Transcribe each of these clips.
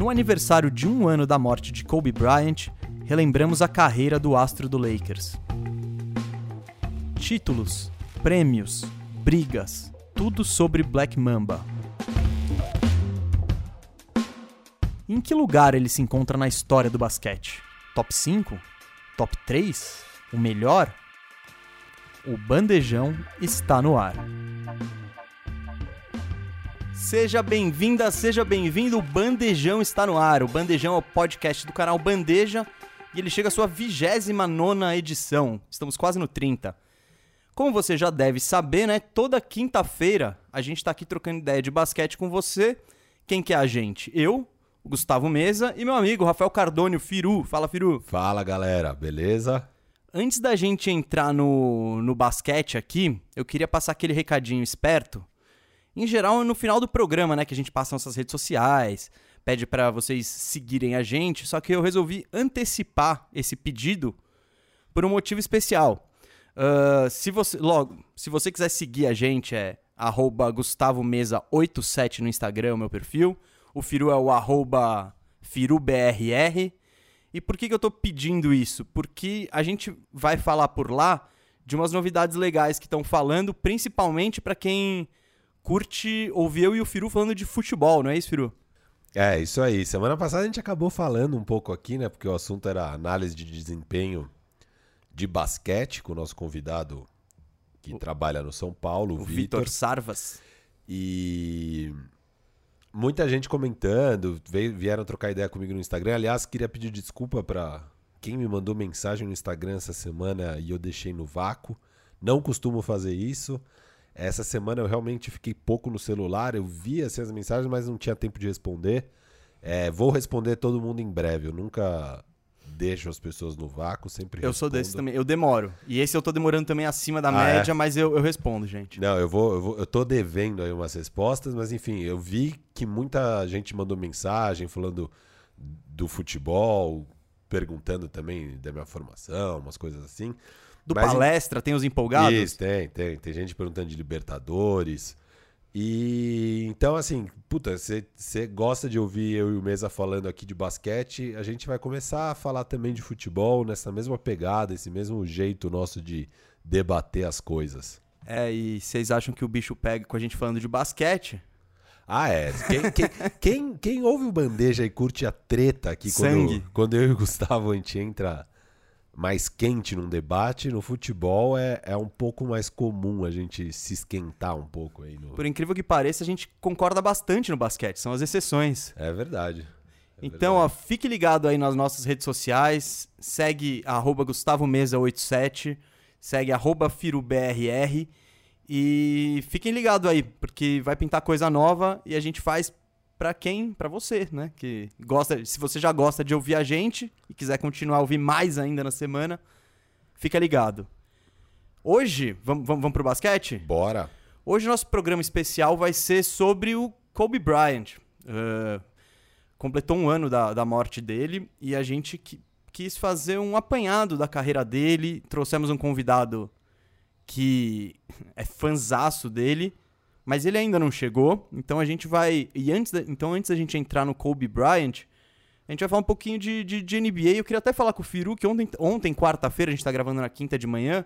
No aniversário de um ano da morte de Kobe Bryant, relembramos a carreira do astro do Lakers. Títulos, prêmios, brigas, tudo sobre Black Mamba. Em que lugar ele se encontra na história do basquete? Top 5? Top 3? O melhor? O bandejão está no ar. Seja bem-vinda, seja bem-vindo. O Bandejão está no ar. O Bandejão é o podcast do canal Bandeja e ele chega à sua 29 edição. Estamos quase no 30. Como você já deve saber, né? Toda quinta-feira a gente está aqui trocando ideia de basquete com você. Quem que é a gente? Eu, o Gustavo Mesa e meu amigo Rafael Cardone, Firu. Fala, Firu. Fala, galera. Beleza? Antes da gente entrar no, no basquete aqui, eu queria passar aquele recadinho esperto em geral, no final do programa, né, que a gente passa nossas redes sociais, pede para vocês seguirem a gente, só que eu resolvi antecipar esse pedido por um motivo especial. Uh, se você, logo, se você quiser seguir a gente, é GustavoMesa87 no Instagram, meu perfil. O Firu é o FiruBRR. E por que, que eu tô pedindo isso? Porque a gente vai falar por lá de umas novidades legais que estão falando, principalmente para quem curte ouvir eu e o Firu falando de futebol, não é isso, Firu? É, isso aí. Semana passada a gente acabou falando um pouco aqui, né? Porque o assunto era análise de desempenho de basquete com o nosso convidado que o... trabalha no São Paulo, o, Vitor Sarvas. E muita gente comentando, veio, vieram trocar ideia comigo no Instagram. Aliás, queria pedir desculpa para quem me mandou mensagem no Instagram essa semana e eu deixei no vácuo. Não costumo fazer isso. Essa semana eu realmente fiquei pouco no celular, eu vi assim, as mensagens, mas não tinha tempo de responder. É, vou responder todo mundo em breve. Eu nunca deixo as pessoas no vácuo, sempre Eu respondo. sou desse também, eu demoro. E esse eu tô demorando também acima da ah, é? média, é? mas eu, eu respondo, gente. Não, eu vou, eu vou, eu tô devendo aí umas respostas, mas enfim, eu vi que muita gente mandou mensagem falando do futebol, perguntando também da minha formação, umas coisas assim do Mas, palestra, tem os empolgados? Isso, tem, tem. Tem gente perguntando de Libertadores. E então, assim, puta, você gosta de ouvir eu e o Mesa falando aqui de basquete, a gente vai começar a falar também de futebol nessa mesma pegada, esse mesmo jeito nosso de debater as coisas. É, e vocês acham que o bicho pega com a gente falando de basquete? Ah, é. Quem, quem, quem, quem ouve o Bandeja e curte a treta aqui quando, quando eu e o Gustavo a gente entra mais quente num debate, no futebol é, é um pouco mais comum a gente se esquentar um pouco aí. No... Por incrível que pareça, a gente concorda bastante no basquete, são as exceções. É verdade. É então, verdade. ó, fique ligado aí nas nossas redes sociais, segue arroba GustavoMesa87, segue arroba FiruBRR e fiquem ligados aí, porque vai pintar coisa nova e a gente faz para quem, para você, né? Que gosta, se você já gosta de ouvir a gente e quiser continuar a ouvir mais ainda na semana, fica ligado. Hoje, vamos, vamos, vamos pro basquete? Bora. Hoje nosso programa especial vai ser sobre o Kobe Bryant. Uh, completou um ano da, da morte dele e a gente qui, quis fazer um apanhado da carreira dele. Trouxemos um convidado que é fanzaço dele mas ele ainda não chegou, então a gente vai. E antes da, então, antes da gente entrar no Kobe Bryant, a gente vai falar um pouquinho de, de, de NBA. Eu queria até falar com o Firu, que ontem, ontem quarta-feira, a gente tá gravando na quinta de manhã,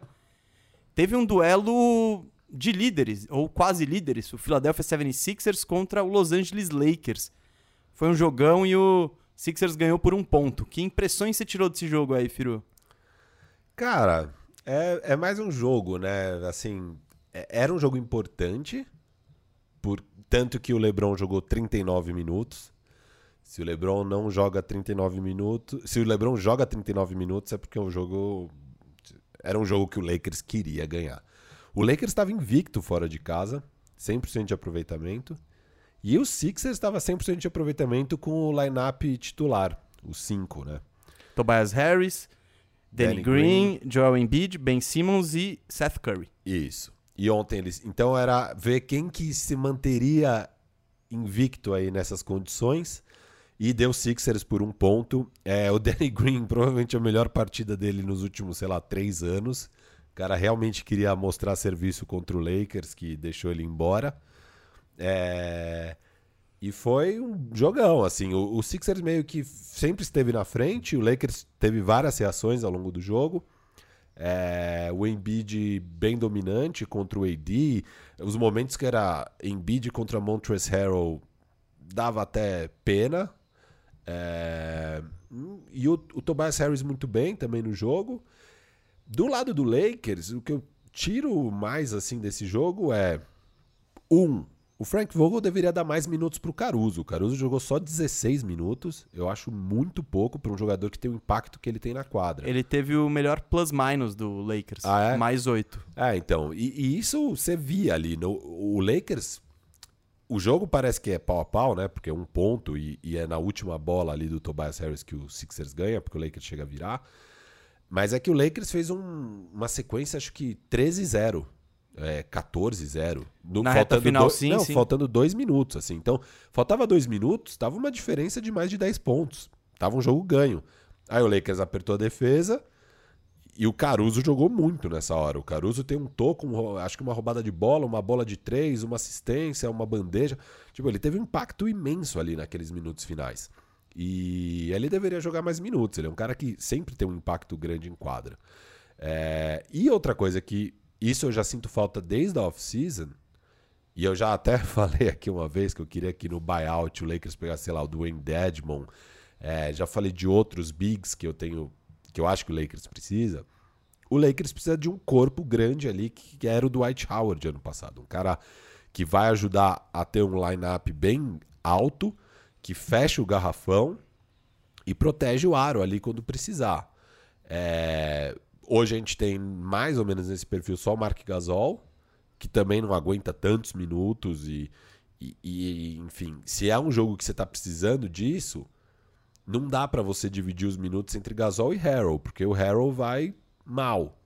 teve um duelo de líderes, ou quase líderes, o Philadelphia 76ers contra o Los Angeles Lakers. Foi um jogão e o Sixers ganhou por um ponto. Que impressões você tirou desse jogo aí, Firu? Cara, é, é mais um jogo, né? Assim, é, era um jogo importante, por tanto que o LeBron jogou 39 minutos. Se o LeBron não joga 39 minutos, se o LeBron joga 39 minutos é porque o jogo era um jogo que o Lakers queria ganhar. O Lakers estava invicto fora de casa, 100% de aproveitamento, e o Sixers estava 100% de aproveitamento com o lineup titular, os 5, né? Tobias Harris, Danny, Danny Green, Green, Joel Embiid, Ben Simmons e Seth Curry. Isso. E ontem eles. Então era ver quem que se manteria invicto aí nessas condições. E deu Sixers por um ponto. É, o Danny Green, provavelmente a melhor partida dele nos últimos, sei lá, três anos. O cara realmente queria mostrar serviço contra o Lakers, que deixou ele embora. É... E foi um jogão, assim. O, o Sixers meio que sempre esteve na frente, o Lakers teve várias reações ao longo do jogo. É, o Embiid bem dominante contra o AD. Os momentos que era Embiid contra Montrezl Harrell dava até pena. É, e o, o Tobias Harris muito bem também no jogo. Do lado do Lakers, o que eu tiro mais assim desse jogo é um, o Frank Vogel deveria dar mais minutos para o Caruso. O Caruso jogou só 16 minutos. Eu acho muito pouco para um jogador que tem o impacto que ele tem na quadra. Ele teve o melhor plus-minus do Lakers. Ah, é? Mais 8. É, então. E, e, isso você via ali. No, o Lakers. O jogo parece que é pau a pau, né? Porque é um ponto e, e é na última bola ali do Tobias Harris que o Sixers ganha, porque o Lakers chega a virar. Mas é que o Lakers fez um, uma sequência, acho que 13-0 é, 14-0. Na reta final, sim, não, sim. faltando dois minutos, assim. Então, faltava dois minutos, tava uma diferença de mais de 10 pontos. Tava um jogo ganho. Aí o Lakers apertou a defesa e o Caruso jogou muito nessa hora. O Caruso tem um toco, um, acho que uma roubada de bola, uma bola de três, uma assistência, uma bandeja. Tipo, ele teve um impacto imenso ali naqueles minutos finais. E ele deveria jogar mais minutos. Ele é um cara que sempre tem um impacto grande em quadra. É... E outra coisa que isso eu já sinto falta desde a off-season. E eu já até falei aqui uma vez que eu queria que no buyout o Lakers pegasse, sei lá, o Dwayne Dedmon. É, já falei de outros bigs que eu tenho, que eu acho que o Lakers precisa. O Lakers precisa de um corpo grande ali, que era o Dwight Howard ano passado. Um cara que vai ajudar a ter um lineup bem alto, que fecha o garrafão e protege o aro ali quando precisar. É, Hoje a gente tem mais ou menos nesse perfil só o Mark Gasol, que também não aguenta tantos minutos e, e, e enfim, se é um jogo que você está precisando disso, não dá para você dividir os minutos entre Gasol e Harrell, porque o Harrell vai mal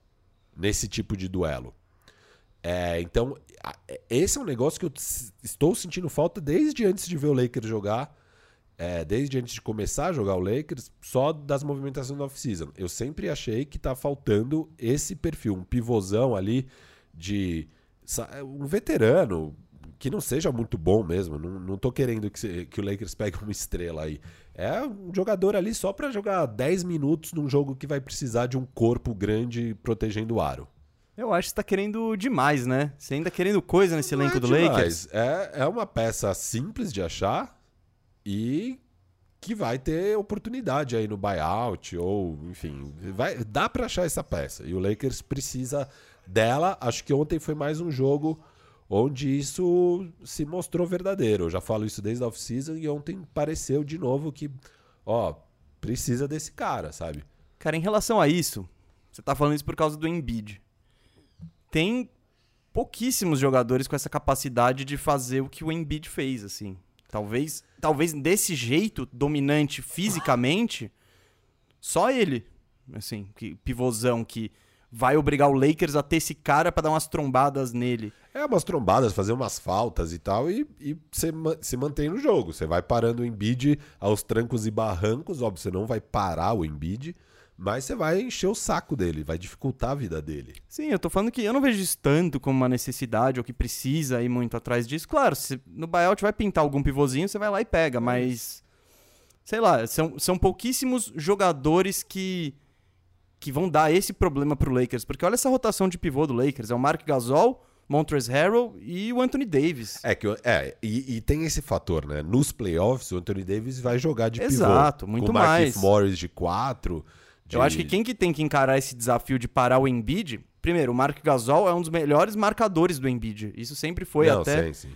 nesse tipo de duelo. É, então, esse é um negócio que eu estou sentindo falta desde antes de ver o Lakers jogar é, desde antes de começar a jogar o Lakers, só das movimentações da off-season. Eu sempre achei que tá faltando esse perfil, um pivôzão ali de um veterano que não seja muito bom mesmo. Não, não tô querendo que, que o Lakers pegue uma estrela aí. É um jogador ali só para jogar 10 minutos num jogo que vai precisar de um corpo grande protegendo o aro. Eu acho que você tá querendo demais, né? Você ainda querendo coisa nesse elenco é do demais. Lakers. É, é uma peça simples de achar, e que vai ter oportunidade aí no buyout ou enfim, vai dá para achar essa peça. E o Lakers precisa dela. Acho que ontem foi mais um jogo onde isso se mostrou verdadeiro. Eu já falo isso desde a off-season e ontem pareceu de novo que, ó, precisa desse cara, sabe? Cara, em relação a isso, você tá falando isso por causa do Embiid. Tem pouquíssimos jogadores com essa capacidade de fazer o que o Embiid fez, assim. Talvez, talvez desse jeito, dominante fisicamente, só ele. Assim, que pivôzão que vai obrigar o Lakers a ter esse cara para dar umas trombadas nele. É, umas trombadas, fazer umas faltas e tal, e, e você se mantém no jogo. Você vai parando o Embiid aos trancos e barrancos, óbvio, você não vai parar o Embiid, mas você vai encher o saco dele, vai dificultar a vida dele. Sim, eu tô falando que eu não vejo isso tanto como uma necessidade ou que precisa ir muito atrás disso. Claro, se no buyout vai pintar algum pivôzinho, você vai lá e pega, mas. Sei lá, são, são pouquíssimos jogadores que, que vão dar esse problema pro Lakers. Porque olha essa rotação de pivô do Lakers: é o Mark Gasol, Montrezl Harrell e o Anthony Davis. É, que, é e, e, tem esse fator, né? Nos playoffs, o Anthony Davis vai jogar de Exato, pivô. Exato, muito com mais. Com Morris de 4. De... Eu acho que quem que tem que encarar esse desafio de parar o Embiid, primeiro, o Mark Gasol é um dos melhores marcadores do Embiid. Isso sempre foi não, até. Sim, sim.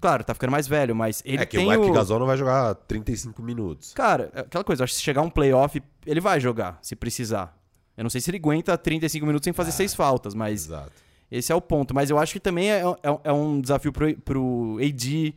Claro, tá ficando mais velho, mas ele É que tem o Mark o... Gasol não vai jogar 35 minutos. Cara, é aquela coisa, acho que se chegar um playoff, ele vai jogar, se precisar. Eu não sei se ele aguenta 35 minutos sem fazer é, seis faltas, mas exato. esse é o ponto. Mas eu acho que também é, é, é um desafio pro, pro AD,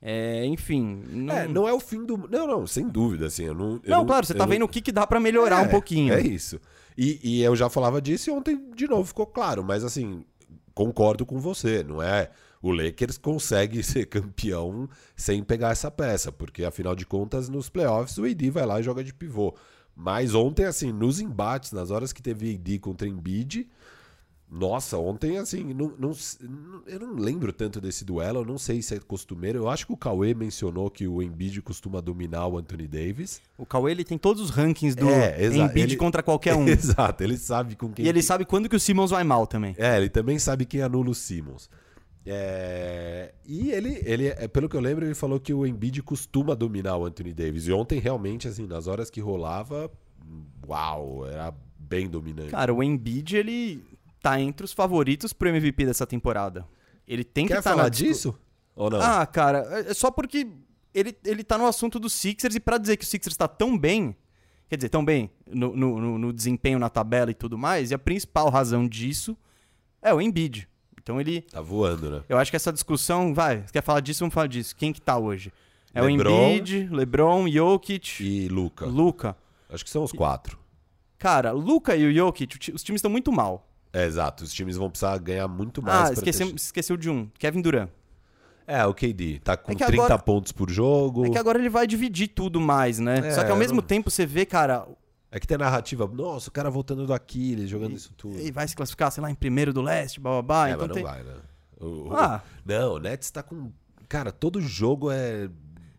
é, enfim. Não... É, não é o fim do. Não, não, sem dúvida, assim. Eu não, eu não, claro, você tá vendo o que, que dá para melhorar é, um pouquinho. É isso. E, e eu já falava disso e ontem, de novo, ficou claro. Mas, assim, concordo com você. Não é. O Lakers consegue ser campeão sem pegar essa peça, porque afinal de contas, nos playoffs, o AD vai lá e joga de pivô. Mas ontem, assim, nos embates, nas horas que teve AD contra Embiid, Nossa, ontem, assim, não, não- eu não lembro tanto desse duelo, eu não sei se é costumeiro. Eu acho que o Cauê mencionou que o Embiid costuma dominar o Anthony Davis. O Cauê ele tem todos os rankings do É, Embiid ele- contra qualquer um. Exato, ele sabe com quem. e ele sabe quando que o Simmons vai mal também. É, ele também sabe quem anula o Simmons. É, E ele, ele, é, pelo que eu lembro, ele falou que o Embiid costuma dominar o Anthony Davis. E ontem, realmente, assim, nas horas que rolava, uau, era bem dominante. Cara, o Embiid ele tá entre os favoritos pro MVP dessa temporada. Ele tem que Quer estar falar na discu- disso? Ou não? Ah, cara, é só porque ele, ele tá no assunto dos Sixers e pra dizer que o Sixers tá tão bem, quer dizer, tão bem no, no, no- desempenho na tabela e tudo mais, e a principal razão disso é o Embiid. Então ele, Tá voando, né? eu acho que essa discussão, vai, você quer falar disso, vamos falar disso. Quem que tá hoje? É LeBron. o Embiid, LeBron, Jokic, E Luca. Luca. Acho que são os quatro. Cara, Luca e o Jokic, os times estão muito mal. É, exato. Os times vão precisar ganhar muito mais. Ah, pra esqueceu, ter- esqueceu de um, Kevin Durant. É, o KD. Tá com É que 30 agora- pontos por jogo. É que agora ele vai dividir tudo mais, né? É, Só que ao mesmo não- tempo você vê, cara, É que tem a narrativa. Nossa, o cara voltando do Aquiles, jogando isso tudo. ele vai se classificar, sei lá, em primeiro do leste, blá é, então mas tem... não vai, né? O- o- Ah. Não, o Nets tá com. Cara, todo jogo é.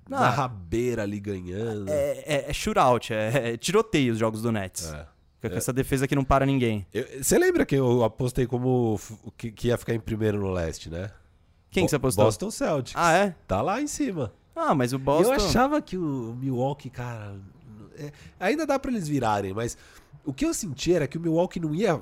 Na Ah. rabeira ali ganhando. É, é, é shootout, é, é tiroteio os jogos do Nets. É. Com essa defesa que não para ninguém. Você lembra que eu apostei como que, que ia ficar em primeiro no leste, né? Quem que você apostou? Boston Celtics. Ah, é? Tá lá em cima. Ah, mas o Boston... Eu achava que o Milwaukee, cara. é, ainda dá pra eles virarem, mas o que eu senti era que o Milwaukee não ia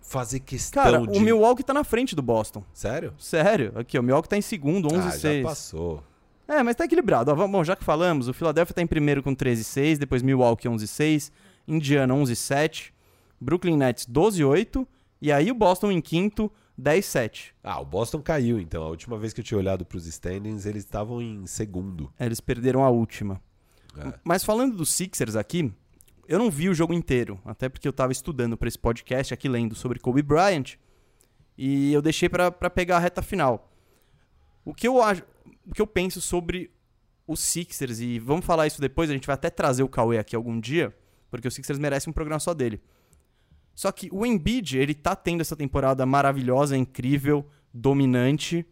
fazer questão Cara, de. o Milwaukee tá na frente do Boston. Sério? Sério. Aqui, o Milwaukee tá em segundo, 11 ah, já 6. passou. É, mas tá equilibrado. Ó, bom, já que falamos, o Philadelphia tá em primeiro com 13 6, depois Milwaukee 11 6, Indiana 11 7, Brooklyn Nets 12 8, e aí o Boston em quinto, 10 7. Ah, o Boston caiu, então. A última vez que eu tinha olhado pros standings, eles estavam em segundo. É, Eles perderam a última. É. Mas falando dos Sixers aqui, eu não vi o jogo inteiro, até porque eu tava estudando pra esse podcast aqui, lendo sobre Kobe Bryant, e eu deixei pra pegar a reta final. O que eu acho, o que eu penso sobre os Sixers, e vamos falar isso depois, a gente vai até trazer o Cauê aqui algum dia, porque os Sixers merecem um programa só dele. Só que o Embiid, ele tá tendo essa temporada maravilhosa, incrível, dominante,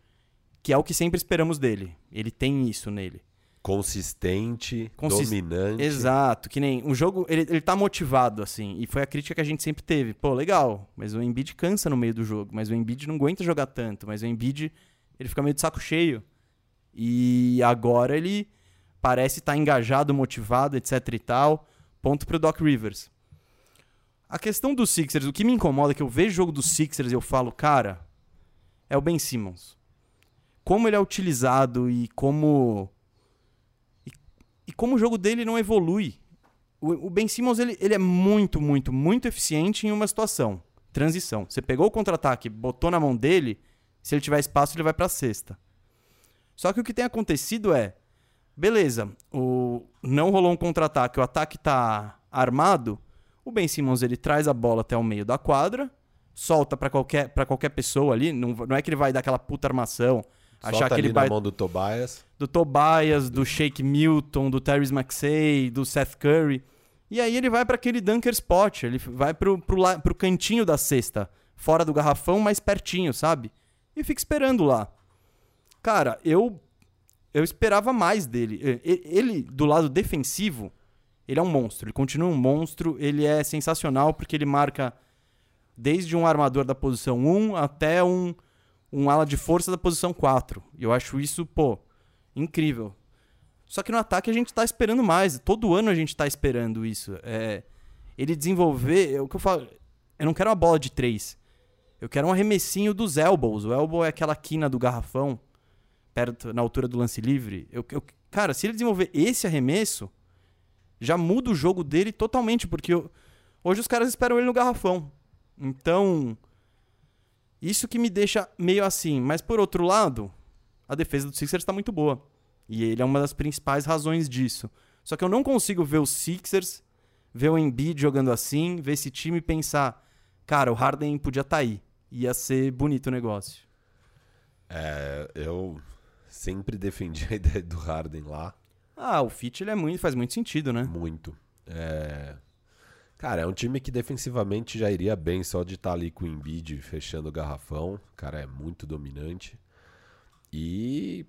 que é o que sempre esperamos dele. Ele tem isso nele. Consistente, Consis- dominante. Exato, que nem um jogo, ele, ele tá motivado, assim, e foi a crítica que a gente sempre teve. Pô, legal, mas o Embiid cansa no meio do jogo, mas o Embiid não aguenta jogar tanto, mas o Embiid, ele fica meio de saco cheio. E agora ele parece estar engajado, motivado, etc e tal. Ponto pro Doc Rivers. A questão dos Sixers, o que me incomoda é que eu vejo o jogo dos Sixers e eu falo, cara, é o Ben Simmons. Como ele é utilizado e como e como o jogo dele não evolui. O, o Ben Simmons ele, ele é muito, muito, muito eficiente em uma situação. Transição. Você pegou o contra-ataque, botou na mão dele, se ele tiver espaço, ele vai pra cesta. Só que o que tem acontecido é, beleza, o não rolou um contra-ataque, o ataque tá armado, o Ben Simmons ele traz a bola até o meio da quadra, solta pra qualquer, pra qualquer pessoa ali, não, não é que ele vai dar aquela puta armação, achar Solta que ele vai na mão do Tobias. do Tobias, do Shake Milton, do Tyrese Maxey, do Seth Curry. E aí ele vai para aquele dunker spot, ele vai pro, pro, la- pro cantinho da cesta, fora do garrafão, mais pertinho, sabe? E fica esperando lá. Cara, eu eu esperava mais dele. Ele, do lado defensivo, ele é um monstro. Ele continua um monstro. Ele é sensacional porque ele marca desde um armador da posição 1 até um, um ala de força da posição 4. E eu acho isso, pô, incrível. Só que no ataque a gente tá esperando mais. Todo ano a gente tá esperando isso. É, ele desenvolver. É o que eu falo. Eu não quero uma bola de três. Eu quero um arremessinho dos elbows. O elbow é aquela quina do garrafão, perto, na altura do lance livre. Eu, eu- cara, se ele desenvolver esse arremesso, já muda o jogo dele totalmente, porque eu- hoje os caras esperam ele no garrafão. Então, isso que me deixa meio assim. Mas por outro lado, a defesa do Sixers está muito boa. E ele é uma das principais razões disso. Só que eu não consigo ver os Sixers, ver o Embiid jogando assim, ver esse time e pensar, cara, o Harden podia estar aí. Ia ser bonito o negócio. É, eu sempre defendi a ideia do Harden lá. Ah, o fit ele é muito, faz muito sentido, né? Muito. É... Cara, é um time que defensivamente já iria bem só de estar tá ali com o Embiid fechando o garrafão. O cara é muito dominante. E.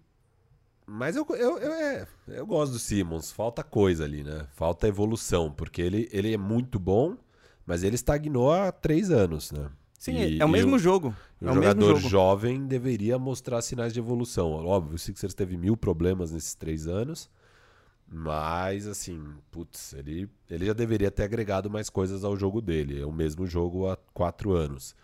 Mas eu, eu, eu, é, eu gosto do Simmons. Falta coisa ali, né? Falta evolução. Porque ele, ele é muito bom, mas ele estagnou há três anos, né? Sim, e, é o mesmo o, jogo. Um é jogador jovem deveria mostrar sinais de evolução. Óbvio, o Sixers teve mil problemas nesses três anos. Mas, assim, putz, ele, ele já deveria ter agregado mais coisas ao jogo dele. É o mesmo jogo há quatro anos.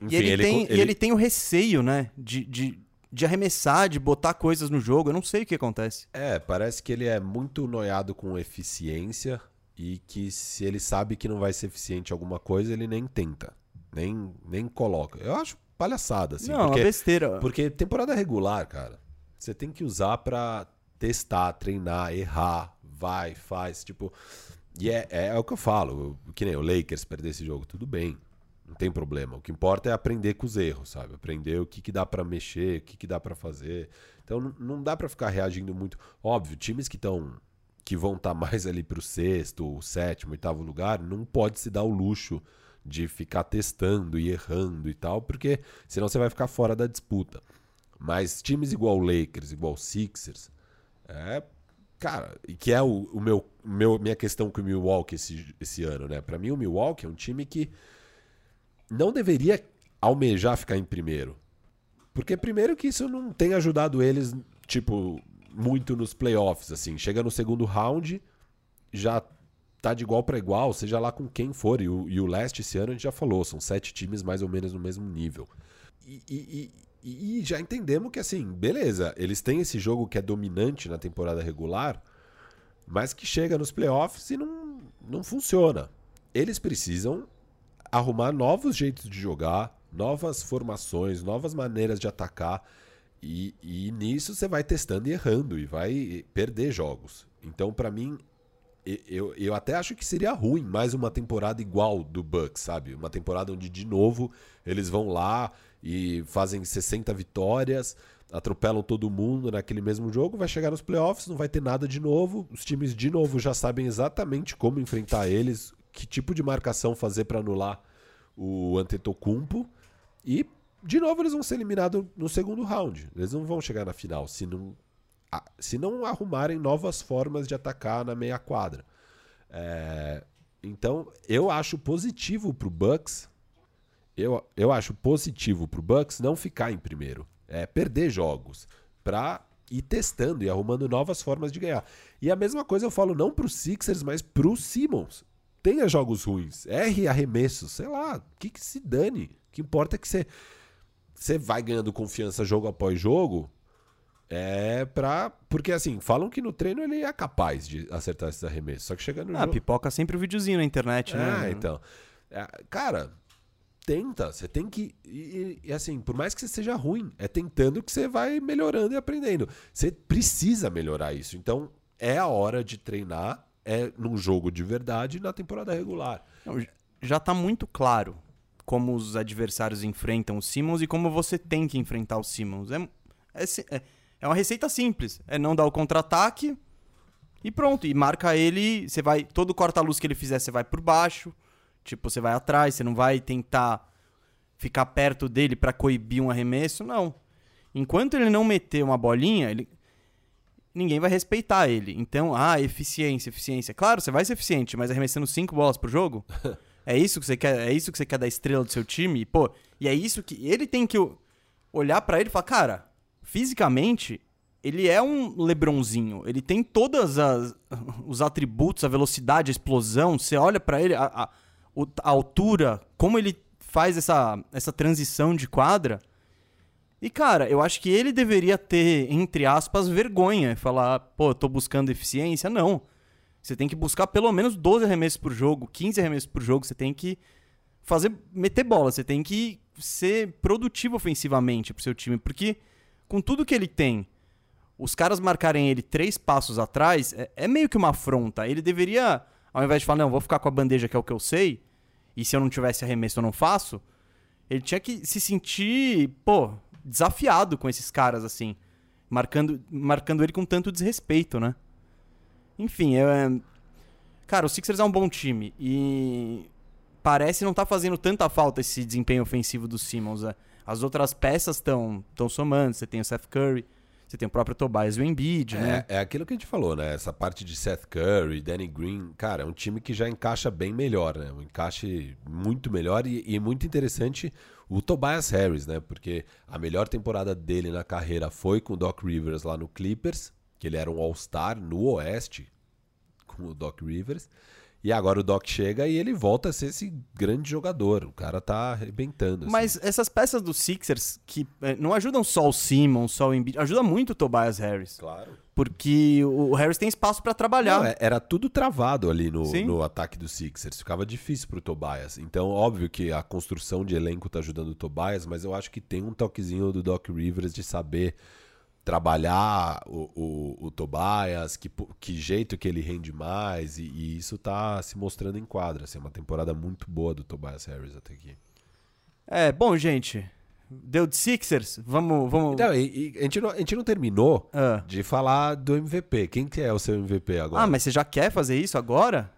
Enfim, e, ele, ele tem, ele... e ele tem o receio, né? De, de, de arremessar, de botar coisas no jogo. Eu não sei o que acontece. É, parece que ele é muito noiado com eficiência e que se ele sabe que não vai ser eficiente alguma coisa, ele nem tenta. Nem, nem coloca. Eu acho palhaçada, assim. Não, porque, uma besteira. Porque temporada regular, cara, você tem que usar pra testar, treinar, errar, vai, faz, tipo. E é, é, é o que eu falo, que nem o Lakers perder esse jogo, tudo bem, não tem problema. O que importa é aprender com os erros, sabe? Aprender o que, que dá para mexer, o que, que dá para fazer. Então não, dá para ficar reagindo muito. Óbvio, times que estão que vão estar tá mais ali para o sexto, sétimo, oitavo lugar, não pode se dar o luxo de ficar testando e errando e tal, porque senão você vai ficar fora da disputa. Mas times igual Lakers, igual Sixers, é, cara, e que é o, o meu, meu, minha questão com o Milwaukee esse, esse ano, né? Para mim, o Milwaukee é um time que não deveria almejar ficar em primeiro. Porque, primeiro, que isso não tem ajudado eles, tipo, muito nos playoffs, assim. Chega no segundo round, já tá de igual para igual, seja lá com quem for. E o, e o leste esse ano a gente já falou, são sete times mais ou menos no mesmo nível. E, e, e, e já entendemos que, assim, beleza, eles têm esse jogo que é dominante na temporada regular, mas que chega nos playoffs e não, não funciona. Eles precisam arrumar novos jeitos de jogar, novas formações, novas maneiras de atacar. E, e nisso você vai testando e errando e vai perder jogos. Então, para mim, eu, eu até acho que seria ruim mais uma temporada igual do Bucks, sabe? Uma temporada onde, de novo, eles vão lá e fazem 60 vitórias, atropelam todo mundo naquele mesmo jogo, vai chegar nos playoffs, não vai ter nada de novo. Os times, de novo, já sabem exatamente como enfrentar eles, que tipo de marcação fazer para anular o Antetokounmpo. E, de novo, eles vão ser eliminados no segundo round. Eles não vão chegar na final se não, se não arrumarem novas formas de atacar na meia quadra. É, então, eu acho positivo pro Bucks. Eu, eu acho positivo pro Bucks não ficar em primeiro. É perder jogos. Pra ir testando e arrumando novas formas de ganhar. E a mesma coisa eu falo não pro Sixers, mas pro Simmons. Tenha jogos ruins, erre arremessos, sei lá, o que, que se dane. O que importa é que você, você vai ganhando confiança jogo após jogo. É pra. Porque assim, falam que no treino ele é capaz de acertar esses arremessos. Só que chega no. Ah, jogo... pipoca sempre o um videozinho na internet, né? Ah, então. É, cara, tenta. Você tem que. E, e, assim, por mais que você seja ruim, é tentando que você vai melhorando e aprendendo. Você precisa melhorar isso. Então, é a hora de treinar é num jogo de verdade na temporada regular. Já está muito claro como os adversários enfrentam o Simmons e como você tem que enfrentar o Simmons. É, é, é uma receita simples. É não dar o contra-ataque e pronto. E marca ele. Você vai. Todo corta-luz que ele fizer, você vai por baixo. Tipo, você vai atrás, você não vai tentar ficar perto dele para coibir um arremesso, não. Enquanto ele não meter uma bolinha, ele, ninguém vai respeitar ele. Então, ah, eficiência, eficiência. Claro, você vai ser eficiente, mas arremessando cinco bolas pro jogo? é isso que você quer, é isso que você quer da estrela do seu time? Pô, e é isso que ele tem que olhar para ele e falar, cara, fisicamente ele é um LeBronzinho. Ele tem todos os atributos, a velocidade, a explosão. Você olha para ele, a, a, a altura, como ele faz essa, essa transição de quadra. E, cara, eu acho que ele deveria ter, entre aspas, vergonha. Falar, pô, eu tô buscando eficiência. Não. Você tem que buscar pelo menos 12 arremessos por jogo, 15 arremessos por jogo. Você tem que fazer, meter bola. Você tem que ser produtivo ofensivamente pro seu time. Porque, com tudo que ele tem, os caras marcarem ele três passos atrás, é, é meio que uma afronta. Ele deveria, ao invés de falar, não, vou ficar com a bandeja que é o que eu sei, e se eu não tivesse arremesso eu não faço, ele tinha que se sentir, pô, desafiado com esses caras, assim. Marcando, marcando ele com tanto desrespeito, né? Enfim, é... Cara, o Sixers é um bom time e parece não tá fazendo tanta falta esse desempenho ofensivo do Simmons. né? As outras peças estão tão somando. Você tem o Seth Curry, você tem o próprio Tobias e o Embiid, né? É, é aquilo que a gente falou, né? Essa parte de Seth Curry, Danny Green, cara, é um time que já encaixa bem melhor, né? Um encaixe muito melhor e, e muito interessante o Tobias Harris, né? Porque a melhor temporada dele na carreira foi com o Doc Rivers lá no Clippers, que ele era um All-Star no Oeste com o Doc Rivers. E agora o Doc chega e ele volta a ser esse grande jogador. O cara tá arrebentando. assim. Mas essas peças do Sixers que eh, não ajudam só o Simmons, só o Embiid, ajuda muito o Tobias Harris. Claro. Porque o Harris tem espaço pra trabalhar. Não, é- era tudo travado ali no, no ataque do Sixers. Ficava difícil pro Tobias. Então, óbvio que a construção de elenco tá ajudando o Tobias, mas eu acho que tem um toquezinho do Doc Rivers de saber trabalhar o, o, o Tobias, que, que jeito que ele rende mais, e, e isso tá se mostrando em quadra. Assim, é uma temporada muito boa do Tobias Harris até aqui. É, bom, gente. Deu de Sixers? Vamos. vamos... Não, e, e a, gente não, a gente não terminou Ah. de falar do MVP. Quem que é o seu MVP agora? Ah, mas você já quer fazer isso agora?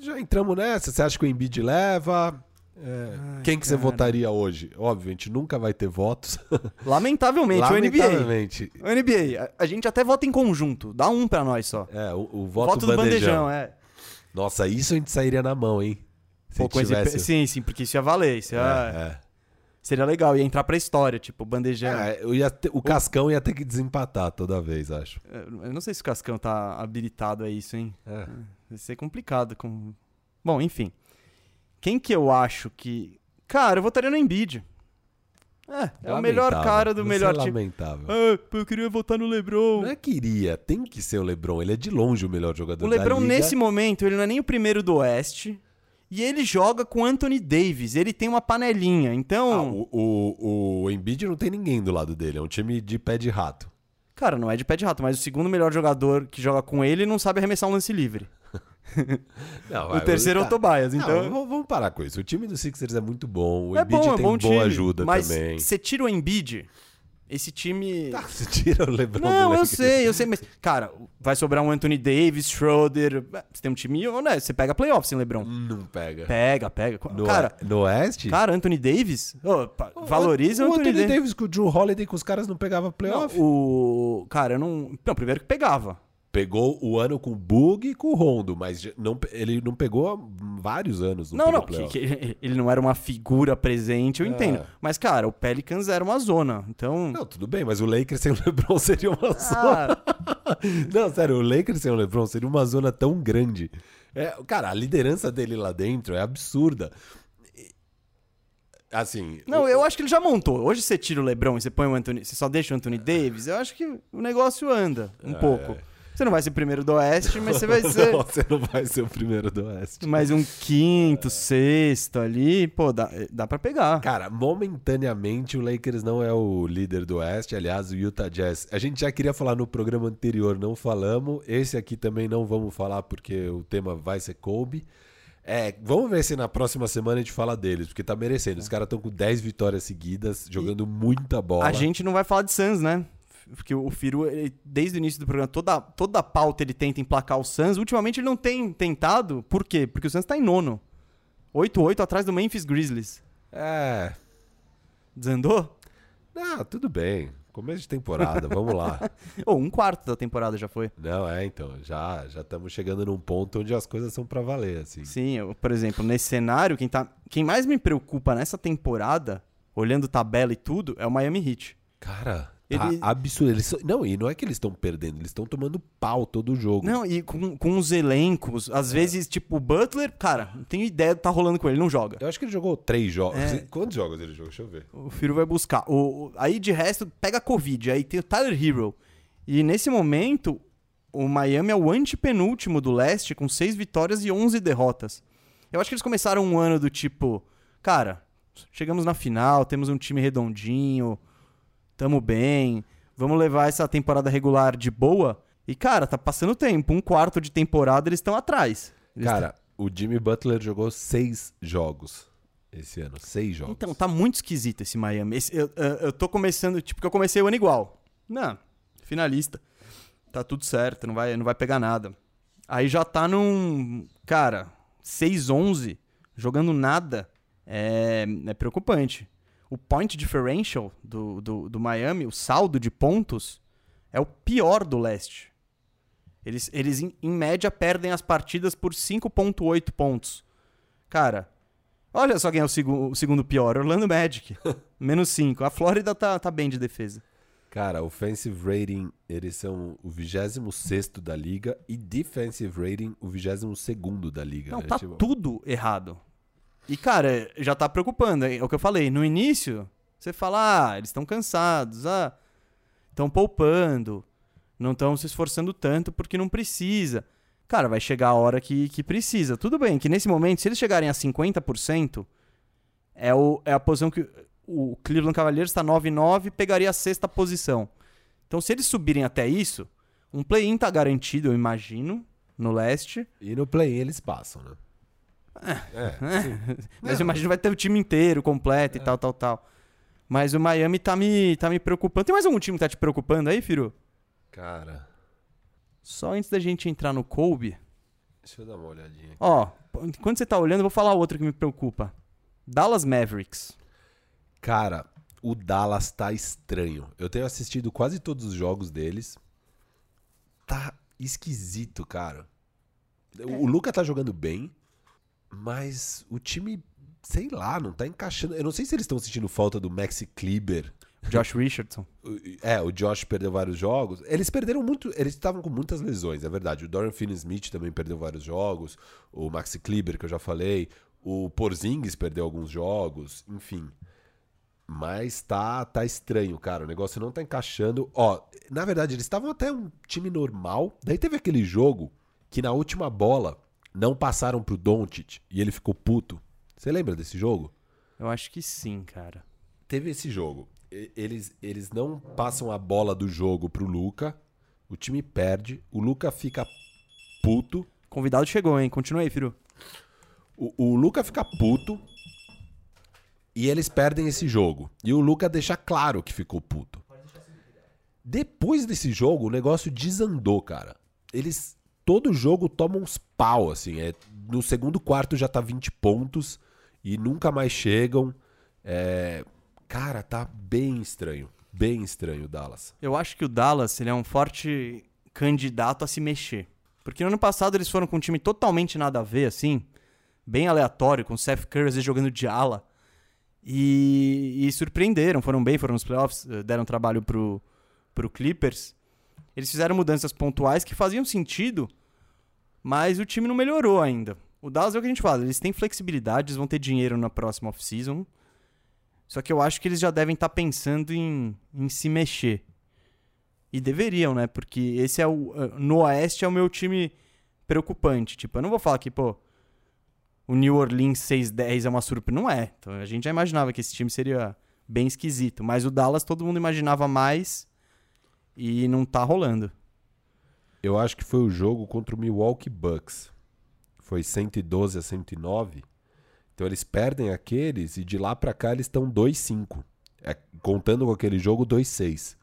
Já entramos nessa. Você acha que o Embiid leva? É, quem que você cara. votaria hoje? Óbvio, a gente nunca vai ter votos. Lamentavelmente, o NBA. Lamentavelmente. O NBA, a, a gente até vota em conjunto. Dá um pra nós só. É, o, o voto, Voto do bandejão, é. Nossa, isso a gente sairia na mão, hein? Se Pô, tivesse... Sim, sim, porque isso ia valer. Isso ia- É, Seria legal, ia entrar pra história, tipo, bandejão. é. É, o Cascão ia ter que desempatar toda vez, acho. Eu não sei se o Cascão tá habilitado a isso, hein? É. Vai ser complicado. Com... Bom, enfim. Quem que eu acho que. Cara, eu votaria no Embiid. É, é o melhor cara do Você melhor é time. lamentável. Ah, eu queria votar no LeBron. Não é queria, tem que ser o LeBron. Ele é de longe o melhor jogador O da LeBron, liga. nesse momento, ele não é nem o primeiro do Oeste. E ele joga com Anthony Davis. Ele tem uma panelinha. Ah, Então, o, o, o Embiid não tem ninguém do lado dele. É um time de pé de rato. cara, não é de pé de rato, mas o segundo melhor jogador que joga com ele não sabe arremessar um lance livre. Não, o terceiro é o tá- Tobias. Não, Então, vamos- vamos parar com isso. O time do Sixers é muito bom. O é Embiid bom, é tem bom boa ajuda mas também. você tira o Embiid, esse time... Tá, você tira o LeBron do Não, eu sei, eu sei, mas, cara, vai sobrar um Anthony Davis, Schroeder. Você tem um time honesto, você pega playoff sem LeBron. Não pega. Pega, pega. No, cara, no Oeste? cara, Anthony Davis, valoriza o, o Anthony, Anthony Davis. Davis com o Drew Holiday com os caras não pegava Não, playoff. o. Cara, eu não. Não, primeiro que pegava. Pegou o ano com o Bug e com o Rondo, mas não, ele não pegou há vários anos. Não, não, que, que ele não era uma figura presente, eu É. entendo. Mas, cara, o Pelicans era uma zona. Então. Não, tudo bem, mas o Lakers sem o LeBron seria uma zona. Ah, Não, sério, o Lakers sem o LeBron seria uma zona tão grande. É, cara, a liderança dele lá dentro é absurda. Assim. não, o- eu acho que ele já montou. Hoje você tira o Lebron e você põe o Anthony. Você só deixa o Anthony Davis, eu acho que o negócio anda um É. pouco. Você não vai ser primeiro do Oeste, mas você vai ser. Não, você não vai ser o primeiro do Oeste. mais um quinto, sexto ali, pô, dá, dá pra pegar. Cara, momentaneamente o Lakers não é o líder do Oeste. Aliás, o Utah Jazz. A gente já queria falar no programa anterior, não falamos. Esse aqui também não vamos falar porque o tema vai ser Kobe. É, vamos ver se na próxima semana a gente fala deles, porque tá merecendo. Os caras estão com 10 vitórias seguidas, jogando muita bola. A gente não vai falar de Suns, né? Porque o Firu, ele- desde o início do programa, toda, toda a pauta ele tenta emplacar o Suns. Ultimamente ele não tem tentado. Por quê? Porque o Suns tá em nono. 8-8 atrás do Memphis Grizzlies. É. Desandou? Ah, tudo bem. Começo de temporada, vamos lá. Ou um quarto da temporada já foi. Não, é, então, já já estamos chegando num ponto onde as coisas são pra valer, assim. Sim, eu, por exemplo, nesse cenário, quem, tá, quem mais me preocupa nessa temporada, olhando tabela e tudo, é o Miami Heat. Cara, tá Ele- absurdo. Eles Não, e não é que eles estão perdendo, eles estão tomando pau todo o jogo. Não, e com, com os elencos, às vezes, tipo, o Butler, cara, não tenho ideia do que tá rolando com ele, não joga. Eu acho que ele jogou três jogos. É. Quantos jogos ele jogou? Deixa eu ver. O Firo vai buscar. O, o- aí de resto, pega a Covid. Aí tem o Tyler Hero. E nesse momento, o Miami é o antepenúltimo do leste, com seis vitórias e 11 derrotas. Eu acho que eles começaram um ano do tipo, cara, chegamos na final, temos um time redondinho, tamo bem, vamos levar essa temporada regular de boa. E, cara, tá passando tempo. Um quarto de temporada eles estão atrás. Eles Cara, o Jimmy Butler jogou seis jogos esse ano. Seis jogos. Então, tá muito esquisito esse Miami. Esse- eu, eu, eu tô começando, tipo, que eu comecei o ano igual. Não, finalista. Tá tudo certo, não vai, não vai pegar nada. Aí já tá num cara, 6-11, jogando nada, é, é preocupante. O point differential do, do, do Miami, o saldo de pontos, é o pior do leste. Eles, eles em, em média, perdem as partidas por 5,8 pontos. Cara, olha só quem é o, seg o segundo pior: Orlando Magic. Menos 5. A Flórida tá, tá bem de defesa. Cara, offensive rating, eles são o 26 da liga e defensive rating, o 22 da liga. Não, É tá tipo- tudo errado. E, cara, já tá preocupando. É o que eu falei. No início, você fala, ah, eles estão cansados, ah, estão poupando, não estão se esforçando tanto porque não precisa. Cara, vai chegar a hora que, que precisa. Tudo bem, que nesse momento, se eles chegarem a 50%, é, o, é a posição que o Cleveland Cavaliers está 9-9 pegaria a sexta posição. Então, se eles subirem até isso, um play-in tá garantido, eu imagino, no leste. E no play eles passam, né? É, sim. Mas eu imagino que vai ter o time inteiro, completo e tal, tal, tal. Mas o Miami tá me, tá me preocupando. Tem mais algum time que tá te preocupando aí, Firu? Cara, Só antes da gente entrar no Kobe. deixa eu dar uma olhadinha aqui. Ó, enquanto você tá olhando, eu vou falar outro que me preocupa. Dallas Mavericks. Cara, o Dallas tá estranho. Eu tenho assistido quase todos os jogos deles. Tá esquisito, cara. O Luca tá jogando bem, mas o time, sei lá, não tá encaixando. Eu não sei se eles estão sentindo falta do Maxi Kleber. Josh Richardson. É, o Josh perdeu vários jogos. Eles perderam muito. Eles estavam com muitas lesões, é verdade. O Dorian Finney-Smith também perdeu vários jogos. O Maxi Kleber, que eu já falei. O Porzingis perdeu alguns jogos. Enfim. Mas tá, tá estranho, cara. O negócio não tá encaixando. Ó, na verdade, eles estavam até um time normal. Daí teve aquele jogo que na última bola não passaram pro Doncic e ele ficou puto. Você lembra desse jogo? Eu acho que sim, cara. teve esse jogo. Eles, eles não passam a bola do jogo pro Luca. O time perde. O Luca fica puto. Convidado chegou, hein? Continua aí, Firu. O, o Luca fica puto. E eles perdem esse jogo. E o Luca deixa claro que ficou puto. Depois desse jogo, o negócio desandou, cara. Eles. Todo jogo tomam uns pau, assim. É, no segundo quarto já tá 20 pontos. E nunca mais chegam. É, cara, tá bem estranho. Bem estranho o Dallas. Eu acho que o Dallas ele é um forte candidato a se mexer. Porque no ano passado eles foram com um time totalmente nada a ver, assim, bem aleatório, com o Seth Curry às vezes jogando de ala. E, e surpreenderam, foram bem, foram nos playoffs, eh, deram trabalho pro, pro Clippers. Eles fizeram mudanças pontuais que faziam sentido, mas o time não melhorou ainda. O Dallas é o que a gente fala, eles têm flexibilidade, eles vão ter dinheiro na próxima off-season. Só que eu acho que eles já devem estar pensando em, em se mexer. E deveriam, né? Porque esse é o. eh, No Oeste é o meu time preocupante. Tipo, eu não vou falar que, pô, o New Orleans 6-10 é uma surpresa. Não é. Então a gente já imaginava que esse time seria bem esquisito. Mas o Dallas todo mundo imaginava mais e não tá rolando. Eu acho que foi o jogo contra o Milwaukee Bucks. Foi 112 a 109. Então eles perdem aqueles e de lá pra cá eles estão 2-5. É, contando com aquele jogo 2-6.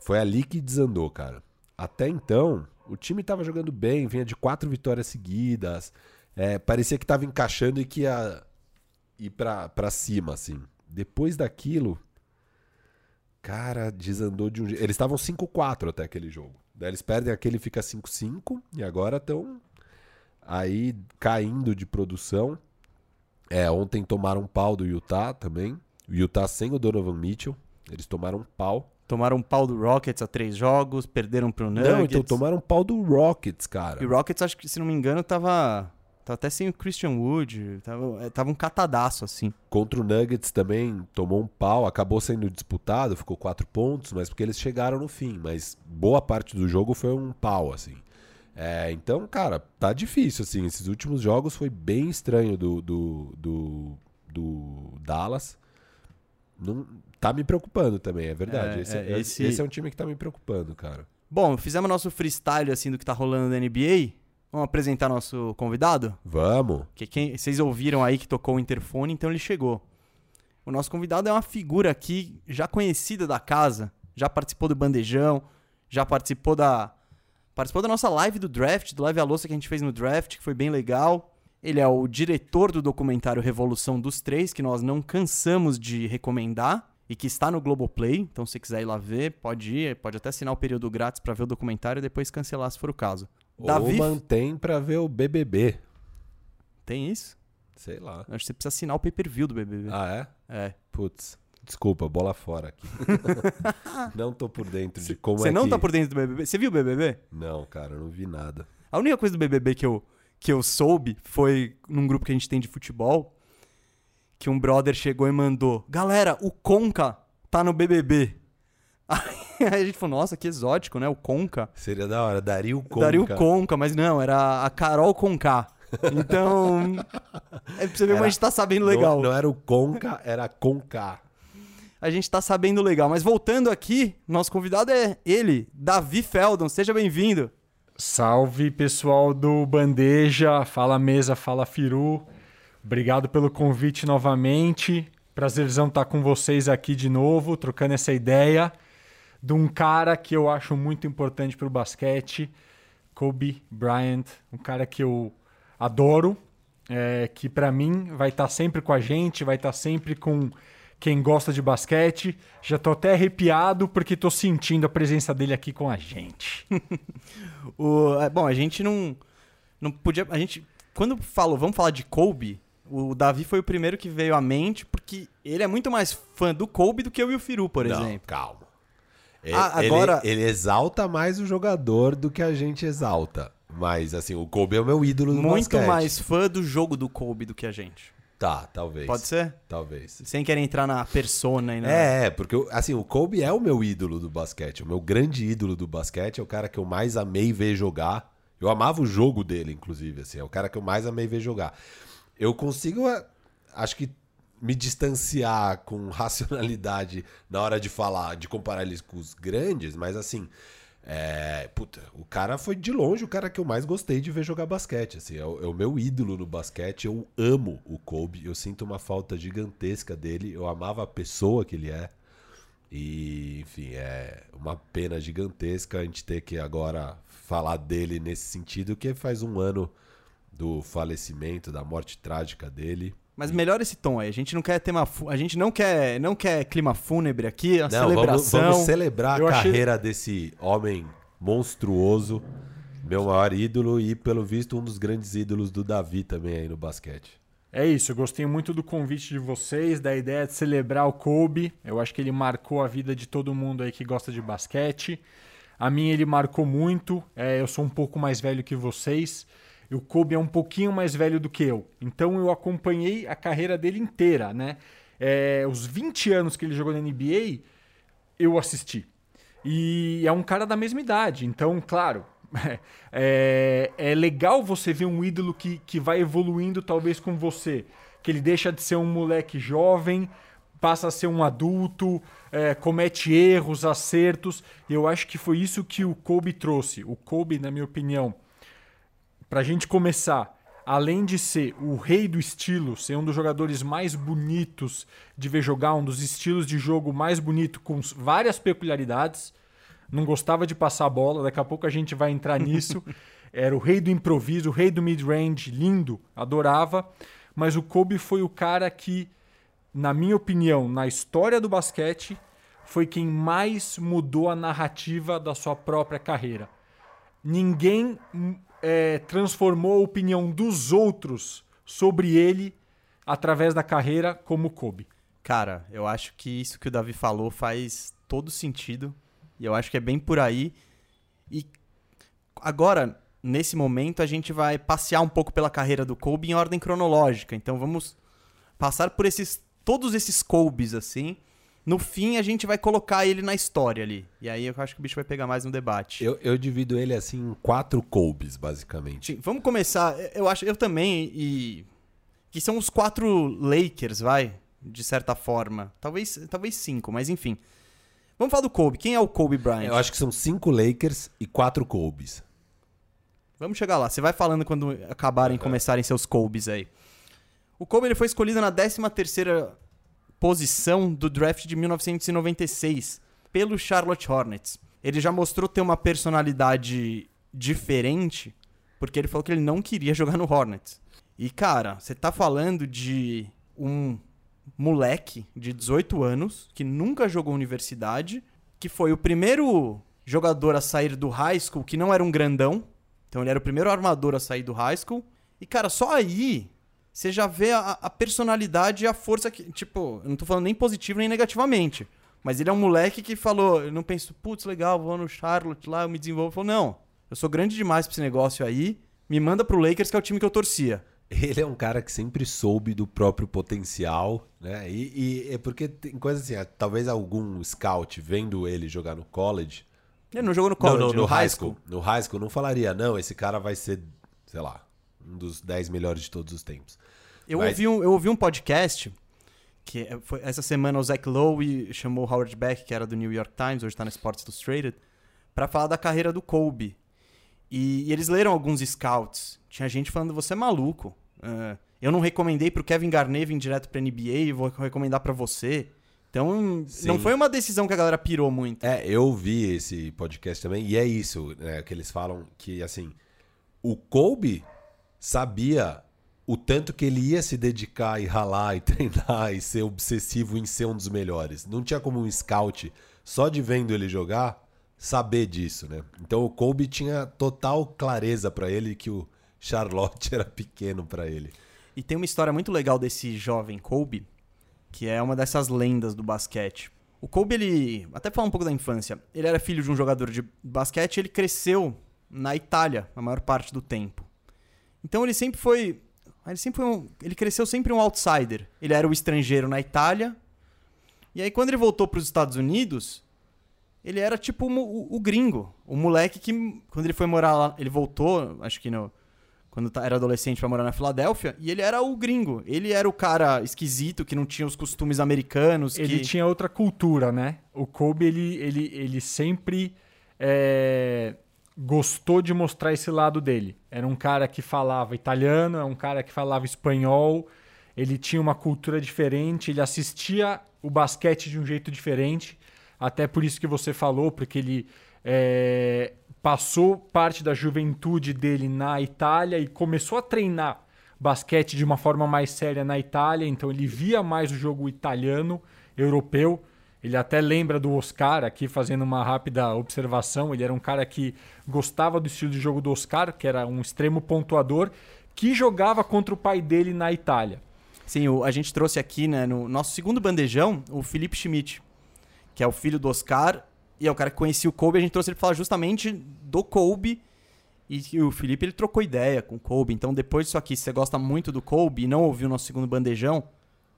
Foi ali que desandou, cara. Até então, o time tava jogando bem, vinha de quatro vitórias seguidas. É, parecia que tava encaixando e que ia ir pra cima, assim. Depois daquilo, cara, desandou de um jeito. Eles estavam 5-4 até aquele jogo. Daí eles perdem aquele fica 5-5 e agora estão aí caindo de produção. É, ontem tomaram um pau do Utah também. O Utah sem o Donovan Mitchell. Eles tomaram um pau. Tomaram um pau do Rockets a três jogos, perderam pro Nuggets. Não, então tomaram um pau do Rockets, cara. E o Rockets, acho que, se não me engano, tava. Tava até sem o Christian Wood. Tava, eh, tava um catadaço, assim. Contra o Nuggets também tomou um pau, acabou sendo disputado, ficou quatro pontos, mas porque eles chegaram no fim. Mas boa parte do jogo foi um pau, assim. É, então, cara, tá difícil, assim. Esses últimos jogos foi bem estranho do, do, do, do Dallas. Não, tá me preocupando também, é verdade. É, esse, é, é, esse- esse é um time que tá me preocupando, cara. Bom, fizemos nosso freestyle, assim, do que tá rolando na NBA. Vamos apresentar nosso convidado? Vamos. Que quem, vocês ouviram aí que tocou o interfone, então ele chegou. O nosso convidado é uma figura aqui já conhecida da casa, já participou do Bandejão, já participou da participou da nossa live do draft, do Live a Louça que a gente fez no draft, que foi bem legal. Ele é o diretor do documentário Revolução dos Três, que nós não cansamos de recomendar e que está no Globoplay. Então, se quiser ir lá ver, pode ir, pode até assinar o período grátis para ver o documentário e depois cancelar se for o caso. Ou Davi... mantém pra ver o BBB. Tem isso? Sei lá. Acho que você precisa assinar o pay-per-view do BBB. Ah, é? É. Putz. Desculpa, bola fora aqui. não tô por dentro de como Você é não que... tá por dentro do BBB? Você viu o BBB? Não, cara, eu não vi nada. A única coisa do BBB que eu, que eu soube foi num grupo que a gente tem de futebol que um brother chegou e mandou: Galera, o Conca tá no BBB. Aí a gente falou: Nossa, que exótico, né? O Conca. Seria da hora, daria o Conca. Daria o Conca, mas não, era a Carol Conca. Então. é pra você ver como a gente tá sabendo legal. Não, não era o Conca, era Conca a gente tá sabendo legal. Mas voltando aqui, nosso convidado é ele, Davi Feldon. Seja bem-vindo. Salve, pessoal do Bandeja. Fala mesa, fala Firu. Obrigado pelo convite novamente. Prazerzão estar com vocês aqui de novo, trocando essa ideia de um cara que eu acho muito importante para o basquete, Kobe Bryant, um cara que eu adoro, é, que para mim vai estar sempre com a gente, vai estar sempre com quem gosta de basquete. Já tô até arrepiado porque tô sentindo a presença dele aqui com a gente. o, é, bom, a gente não, não podia. A gente. Quando falou, vamos falar de Kobe, o Davi foi o primeiro que veio à mente, porque ele é muito mais fã do Kobe do que eu e o Firu, por não, exemplo. Calma. Ele, ah, agora... ele, ele exalta mais o jogador do que a gente exalta. Mas, assim, o Kobe é o meu ídolo no Muito basquete. mais fã do jogo do Kobe do que a gente. Tá, talvez. Pode ser? Talvez. Sem querer entrar na persona e na... É, é, porque assim, o Kobe é o meu ídolo do basquete. O meu grande ídolo do basquete é o cara que eu mais amei ver jogar. Eu amava o jogo dele, inclusive, assim, é o cara que eu mais amei ver jogar. Eu consigo, acho que me distanciar com racionalidade na hora de falar, de comparar eles com os grandes, mas assim, é, puta, o cara foi de longe o cara que eu mais gostei de ver jogar basquete. Assim, é o, é o, meu ídolo no basquete. Eu amo o Kobe. Eu sinto uma falta gigantesca dele. Eu amava a pessoa que ele é. E, enfim, é uma pena gigantesca a gente ter que agora falar dele nesse sentido, que faz um ano do falecimento, da morte trágica dele. Mas melhor esse tom aí. A gente não quer tema, a gente não quer, não quer clima fúnebre aqui, a não, celebração. Vamos, vamos celebrar Eu a carreira desse homem monstruoso, meu maior ídolo e pelo visto um dos grandes ídolos do Davi também aí no basquete. É isso, eu gostei muito do convite de vocês, da ideia de celebrar o Kobe. Eu acho que ele marcou a vida de todo mundo aí que gosta de basquete. A mim ele marcou muito. É, eu sou um pouco mais velho que vocês. O Kobe é um pouquinho mais velho do que eu. Então eu acompanhei a carreira dele inteira, né? É, os 20 anos que ele jogou na NBA, eu assisti. E é um cara da mesma idade. Então, claro, é, é legal você ver um ídolo que, que vai evoluindo talvez com você. Que ele deixa de ser um moleque jovem, passa a ser um adulto, é, comete erros, acertos. E eu acho que foi isso que o Kobe trouxe. O Kobe, na minha opinião, para a gente começar, além de ser o rei do estilo, ser um dos jogadores mais bonitos de ver jogar, um dos estilos de jogo mais bonito, com várias peculiaridades, não gostava de passar a bola, daqui a pouco a gente vai entrar nisso. Era o rei do improviso, o rei do mid-range, lindo, adorava. Mas o Kobe foi o cara que, na minha opinião, na história do basquete, foi quem mais mudou a narrativa da sua própria carreira. Ninguém é, transformou a opinião dos outros sobre ele através da carreira como Kobe? Cara, eu acho que isso que o Davi falou faz todo sentido. E eu acho que é bem por aí. E agora, nesse momento, a gente vai passear um pouco pela carreira do Kobe em ordem cronológica. Então vamos passar por esses todos esses Kobes assim no fim a gente vai colocar ele na história ali. E aí eu acho que o bicho vai pegar mais no debate. Eu, eu divido ele assim em quatro Kobe's, basicamente. Sim, vamos começar. Eu acho, eu também, e. Que são os quatro Lakers, vai, de certa forma. Talvez, talvez cinco, mas enfim. Vamos falar do Kobe. Quem é o Kobe Bryant? Eu acho que são cinco Lakers e quatro Kobe's. Vamos chegar lá. Você vai falando quando acabarem, uhum. começarem seus Kobe's aí. O Kobe ele foi escolhido na 13 terceira posição do draft de 1996 pelo Charlotte Hornets. Ele já mostrou ter uma personalidade diferente porque ele falou que ele não queria jogar no Hornets. E, cara, você tá falando de um moleque de 18 anos que nunca jogou universidade, que foi o primeiro jogador a sair do high school que não era um grandão. Então ele era o primeiro armador a sair do high school. E, cara, só aí você já vê a, a personalidade e a força que. Tipo, eu não tô falando nem positivo nem negativamente. Mas ele é um moleque que falou, eu não penso, putz, legal, vou no Charlotte lá, eu me desenvolvo. Ele falou, não, eu sou grande demais pra esse negócio aí. Me manda pro Lakers, que é o time que eu torcia. Ele é um cara que sempre soube do próprio potencial, né? E, e é porque tem coisa assim, talvez algum scout vendo ele jogar no college. Ele não jogou no college, não, no, no high school. school. No high school não falaria, não, esse cara vai ser, sei lá, um dos 10 melhores de todos os tempos. Eu, Mas... ouvi, um, eu ouvi um podcast que é, foi, essa semana o Zach Lowe chamou o Howard Beck, que era do New York Times, hoje está na Sports Illustrated, para falar da carreira do Kobe. E, e, eles leram alguns scouts. Tinha gente falando, você é maluco. Uh, eu não recomendei pro Kevin Garnett vir direto pra NBA e vou recomendar para você. Então, Sim. não foi uma decisão que a galera pirou muito. É, eu vi esse podcast também, e é isso, né, que eles falam que, assim, o Kobe sabia o tanto que ele ia se dedicar e ralar e treinar e ser obsessivo em ser um dos melhores. Não tinha como um scout, só de vendo ele jogar, saber disso, né? Então o Kobe tinha total clareza para ele que o Charlotte era pequeno para ele. E tem uma história muito legal desse jovem Kobe, que é uma dessas lendas do basquete. O Kobe, ele, até falar um pouco da infância, ele era filho de um jogador de basquete, ele cresceu na Itália a maior parte do tempo. Então ele sempre foi, ele sempre foi um, ele cresceu sempre um outsider. Ele era o estrangeiro na Itália. E aí quando ele voltou para os Estados Unidos, ele era tipo o, o, gringo, o moleque que quando ele foi morar lá, ele voltou, acho que no quando era adolescente para morar na Filadélfia, e ele era o gringo. Ele era o cara esquisito que não tinha os costumes americanos. Ele que... tinha outra cultura, né? O Kobe, ele, ele, ele sempre é, gostou de mostrar esse lado dele. Era um cara que falava italiano, é um cara que falava espanhol, ele tinha uma cultura diferente, ele assistia o basquete de um jeito diferente. Até por isso que você falou, porque ele é, passou parte da juventude dele na Itália e começou a treinar basquete de uma forma mais séria na Itália, então ele via mais o jogo italiano, europeu. Ele até lembra do Oscar, aqui fazendo uma rápida observação. Ele era um cara que gostava do estilo de jogo do Oscar, que era um extremo pontuador, que jogava contra o pai dele na Itália. Sim, o, a gente trouxe aqui né, no nosso segundo bandejão o Felipe Schmidt, que é o filho do Oscar e é o cara que conhecia o Kobe. A gente trouxe ele pra falar justamente do Kobe. E o Felipe ele trocou ideia com o Kobe. Então, depois disso aqui, se você gosta muito do Kobe e não ouviu o nosso segundo bandejão,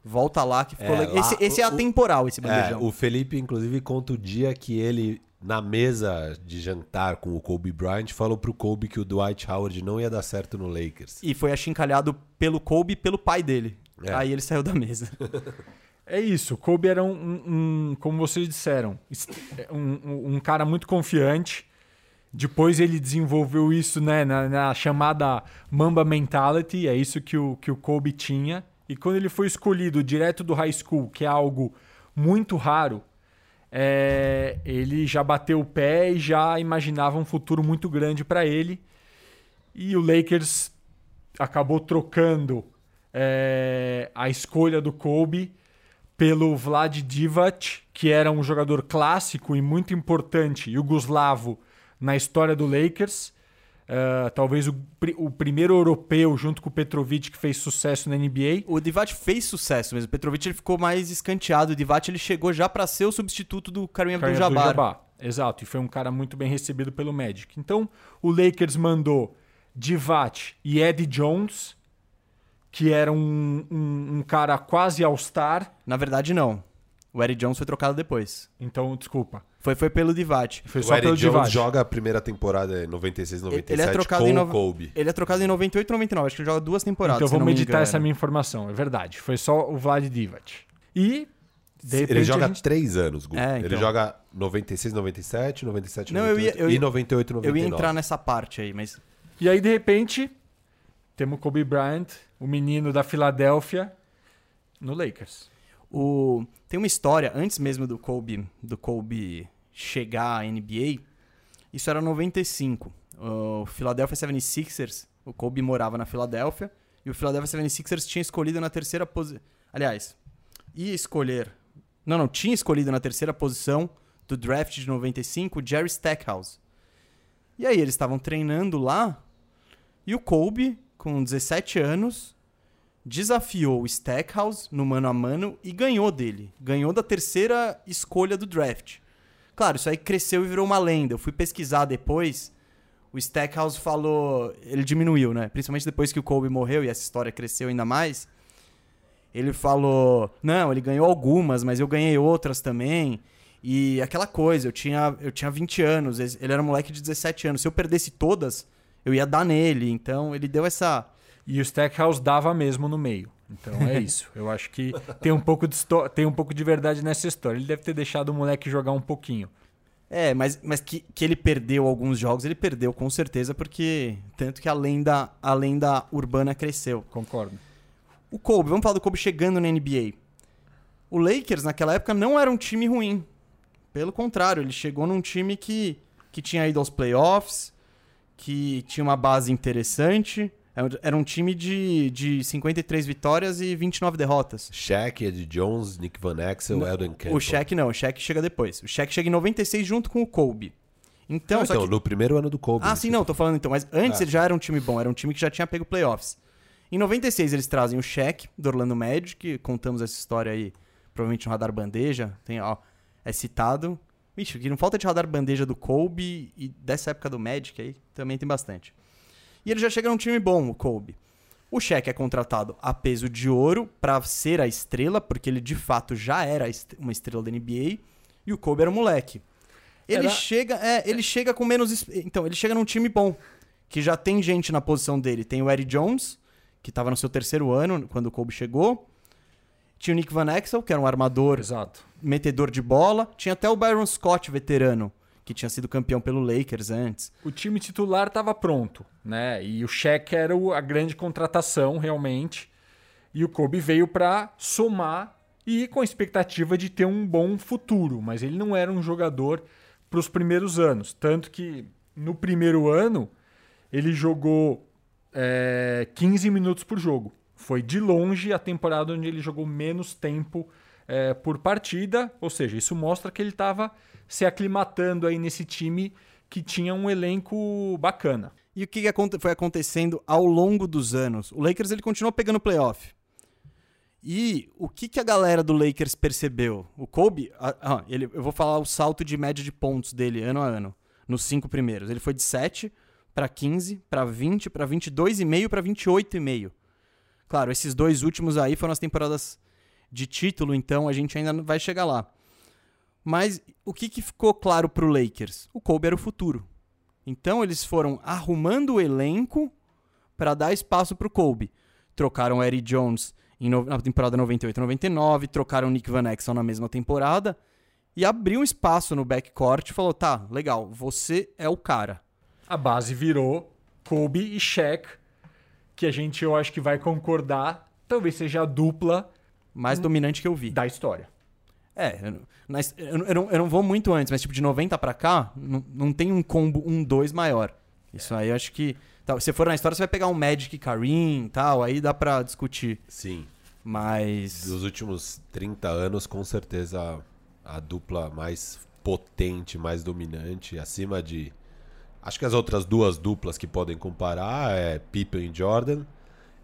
volta lá que ficou é, legal. Esse, esse é atemporal, esse bandejão. É, o Felipe, inclusive, conta o dia que ele, na mesa de jantar com o Kobe Bryant, falou pro Kobe que o Dwight Howard não ia dar certo no Lakers. E foi achincalhado pelo Kobe e pelo pai dele. É. Aí ele saiu da mesa. É isso, Kobe era um, um, um como vocês disseram, um, um, cara muito confiante. Depois ele desenvolveu isso né, na, na, chamada Mamba Mentality, é isso que o, que o Kobe tinha. E quando ele foi escolhido direto do high school, que é algo muito raro, é, ele já bateu o pé e já imaginava um futuro muito grande para ele. E o Lakers acabou trocando é, a escolha do Kobe pelo Vlad Divac, que era um jogador clássico e muito importante, yugoslavo, na história do Lakers. Uh, talvez o, o, primeiro europeu, junto com o Petrovic, que fez sucesso na NBA. O Divac fez sucesso mesmo. O Petrovic ele ficou mais escanteado. O Divac ele chegou já para ser o substituto do Kareem Abdul-Jabbar. Exato, e foi um cara muito bem recebido pelo Magic. Então, o Lakers mandou Divac e Eddie Jones, que era um, um, um cara quase all-star. Na verdade, não. O Eric Jones foi trocado depois. Então, desculpa. Foi, foi pelo Divat. Foi só o Eric pelo Jones Divat. joga a primeira temporada em 96, 97 ele é trocado com em no... o Kobe. Ele é trocado em 98 e 99. Acho que ele joga duas temporadas. Então vamos meditar essa minha informação. É verdade. Foi só o Vlad Divat. E... Repente, ele joga gente... três anos, Gu. É, então. Ele joga 96, 97, 97, Não, 98 eu ia, eu e 98, 99. Eu ia entrar nessa parte aí, mas... E aí, de repente, temos Kobe Bryant, o menino da Filadélfia, no Lakers. O... Tem uma história, antes mesmo do Kobe, do Kobe chegar à NBA, isso era 95. o Philadelphia 76ers, o Kobe morava na Filadélfia, e o Philadelphia 76ers tinha escolhido na terceira posição. Aliás, ia escolher. Não, não, tinha escolhido na terceira posição do draft de 95 Jerry Stackhouse. E aí eles estavam treinando lá, e o Kobe, com 17 anos, desafiou o Stackhouse no mano a mano e ganhou dele. Ganhou da terceira escolha do draft. Claro, isso aí cresceu e virou uma lenda. Eu fui pesquisar depois. O Stackhouse falou. Ele diminuiu, né? Principalmente depois que o Kobe morreu e essa história cresceu ainda mais. Ele falou: Não, ele ganhou algumas, mas eu ganhei outras também. E aquela coisa, eu tinha, eu tinha 20 anos, ele era um moleque de 17 anos. Se eu perdesse todas, eu ia dar nele. Então ele deu essa. E o Stackhouse dava mesmo no meio. Então é isso. Eu acho que tem um pouco de, tem um pouco de verdade nessa história. Ele deve ter deixado o moleque jogar um pouquinho. É, mas, mas que, que ele perdeu alguns jogos, ele perdeu com certeza, porque tanto que a lenda, a lenda urbana cresceu. Concordo. O Kobe, vamos falar do Kobe chegando na NBA. O Lakers, naquela época, não era um time ruim. Pelo contrário, ele chegou num time que, que tinha ido aos playoffs, que tinha uma base interessante. Era um time de, de 53 vitórias e 29 derrotas. Shaq, Ed Jones, Nick Van Exel, Eldon Campbell. O Shaq não, o Shaq chega depois. O Shaq chega em 96 junto com o Kobe. Então, então que... no primeiro ano do Kobe. Ah, sim, não, tô falando então. Mas antes ah. ele já era um time bom, era um time que já tinha pego playoffs. Em 96 eles trazem o Shaq do Orlando Magic, contamos essa história aí, provavelmente no Radar Bandeja, tem, ó, é citado. Vixe, que não falta de Radar Bandeja do Kobe e dessa época do Magic aí, também tem bastante. E ele já chega num time bom, o Kobe. O Shaq é contratado a peso de ouro para ser a estrela, porque ele de fato já era uma estrela da NBA, e o Kobe era um moleque. Ele era... chega, é, ele chega com menos, então, ele chega num time bom, que já tem gente na posição dele. Tem o Eddie Jones, que estava no seu terceiro ano quando o Kobe chegou. Tinha o Nick Van Exel, que era um armador, Exato. metedor de bola. Tinha até o Byron Scott, veterano, que tinha sido campeão pelo Lakers antes. O time titular estava pronto, né? E o Shaq era a grande contratação, realmente. E o Kobe veio para somar e com a expectativa de ter um bom futuro, mas ele não era um jogador para os primeiros anos. Tanto que no primeiro ano ele jogou é, 15 minutos por jogo. Foi de longe a temporada onde ele jogou menos tempo é, por partida, ou seja, isso mostra que ele estava se aclimatando aí nesse time que tinha um elenco bacana. E o que foi acontecendo ao longo dos anos? O Lakers ele continuou pegando playoff. E o que, que a galera do Lakers percebeu? O Kobe, ah, ele, eu vou falar o salto de média de pontos dele ano a ano, nos cinco primeiros. Ele foi de 7 para 15, para 20, para 22,5, para 28,5. Claro, esses dois últimos aí foram as temporadas de título, então a gente ainda vai chegar lá. Mas o que, que ficou claro para o Lakers? O Kobe era o futuro. Então eles foram arrumando o elenco para dar espaço para o Kobe. Trocaram o Eddie Jones no, na temporada 98-99, trocaram o Nick Van Exel na mesma temporada e abriu um espaço no backcourt e falou: tá, legal, você é o cara. A base virou Kobe e Shaq, que a gente eu acho que vai concordar, talvez seja a dupla mais dominante que eu vi da história. É, eu, eu, eu, não, eu não vou muito antes, mas tipo, de 90 para cá, não, não tem um combo 1-2 maior. Isso aí eu acho que. Tá, se for na história, você vai pegar um Magic Karim e tal, aí dá pra discutir. Sim. Mas. Dos últimos 30 anos, com certeza a, dupla mais potente, mais dominante, acima de. Acho que as outras duas duplas que podem comparar é Pippen e Jordan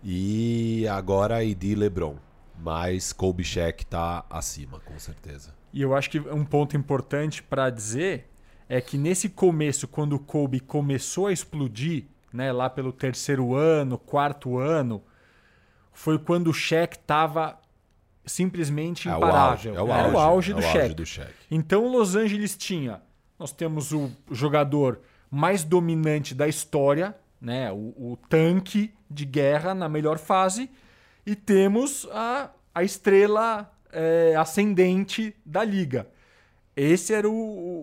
e agora ID LeBron. Mas Kobe Shaq tá acima, com certeza. E eu acho que um ponto importante para dizer é que nesse começo, quando o Kobe começou a explodir, né, lá pelo terceiro ano, quarto ano, foi quando o Shaq tava simplesmente imparável. É o auge, é o auge, do, é o Shaq. auge do Shaq. Então Los Angeles tinha, nós temos o jogador mais dominante da história, né, o, o tanque de guerra na melhor fase, e temos a, a estrela é, ascendente da liga. Esse eram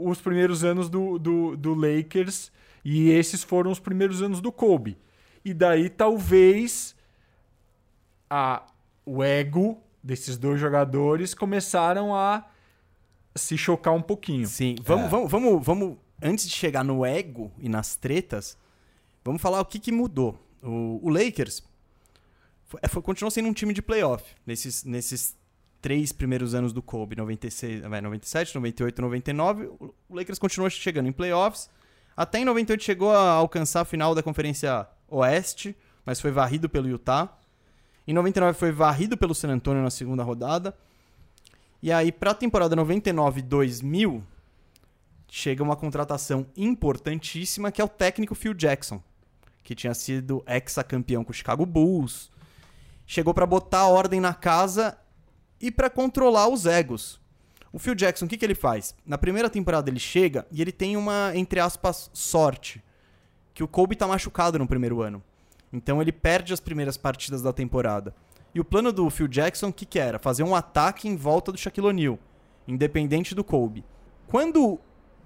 os primeiros anos do, do, do, Lakers e esses foram os primeiros anos do Kobe. E daí talvez a, o ego desses dois jogadores começaram a se chocar um pouquinho. Sim, vamos, é. vamos, vamos, vamos antes de chegar no ego e nas tretas, vamos falar o que, que mudou. O, o Lakers foi, foi- continuou sendo um time de playoff nesses, nesses três primeiros anos do Kobe, 96, vai, 97, 98, 99. O o Lakers continuou chegando em playoffs. Até em 98 chegou a alcançar a final da Conferência Oeste, mas foi varrido pelo Utah. Em 99 foi varrido pelo San Antonio na segunda rodada. E aí, para a temporada 99-2000, chega uma contratação importantíssima, que é o técnico Phil Jackson, que tinha sido ex-campeão com o Chicago Bulls. Chegou para botar a ordem na casa e para controlar os egos. O Phil Jackson, o que, que ele faz? Na primeira temporada ele chega e ele tem uma, entre aspas, sorte. Que o Kobe tá machucado no primeiro ano. Então ele perde as primeiras partidas da temporada. E o plano do Phil Jackson, o que, que era? Fazer um ataque em volta do Shaquille O'Neal, independente do Kobe. Quando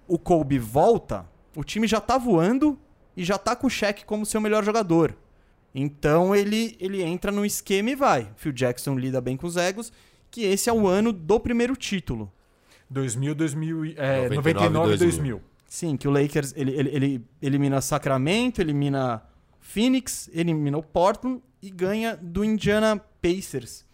o Kobe volta, o time já tá voando e já tá com o Shaq como seu melhor jogador. Então ele, ele entra no esquema e vai. Phil Jackson lida bem com os egos, que esse é o ano do primeiro título. 2000, 2000, e- é, 99, 99 2000. Sim, que o Lakers ele, ele, ele elimina Sacramento, elimina Phoenix, elimina o Portland e ganha do Indiana Pacers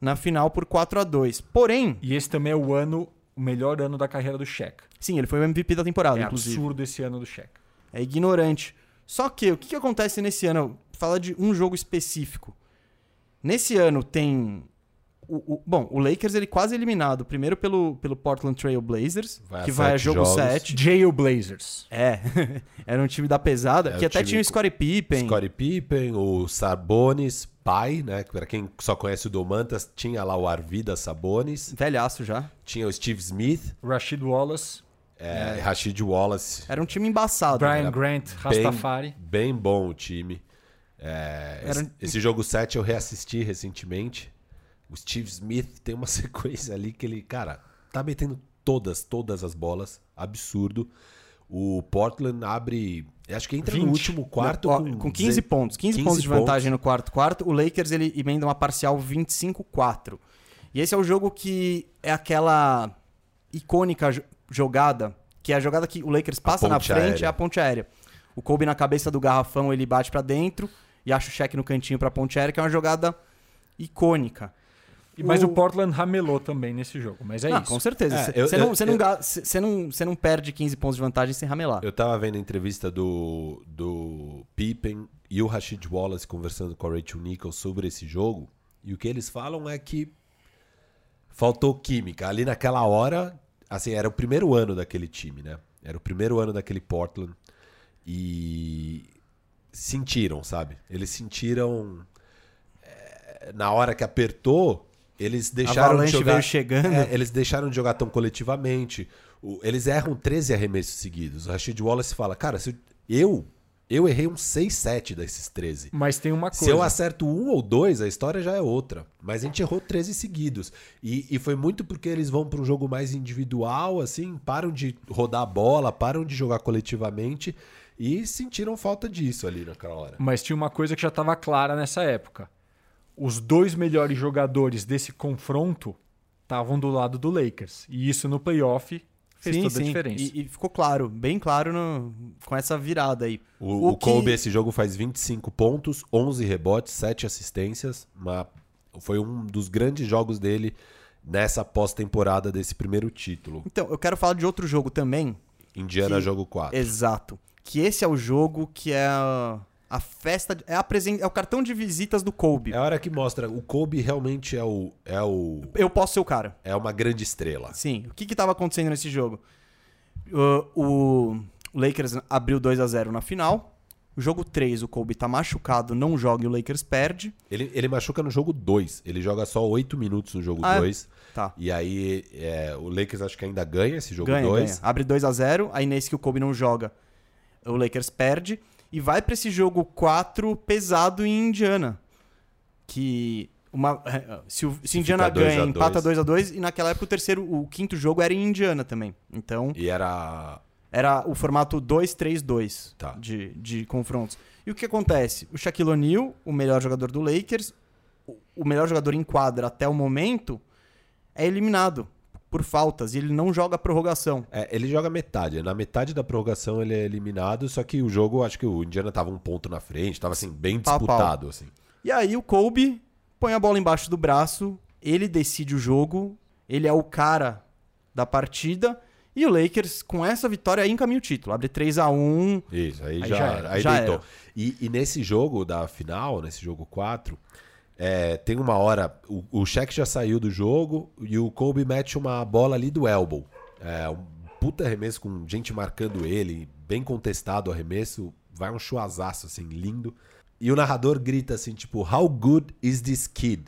na final por 4 a 2 Porém, E esse também é o ano, o melhor ano da carreira do Shaq. sim, ele foi o MVP da temporada, é inclusive. absurdo esse ano do Shaq. É ignorante. Só que o que, que acontece nesse ano? Fala de um jogo específico. Nesse ano tem. O, o- bom, o Lakers ele quase eliminado. Primeiro pelo, pelo Portland Trail Blazers, Vai que vai a sete jogo jogos. 7. Jail Blazers. É, era um time da pesada, É, que até tinha o Scottie Pippen. Scottie Pippen, o Sabonis, pai, né? Pra quem só conhece o Domantas, tinha lá o Arvida Sabonis, Velhaço já. tinha o Steve Smith, Rashid Wallace. é, Rashid Wallace. Era um time embaçado. Brian Era- Grant, Bem, Rastafari. bem bom o time. É, Era- esse, jogo 7 eu reassisti recentemente. O Steve Smith tem uma sequência ali que ele, cara, tá metendo todas, todas as bolas. Absurdo. O Portland abre. Acho que entra 20. no último quarto com, com 15 deze- pontos. 15, 15 pontos de vantagem no quarto quarto. O Lakers ele emenda uma parcial 25-4. E esse é o jogo que é aquela icônica jo- jogada, que é a jogada que o Lakers passa na frente, aérea. é a ponte aérea. O Kobe na cabeça do garrafão, ele bate pra dentro e acha o cheque no cantinho pra ponte aérea, que é uma jogada icônica. E- Mas O- o Portland ramelou também nesse jogo. Mas é Ah, isso. com certeza. É, Você eu- não, eu- não, eu- cê não, cê não perde 15 pontos de vantagem sem ramelar. Eu tava vendo a entrevista do, do Pippen e o Rashid Wallace conversando com a Rachel Nichols sobre esse jogo. E o que eles falam é que faltou química. Ali naquela hora, assim, era o primeiro ano daquele time, né? Era o primeiro ano daquele Portland. E sentiram, sabe? Eles sentiram. é, na hora que apertou, eles deixaram de jogar. veio chegando. É, eles deixaram de jogar tão coletivamente. O- eles erram 13 arremessos seguidos. O Rashid Wallace fala: Cara, se eu, eu errei uns 6, 7 desses 13. Mas tem uma Se coisa. eu acerto um ou dois, a história já é outra. Mas a gente errou 13 seguidos. E, e foi muito porque eles vão para um jogo mais individual, assim, param de rodar a bola, param de jogar coletivamente e sentiram falta disso ali naquela hora. Mas tinha uma coisa que já estava clara nessa época. Os dois melhores jogadores desse confronto estavam do lado do Lakers. E isso no playoff fez toda a diferença. E, e ficou claro, bem claro no- com essa virada aí. O, o que- Kobe, esse jogo, faz 25 pontos, 11 rebotes, 7 assistências. Uma- foi um dos grandes jogos dele nessa pós-temporada desse primeiro título. Então, eu quero falar de outro jogo também. Indiana, Que- jogo 4. Exato. Que esse é o jogo que é a, a festa, é, a presen- é o cartão de visitas do Kobe. É a hora que mostra, o Kobe realmente é o é o Eu posso ser o cara. é uma grande estrela. Sim. O que que tava acontecendo nesse jogo? Uh, o Lakers abriu 2 a 0 na final. O jogo 3, o Kobe tá machucado, não joga e o Lakers perde. Ele, ele machuca no jogo 2. Ele joga só 8 minutos no jogo Ah, é? 2. Tá. E aí é, o Lakers acho que ainda ganha esse jogo ganha, 2. ganha. Abre 2 a 0 aí nesse que o Kobe não joga, o Lakers perde e vai pra esse jogo 4 pesado em Indiana. Que uma se o se Indiana ficar 2 a ganha, 2. empata 2 a 2 e naquela época o terceiro, o quinto jogo era em Indiana também. Então, E era era o formato 2-3-2 Tá. de, de confrontos. E o que acontece? O Shaquille O'Neal, o melhor jogador do Lakers, o melhor jogador em quadra até o momento, é eliminado por faltas e ele não joga a prorrogação. É, ele joga metade. Na metade da prorrogação ele é eliminado, só que o jogo, acho que o Indiana tava um ponto na frente, tava assim, bem a pau. disputado. Assim. E aí o Kobe põe a bola embaixo do braço, ele decide o jogo, ele é o cara da partida. E o Lakers, com essa vitória, aí encaminha o título. Abre 3 a 1 Isso, aí, Aí já, já era, aí já deitou. E, e nesse jogo da final, nesse jogo 4, é, tem uma hora, o, o já saiu do jogo e o Kobe mete uma bola ali do elbow. É, um puta arremesso com gente marcando ele, bem contestado o arremesso, vai um chuazaço assim, lindo. E o narrador grita assim, tipo, How good is this kid?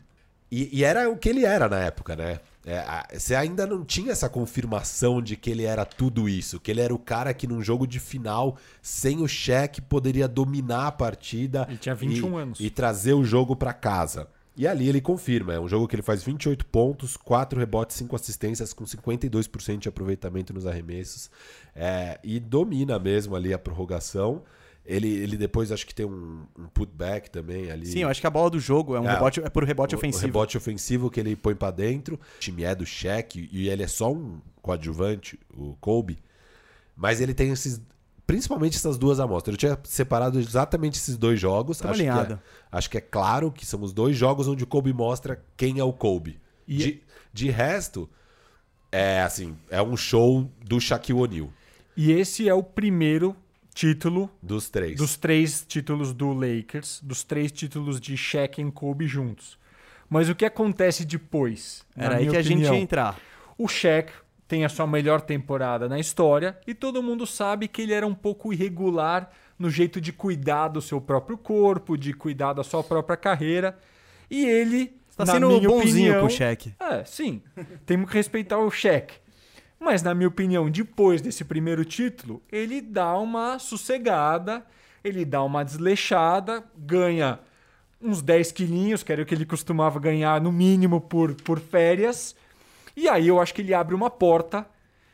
E, e era o que ele era na época, né? É, você ainda não tinha essa confirmação de que ele era tudo isso, que ele era o cara que num jogo de final, sem o Shaq, poderia dominar a partida. Ele tinha 21 e, anos. E trazer o jogo pra casa. E ali ele confirma, é um jogo que ele faz 28 pontos, 4 rebotes, 5 assistências, com 52% de aproveitamento nos arremessos. É, e domina mesmo ali a prorrogação. Ele, ele depois acho que tem um, um putback também ali. Sim, eu acho que a bola do jogo é, um É, rebote, é por rebote O- ofensivo. O rebote ofensivo que ele põe pra dentro. O time é do Shaq e ele é só um coadjuvante, o Kobe. Mas ele tem esses. Principalmente essas duas amostras. Eu tinha separado exatamente esses dois jogos. Acho, que é, acho que é claro que são os dois jogos onde o Kobe mostra quem é o Kobe. E- De, de resto, é assim, é um show do Shaquille O'Neal, E esse é o primeiro título dos três. dos três títulos do Lakers, dos três títulos de Shaq e Kobe juntos. Mas o que acontece depois? Era aí que a gente opinião? ia entrar. O Shaq tem a sua melhor temporada na história e todo mundo sabe que ele era um pouco irregular no jeito de cuidar do seu próprio corpo, de cuidar da sua própria carreira. E ele, Tá na sendo minha bonzinho opinião, com o Shaq. é, sim. Temos que respeitar o Shaq. Mas, na minha opinião, depois desse primeiro título, ele dá uma sossegada, ele dá uma desleixada, ganha uns 10 quilinhos, que era o que ele costumava ganhar no mínimo por, por férias. E aí eu acho que ele abre uma porta,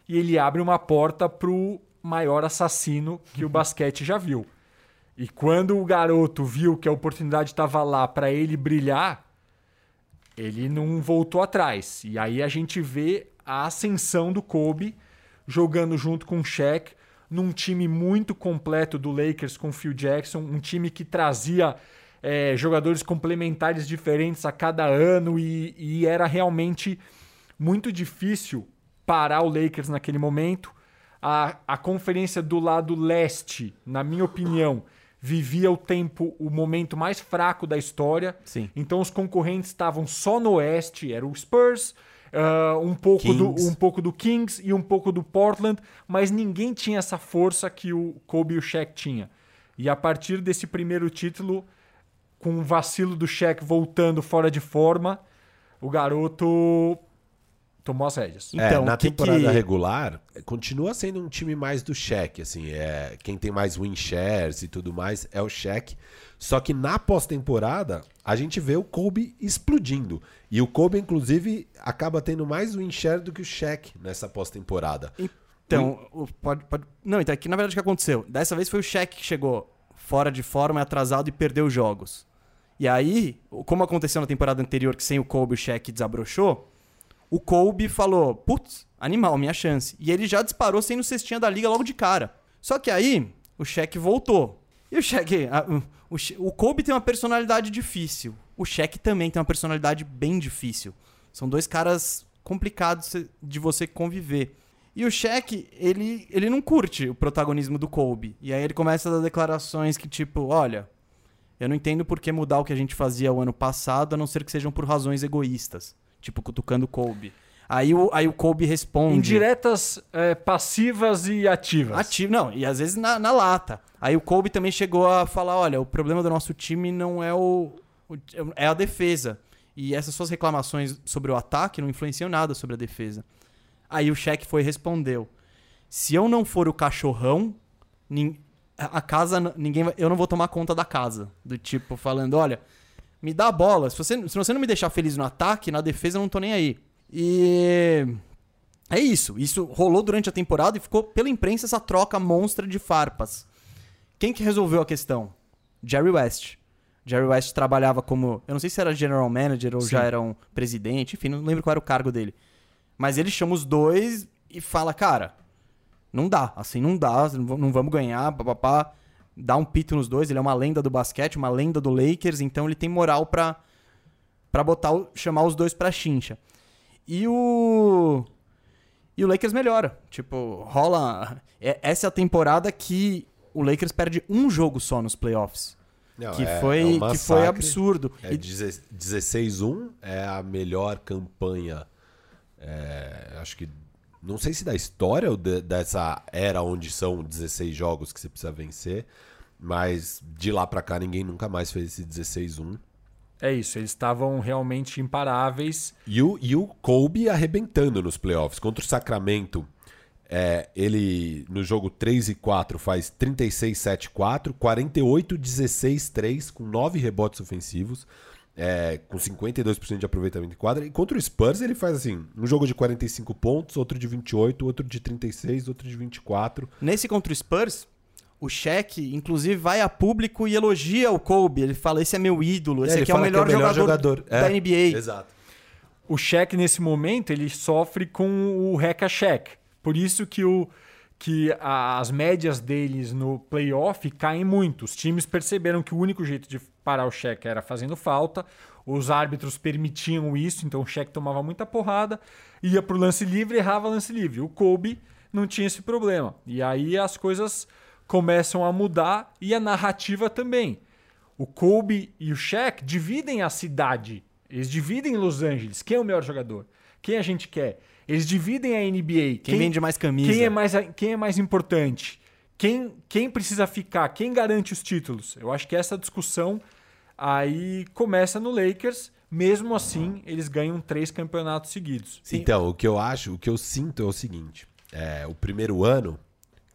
e ele abre uma porta pro maior assassino que o basquete já viu. E quando o garoto viu que a oportunidade estava lá para ele brilhar, ele não voltou atrás. E aí a gente vê a ascensão do Kobe jogando junto com o Shaq num time muito completo do Lakers com Phil Jackson, um time que trazia eh, jogadores complementares diferentes a cada ano e, e era realmente muito difícil parar o Lakers naquele momento. A, a conferência do lado leste, na minha opinião, vivia o tempo, o momento mais fraco da história. Sim. Então os concorrentes estavam só no oeste, era o Spurs, ah, um, pouco do, Kings. um pouco do Kings e um pouco do Portland, mas ninguém tinha essa força que o Kobe e o Shaq tinha. E a partir desse primeiro título, com o vacilo do Shaq voltando fora de forma, o garoto tomou as rédeas. É, Então, na que temporada que- regular, continua sendo um time mais do Shaq, assim, é, quem tem mais win shares e tudo mais é o Shaq. Só que na pós-temporada, a gente vê o Kobe explodindo. E o Kobe, inclusive, acaba tendo mais win share do que o Shaq nessa pós-temporada. Então, o- pode, pode... Não, então, aqui na verdade o que aconteceu? Dessa vez foi o Shaq que chegou fora de forma, atrasado e perdeu jogos. E aí, como aconteceu na temporada anterior, que sem o Kobe o Shaq desabrochou, o Kobe falou, putz, animal, minha chance. E ele já disparou sendo cestinha da liga logo de cara. Só que aí, o Shaq voltou. E o Shaq... a- o- o, o Kobe tem uma personalidade difícil. O Shaq também tem uma personalidade bem difícil. São dois caras complicados de você conviver. E o Shaq, ele, ele não curte o protagonismo do Kobe. E aí ele começa a dar declarações que, tipo, olha, eu não entendo por que mudar o que a gente fazia o ano passado, a não ser que sejam por razões egoístas. Tipo, cutucando o Kobe. Aí o, aí o Kobe responde. Indiretas, eh, passivas e ativas. Ativo, não, e às vezes na, na lata. Aí o Kobe também chegou a falar: olha, o problema do nosso time não é o- é a defesa. E essas suas reclamações sobre o ataque não influenciam nada sobre a defesa. Aí o Shaq foi e respondeu: se eu não for o cachorrão, a casa, ninguém vai- eu não vou tomar conta da casa. Do tipo, falando: olha, me dá a bola. Se você, se você não me deixar feliz no ataque, na defesa eu não tô nem aí. E. É isso. Isso rolou durante a temporada e ficou pela imprensa essa troca monstra de farpas. Quem que resolveu a questão? Jerry West. Jerry West trabalhava como. Eu não sei se era general manager ou Sim. já era um presidente, enfim, não lembro qual era o cargo dele. Mas ele chama os dois e fala, cara, não dá, assim não dá, não vamos ganhar, papapá. Dá um pito nos dois, ele é uma lenda do basquete, uma lenda do Lakers, então ele tem moral pra, pra botar, o- chamar os dois pra chincha. E o. E o Lakers melhora. Tipo, rola. é- essa é a temporada que o Lakers perde um jogo só nos playoffs. Não, que, é- foi, é um que foi absurdo. É E- 16 16-1 é a melhor campanha, é, acho que, não sei se da história ou de- dessa era onde são 16 jogos que você precisa vencer, mas de lá pra cá ninguém nunca mais fez esse 16-1. É isso, eles estavam realmente imparáveis. E o, e o Kobe arrebentando nos playoffs. Contra o Sacramento, é, ele no jogo 3 e 4 faz 36-7-4, 48-16-3, com 9 rebotes ofensivos, é, com 52% de aproveitamento em quadra. E contra o Spurs, ele faz assim: um jogo de 45 pontos, outro de 28, outro de 36, outro de 24. Nesse contra o Spurs, o Shaq, inclusive, vai a público e elogia o Kobe. Ele fala: esse é meu ídolo, esse ele aqui é o fala que melhor, jogador, da É, NBA. Exato. O Shaq, nesse momento, ele sofre com o Reca Shaq. Por isso que, o, que a- as médias deles no playoff caem muito. Os times perceberam que o único jeito de parar o Shaq era fazendo falta. Os árbitros permitiam isso, então o Shaq tomava muita porrada, ia pro lance livre errava lance livre. O Kobe não tinha esse problema. E aí as coisas começam a mudar e a narrativa também. O Kobe e o Shaq dividem a cidade. Eles dividem Los Angeles. Quem é o melhor jogador? Quem a gente quer? Eles dividem a NBA. Quem vende mais camisa? Quem é mais, quem é mais importante? Quem, quem precisa ficar? Quem garante os títulos? Eu acho que essa discussão aí começa no Lakers. Mesmo assim, eles ganham três campeonatos seguidos. Então, o que eu acho, o que eu sinto é o seguinte: é, o primeiro ano,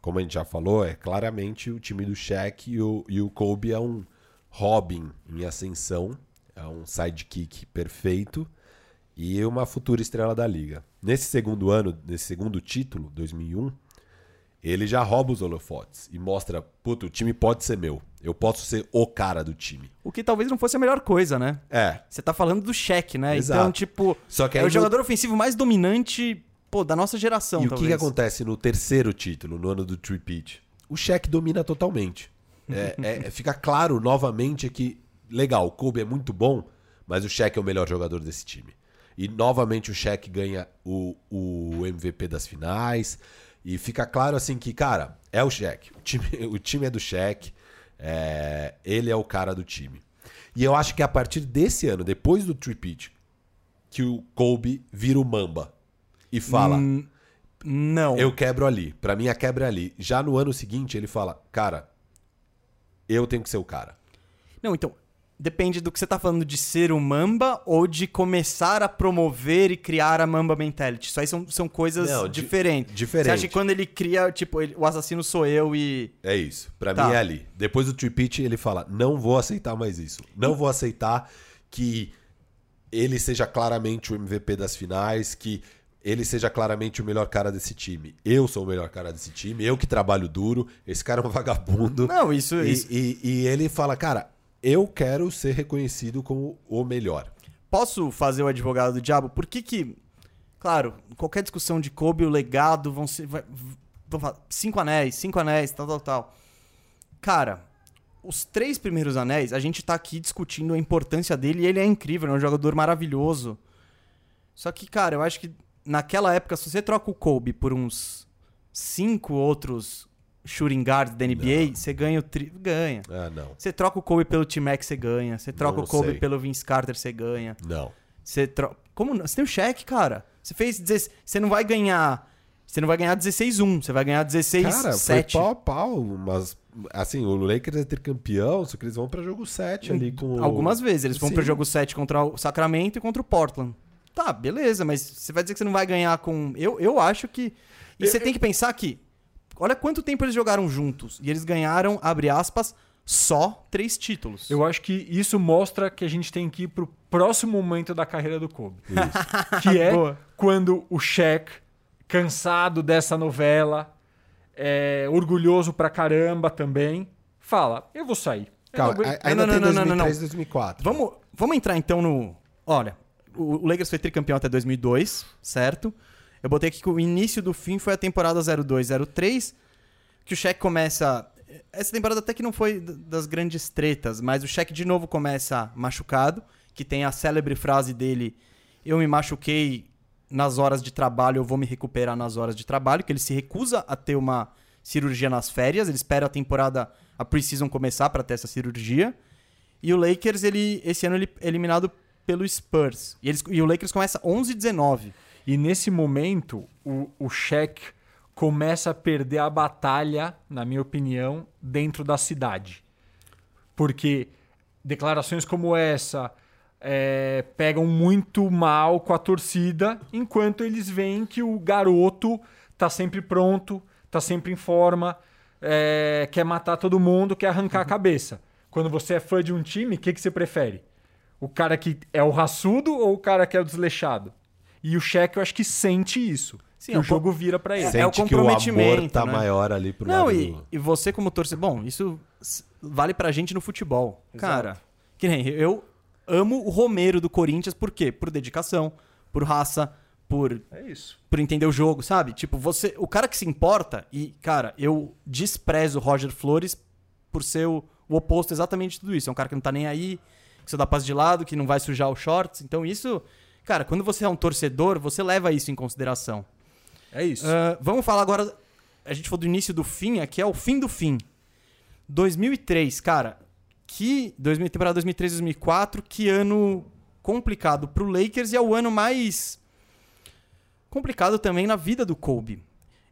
como a gente já falou, é claramente o time do Shaq e o, e o Kobe é um Robin em ascensão, é um sidekick perfeito e uma futura estrela da liga. Nesse segundo ano, nesse segundo título, 2001, ele já rouba os holofotes e mostra, puto, o time pode ser meu. Eu posso ser o cara do time. O que talvez não fosse a melhor coisa, né? É, Você tá falando do Shaq, né? Exato. Então, tipo, Só que é o no- jogador ofensivo mais dominante, pô, da nossa geração, E o que, que talvez. acontece no terceiro título, no ano do Tripit? O Shaq domina totalmente. É, é- fica claro novamente que, legal, o Kobe é muito bom, mas o Shaq é o melhor jogador desse time. E novamente o Shaq ganha o, o MVP das finais. E fica claro assim que, cara, é o Shaq. O time, o time é do Shaq. é, ele é o cara do time. E eu acho que a partir desse ano, depois do Tripit, que o Kobe vira o Mamba. E fala. Hum, Não. Eu quebro ali. Pra mim, a quebra é ali. Já no ano seguinte, ele fala: Cara, eu tenho que ser o cara. Não, então, depende do que você tá falando de ser o Mamba ou de começar a promover e criar a Mamba Mentality. Isso aí são, são coisas Não, di- diferentes. diferente. Você acha que quando ele cria, tipo, ele- o assassino sou eu e. É isso. Pra Tá. mim é ali. Depois do tripit, ele fala: Não vou aceitar mais isso. Não vou aceitar que ele seja claramente o MVP das finais, que ele seja claramente o melhor cara desse time. Eu sou o melhor cara desse time, eu que trabalho duro, esse cara é um vagabundo. Não, isso. E, isso- e- e ele fala, cara, eu quero ser reconhecido como o melhor. Posso fazer o advogado do diabo? Por que que. Claro, qualquer discussão de Kobe, o legado vão ser. vai- vão falar, cinco anéis, cinco anéis, tal, tal, tal. Cara, os três primeiros anéis, a gente tá aqui discutindo a importância dele e ele é incrível, é um jogador maravilhoso. Só que, cara, eu acho que naquela época, se você troca o Kobe por uns cinco outros shooting guards da NBA, você ganha o tri... Ganha. Ah, não. Você troca o Kobe pelo T-Mac, você ganha. Você troca Não o Kobe sei. pelo Vince Carter, você ganha. Não. Você troca. Como não? Você tem o cheque, cara. Você fez. 16 Você não vai ganhar. Você não vai ganhar 16-1, você vai ganhar 16-7. Cara, foi pau a pau, mas assim, o Lakers é ter campeão, só que eles vão pra jogo 7 ali com o- Algumas vezes. Eles vão pro jogo 7 contra o Sacramento e contra o Portland. Tá, beleza, mas você vai dizer que você não vai ganhar com. Eu, eu acho que. E você tem que pensar que. Olha quanto tempo eles jogaram juntos. E eles ganharam, abre aspas, só três títulos. Eu acho que isso mostra que a gente tem que ir pro próximo momento da carreira do Kobe. Que é Boa. quando o Shaq, cansado dessa novela, é, orgulhoso pra caramba também, fala: Eu vou sair. Eu Calma, não aguento- a- ainda Não, não, tem não, não, não, 2003 não. 2004. Vamos, vamos entrar então no. Olha, o o Lakers foi tricampeão até 2002, certo? Eu botei aqui que o início do fim foi a temporada 0203, que o Shaq começa. Essa temporada até que não foi das grandes tretas, mas o Shaq de novo começa machucado, que tem a célebre frase dele: Eu me machuquei nas horas de trabalho, eu vou me recuperar nas horas de trabalho, que ele se recusa a ter uma cirurgia nas férias, ele espera a temporada, a precisam começar para ter essa cirurgia. E o Lakers, ele, esse ano, ele eliminado pelo Spurs. E, eles, e o Lakers começa 11-19. E nesse momento, o, o Shaq começa a perder a batalha, na minha opinião, dentro da cidade. Porque declarações como essa é, pegam muito mal com a torcida, enquanto eles veem que o garoto tá sempre pronto, tá sempre em forma, é, quer matar todo mundo, quer arrancar a cabeça. Quando você é fã de um time, o que, que você prefere? O cara que é o raçudo ou o cara que é o desleixado? E o Shaq, eu acho que sente isso. Sim, que o jogo vira para ele. Sente é o comprometimento. Que o amor tá né? maior ali pro Não, lado e, do... e você como torcedor... Bom, isso vale pra gente no futebol. Exato. Cara, que nem eu amo o Romero do Corinthians, por quê? Por dedicação, por raça, por é isso. por entender o jogo, sabe? Tipo, você, o cara que se importa e, cara, eu desprezo o Roger Flores por ser o, o oposto exatamente de tudo isso. É um cara que não tá nem aí, que só dá passo de lado, que não vai sujar os shorts. Então isso, cara, quando você é um torcedor, você leva isso em consideração. É isso. Uh, vamos falar agora, a gente falou do início do fim, aqui é o fim do fim. 2003, cara, que 2000, temporada 2003 2004, que ano complicado pro Lakers e é o ano mais complicado também na vida do Kobe.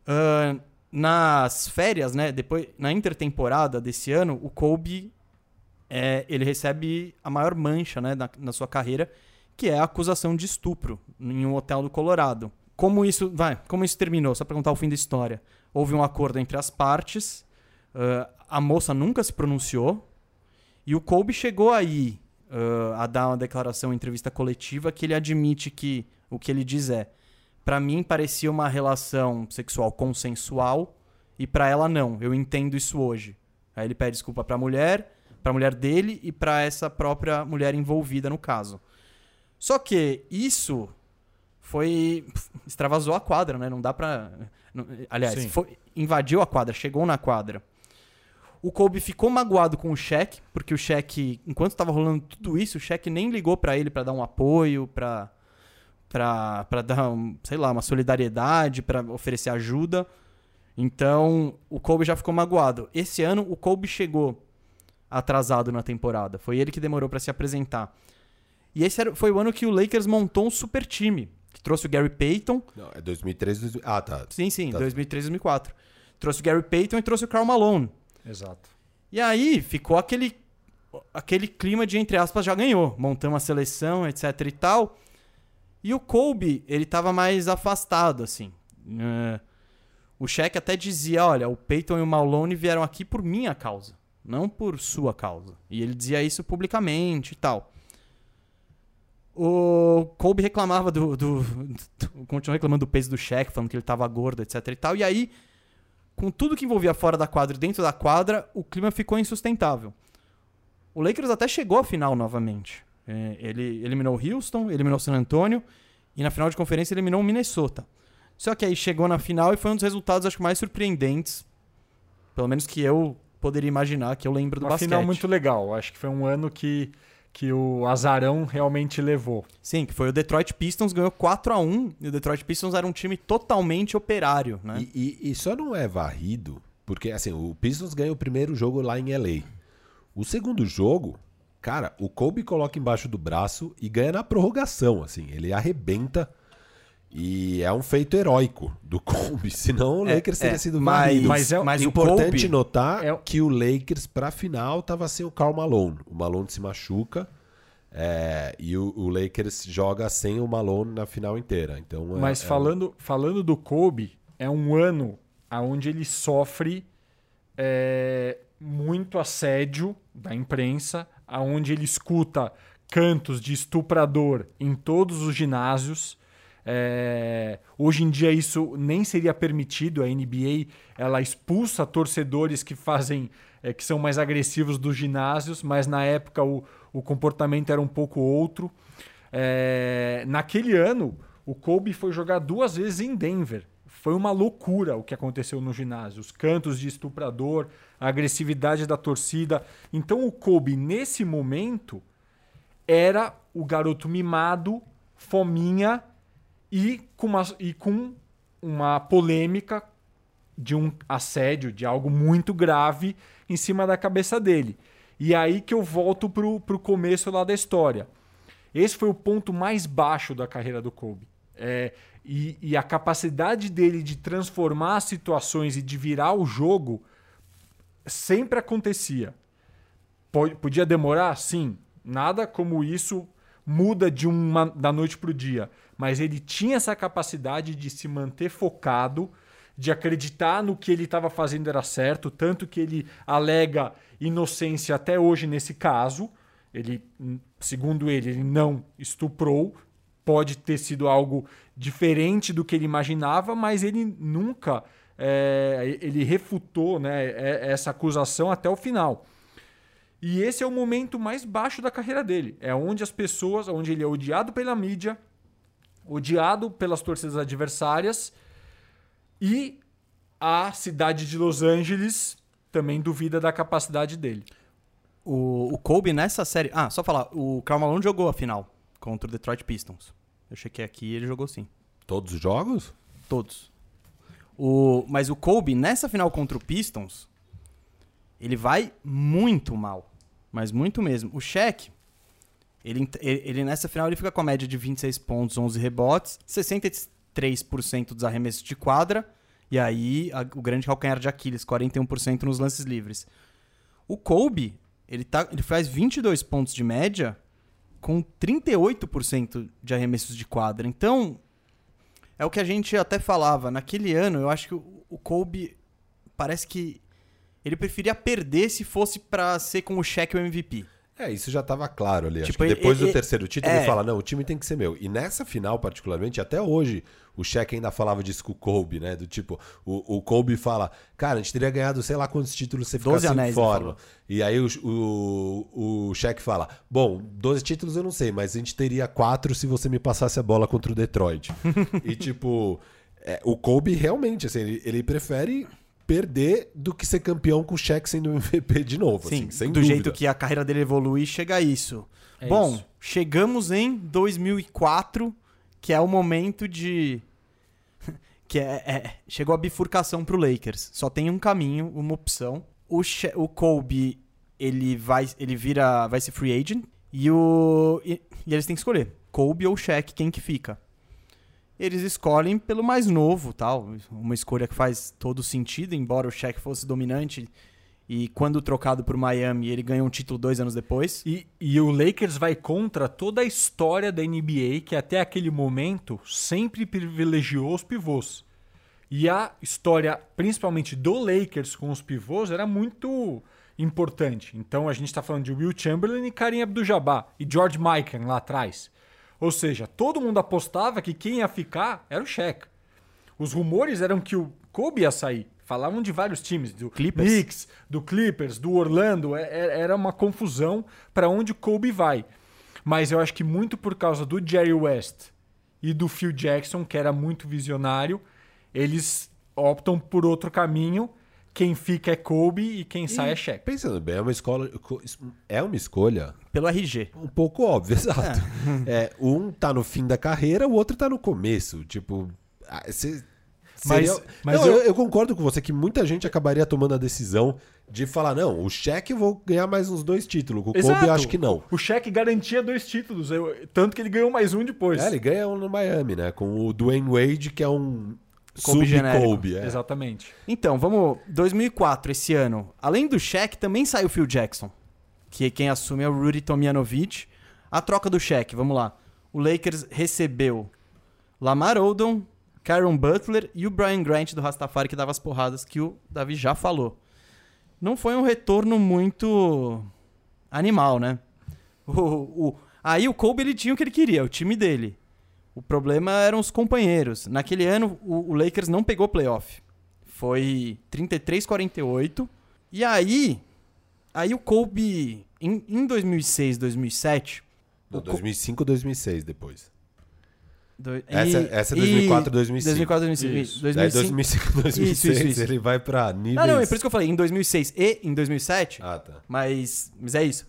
Uh, nas férias, né, depois na intertemporada desse ano, o Kobe é, ele recebe a maior mancha, né, na, na sua carreira, que é a acusação de estupro em um hotel do Colorado. Como isso, vai, como isso terminou? Só para contar o fim da história. Houve um acordo entre as partes. Uh, a moça nunca se pronunciou e o Kobe chegou aí uh, a dar uma declaração em entrevista coletiva que ele admite que o que ele diz é para mim parecia uma relação sexual consensual e para ela não. Eu entendo isso hoje. Aí ele pede desculpa para a mulher, para a mulher dele e para essa própria mulher envolvida no caso. Só que isso foi extravasou a quadra, né? Não dá para aliás, foi, invadiu a quadra, chegou na quadra. O Kobe ficou magoado com o Shaq, porque o Shaq, enquanto estava rolando tudo isso, o Shaq nem ligou para ele para dar um apoio, para para dar, um, sei lá, uma solidariedade, para oferecer ajuda. Então, o Kobe já ficou magoado. Esse ano, o Kobe chegou atrasado na temporada. Foi ele que demorou para se apresentar. E esse era, foi o ano que o Lakers montou um super time. Que trouxe o Gary Payton. Não, é 2003, 2000... Ah, tá. Sim, sim, tá. 2003, 2004. Trouxe o Gary Payton e trouxe o Karl Malone. Exato. E aí ficou aquele, aquele clima de, entre aspas, já ganhou. Montamos uma seleção, etc e tal. E o Kobe, ele tava mais afastado, assim. Uh, o Shaq até dizia, olha, o Peyton e o Malone vieram aqui por minha causa, não por sua causa. E ele dizia isso publicamente e tal. O Kobe reclamava do, do, do continuou reclamando do peso do Shaq, falando que ele tava gordo, etc e tal. E aí, com tudo que envolvia fora da quadra e dentro da quadra, o clima ficou insustentável. O Lakers até chegou à final novamente. É, ele eliminou Houston, eliminou San Antonio e na final de conferência eliminou o Minnesota. Só que aí chegou na final e foi um dos resultados acho mais surpreendentes, pelo menos que eu poderia imaginar, que eu lembro do Uma basquete. final muito legal. Acho que foi um ano que que o azarão realmente levou. Sim, que foi o Detroit Pistons ganhou 4 a 1 e o Detroit Pistons era um time totalmente operário, né? E, e, e só não é varrido porque assim o Pistons ganhou o primeiro jogo lá em LA. O segundo jogo Cara, o Kobe coloca embaixo do braço e ganha na prorrogação, assim. Ele arrebenta e é um feito heróico do Kobe, senão o é, Lakers teria é, sido mas, Mas, é, mas importante Kobe notar é... que o Lakers para final tava sem o Karl Malone. O Malone se machuca é, e o, o, Lakers joga sem o Malone na final inteira. Então, é, mas falando, falando do Kobe, é um ano onde ele sofre é, muito assédio da imprensa aonde ele escuta cantos de estuprador em todos os ginásios. É, hoje em dia isso nem seria permitido. A NBA ela expulsa torcedores que fazem é, que são mais agressivos dos ginásios, mas na época o, o comportamento era um pouco outro. É, naquele ano O Kobe foi jogar duas vezes em Denver. Foi uma loucura o que aconteceu no ginásio. Os cantos de estuprador, a agressividade da torcida. Então o Kobe, nesse momento, era o garoto mimado, fominha e com uma, e com uma polêmica de um assédio, de algo muito grave em cima da cabeça dele. E aí que eu volto pro, pro começo lá da história. Esse foi o ponto mais baixo da carreira do Kobe. É, e, e, a capacidade dele de transformar situações e de virar o jogo sempre acontecia. Podia demorar? Sim. Nada como isso muda de uma da noite para o dia. Mas ele tinha essa capacidade de se manter focado, de acreditar no que ele estava fazendo era certo, tanto que ele alega inocência até hoje nesse caso. Ele, segundo ele, ele não estuprou. Pode ter sido algo diferente do que ele imaginava, mas ele nunca é, ele refutou né, essa acusação até o final. E esse é o momento mais baixo da carreira dele. É onde as pessoas, onde ele é odiado pela mídia, odiado pelas torcidas adversárias e a cidade de Los Angeles também duvida da capacidade dele. O, o Kobe nessa série. Ah, só falar, o Karl Malone jogou a final contra o Detroit Pistons. Eu chequei aqui e ele jogou sim. Todos os jogos? Todos. O, mas o Kobe, nessa final contra o Pistons, ele vai muito mal. Mas muito mesmo. O Shaq, ele, ele, nessa final ele fica com a média de 26 pontos, 11 rebotes, 63% dos arremessos de quadra, e aí a, o grande calcanhar de Aquiles, 41% nos lances livres. O Kobe, ele, tá, ele faz 22 pontos de média com 38% de arremessos de quadra. Então, é o que a gente até falava. Naquele ano, eu acho que o Kobe parece que ele preferia perder se fosse para ser com o cheque o MVP. É, isso já estava claro ali. Tipo, depois do terceiro título, é... ele fala: não, o time tem que ser meu. E nessa final, particularmente, até hoje, o Shaq ainda falava disso com o Kobe, né? Do tipo, o, o Kobe fala: cara, a gente teria ganhado sei lá quantos títulos você ficasse em forma. E aí o, o, o Shaq fala: bom, 12 títulos eu não sei, mas a gente teria quatro se você me passasse a bola contra o Detroit. e tipo, é, o Kobe realmente, assim, ele, ele prefere perder do que ser campeão com o Shaq sendo MVP de novo. Sim, assim, sem do dúvida. jeito que a carreira dele evolui, chega a isso. É Bom, isso. chegamos em 2004, que é o momento de. que é, é, chegou a bifurcação pro Lakers. Só tem um caminho, uma opção. O, She o Kobe, ele vai, ele vira, vai ser free agent e o e, e eles têm que escolher Kobe ou Shaq, quem que fica eles escolhem pelo mais novo, tal, uma escolha que faz todo sentido, embora o Shaq fosse dominante e quando trocado por Miami ele ganhou um título dois anos depois. E, e o Lakers vai contra toda a história da NBA que até aquele momento sempre privilegiou os pivôs. E a história, principalmente do Lakers com os pivôs, era muito importante. Então a gente está falando de Will Chamberlain e Karim Abdul-Jabbar e George Mikan lá atrás. Ou seja, todo mundo apostava que quem ia ficar era o Shaq. Os rumores eram que o Kobe ia sair. Falavam de vários times, do Clippers. Knicks, do Clippers, do Orlando. É, é, era uma confusão para onde o Kobe vai. Mas eu acho que muito por causa do Jerry West e do Phil Jackson, que era muito visionário, eles optam por outro caminho quem fica é Kobe e quem e, sai é Shaq. Pensando bem, é uma escola é uma escolha pelo RG. Um pouco óbvio, exato. É. é. um tá no fim da carreira, o outro tá no começo, tipo, você Seria... Mas, mas não, eu... eu... concordo com você que muita gente acabaria tomando a decisão de falar: não, o Shaq eu vou ganhar mais uns dois títulos. O Exato. Kobe acho que não. O Shaq garantia dois títulos, eu... tanto que ele ganhou mais um depois. É, ele ganha um no Miami, né? Com o Dwayne Wade, que é um Kobe genérico. Kobe, é. Exatamente. Então, vamos. 2004, esse ano. Além do Shaq, também saiu o Phil Jackson. Que quem assume é o Rudy Tomjanovich. A troca do Shaq, vamos lá. O Lakers recebeu Lamar Odom, Kyron Butler e o Brian Grant do Rastafari que dava as porradas que o Davi já falou. Não foi um retorno muito animal, né? O, o, aí o Kobe ele tinha o que ele queria, o time dele. O problema eram os companheiros. Naquele ano, o, o Lakers não pegou playoff. Foi 33-48. E aí, aí o Kobe, em, em 2006, 2007... Não, 2005 ou 2006 depois. Do- Essa, e- essa é e- 2004, 2005. 2004, 2005. Isso. Daí 2005. 2005, 2006 Isso, isso, isso. ele vai pra níveis... Não, não, é por isso que eu falei, em 2006 e em 2007, Ah, tá. mas, mas é isso.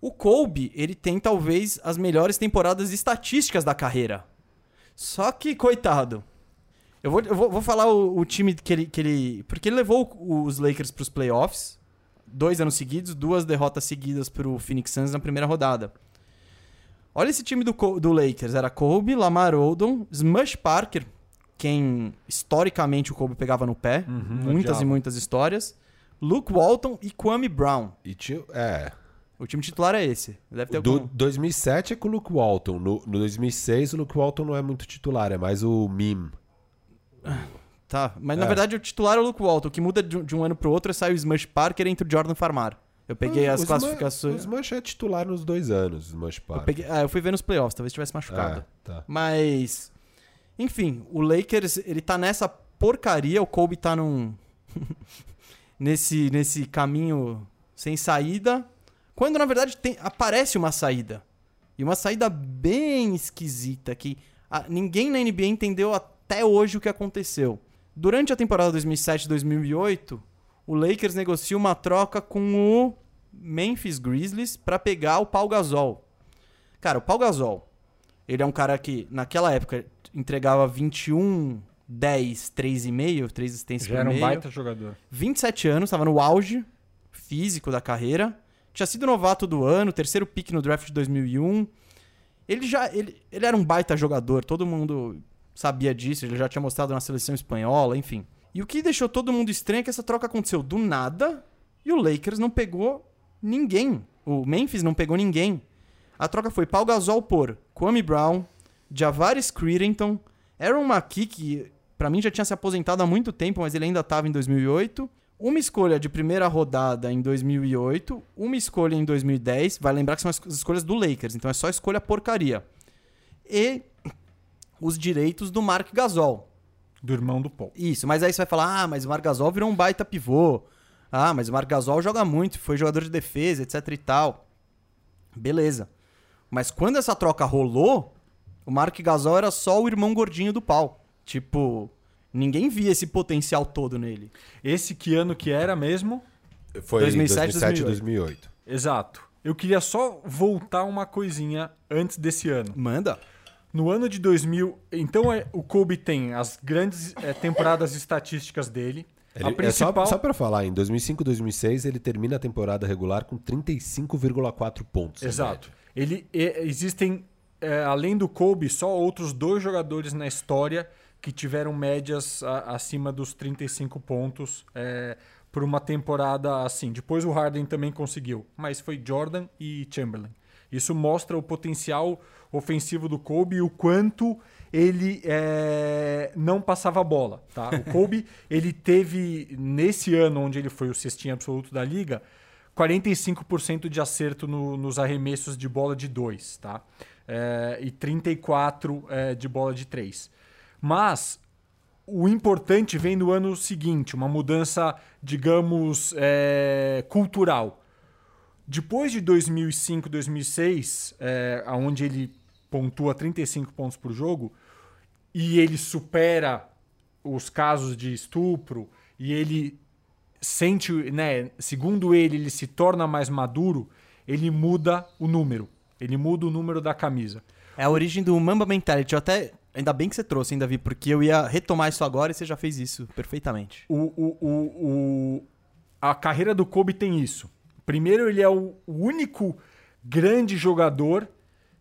O Kobe, ele tem talvez as melhores temporadas estatísticas da carreira. Só que, coitado. Eu vou, eu vou, vou falar o, o time que ele, que ele. Porque ele levou o- os Lakers pros playoffs. Dois anos seguidos, duas derrotas seguidas pro Phoenix Suns na primeira rodada. Olha esse time do, do Lakers. Era Kobe, Lamar Odom, Smush Parker, quem historicamente o Kobe pegava no pé. muitas odiava. e muitas histórias. Luke Walton e Kwame Brown. E tinha... É... O time titular é esse. Deve ter Do algum... 2007 é com o Luke Walton. No, no 2006 o Luke Walton não é muito titular, é mais o meme. Tá, mas na É. verdade o titular é o Luke Walton. O que muda de, um- de um ano pro outro é sair o Smush Parker e entra o Jordan Farmar. Eu peguei Ah, as classificações. O Smush é titular nos dois anos, o Smush Eu, Park. peguei- ah, eu fui ver nos playoffs, talvez tivesse machucado. É, tá. Mas. Enfim, o Lakers, ele tá nessa porcaria, o Kobe tá num. nesse, nesse caminho sem saída. Quando na verdade tem, aparece uma saída. E uma saída bem esquisita que ah, ninguém na NBA entendeu até hoje o que aconteceu. Durante a temporada 2007-2008, o Lakers negocia uma troca com o Memphis Grizzlies para pegar o Paul Gasol. Cara, o Paul Gasol, ele é um cara que naquela época entregava 21, 10, 3,5, 3 assistências Já por era um meio. baita jogador. 27 anos, estava no auge físico da carreira. Tinha sido novato do ano, terceiro pick no draft de 2001. Ele já ele, ele era um baita jogador, todo mundo sabia disso, ele já tinha mostrado na seleção espanhola, enfim. E o que deixou todo mundo estranho é que essa troca aconteceu do nada e o Lakers não pegou ninguém. O Memphis não pegou ninguém. A troca foi Paul Gasol por Kwame Brown, Javaris Crittenton, Aaron McKee, que pra mim já tinha se aposentado há muito tempo, mas ele ainda estava em 2008. Uma escolha de primeira rodada em 2008, uma escolha em 2010. Vai lembrar que são as escolhas do Lakers, então é só escolha porcaria. E os direitos do Mark Gasol. Do irmão do Paul. Isso, mas aí você vai falar: ah, mas o Marc Gasol virou um baita pivô. Ah, mas o Marc Gasol joga muito, foi jogador de defesa, etc e tal. Beleza. Mas quando essa troca rolou, o Marc Gasol era só o irmão gordinho do pau. Tipo, ninguém via esse potencial todo nele. Esse que ano que era mesmo? Foi 2007, 2007 2008. Exato. Eu queria só voltar uma coisinha antes desse ano. Manda. No ano de 2000, então é, o Kobe tem as grandes é, temporadas estatísticas dele. Ele- a é principal, só, só pra falar, em 2005 2006 ele termina a temporada regular com 35,4 pontos. Exato. Ele é, existem é, além do Kobe só outros dois jogadores na história que tiveram médias a- acima dos 35 pontos é, por uma temporada assim. Depois o Harden também conseguiu, mas foi Jordan e Chamberlain. Isso mostra o potencial ofensivo do Kobe e o quanto ele é, não passava a bola. Tá? O Kobe ele teve nesse ano onde ele foi o cestinho absoluto da liga 45% de acerto no- nos arremessos de bola de 2, tá? É, e 34% é, de bola de 3. Mas o importante vem no ano seguinte, uma mudança, digamos, é, cultural. Depois de 2005, 2006, é, onde ele pontua 35 pontos por jogo, e ele supera os casos de estupro, e ele sente, né, segundo ele, ele se torna mais maduro, ele muda o número. Ele muda o número da camisa. É a origem do Mamba Mentality. Eu até. Ainda bem que você trouxe, hein, Davi, porque eu ia retomar isso agora e você já fez isso perfeitamente. O, o, o, o- a carreira do Kobe tem isso. Primeiro, ele é o único grande jogador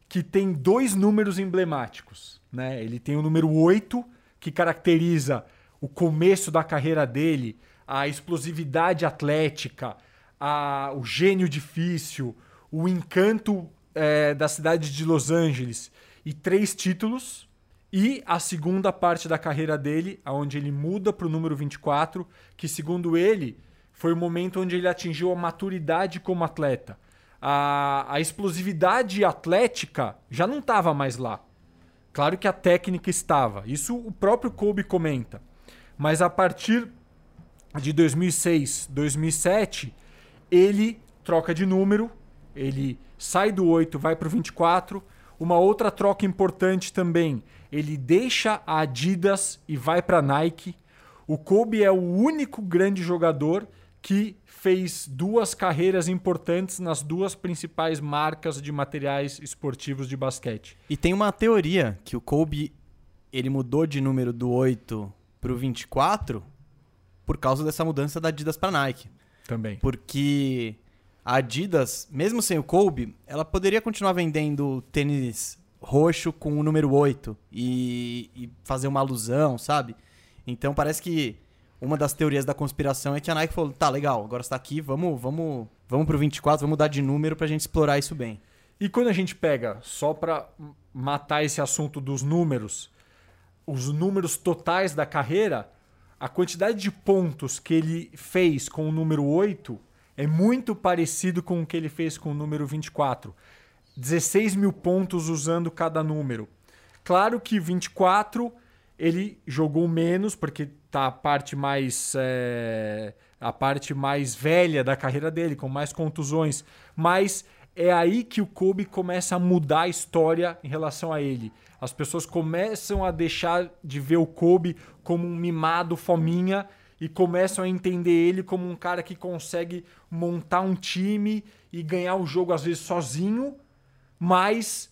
que tem dois números emblemáticos. Né? Ele tem o número 8, que caracteriza o começo da carreira dele, a explosividade atlética, a- o gênio difícil, o encanto eh, da cidade de Los Angeles e três títulos. E a segunda parte da carreira dele, onde ele muda para o número 24, que segundo ele foi o momento onde ele atingiu a maturidade como atleta. A, a explosividade atlética já não estava mais lá. Claro que a técnica estava. Isso o próprio Kobe comenta. Mas a partir de 2006, 2007, ele troca de número, ele sai do 8, vai para o 24. Uma outra troca importante também, ele deixa a Adidas e vai para Nike. O Kobe é o único grande jogador que fez duas carreiras importantes nas duas principais marcas de materiais esportivos de basquete. E tem uma teoria que o Kobe ele mudou de número do 8 pro 24 por causa dessa mudança da Adidas para Nike. Também. Porque a Adidas, mesmo sem o Kobe, ela poderia continuar vendendo tênis roxo com o número 8 e, e fazer uma alusão, sabe? Então parece que uma das teorias da conspiração é que a Nike falou: tá, legal, agora está aqui, vamos, vamos, vamos pro 24, vamos mudar de número pra gente explorar isso bem. E quando a gente pega, só para matar esse assunto dos números, os números totais da carreira, a quantidade de pontos que ele fez com o número 8 é muito parecido com o que ele fez com o número 24. 16 mil pontos usando cada número. Claro que 24 ele jogou menos, porque tá a parte mais. É, a parte mais velha da carreira dele, com mais contusões. Mas é aí que o Kobe começa a mudar a história em relação a ele. As pessoas começam a deixar de ver o Kobe como um mimado fominha e começam a entender ele como um cara que consegue montar um time e ganhar o jogo às vezes sozinho, mas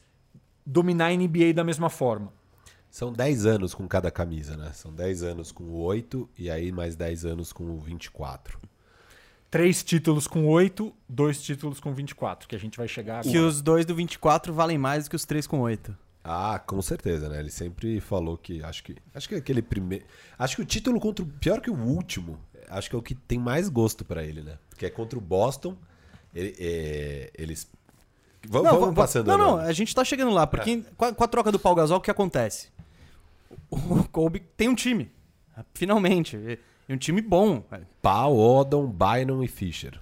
dominar a NBA da mesma forma. São 10 anos com cada camisa, né? São 10 anos com o 8 e aí mais 10 anos com o 24. Três títulos com 8, dois títulos com 24, que a gente vai chegar agora. Que os dois do 24 valem mais do que os três com 8. Ah, com certeza, né? Ele sempre falou que acho que acho que aquele primeiro, acho que o título contra o pior que o último, acho que é o que tem mais gosto para ele, né? Porque é contra o Boston. Ele, é, eles vamos, não, vamos passando. Não, não, a gente tá chegando lá, porque É. com, a, com a troca do Paul Gasol, o que acontece? O Kobe tem um time, finalmente, e um time bom. Pau, Odom, Bynum e Fischer.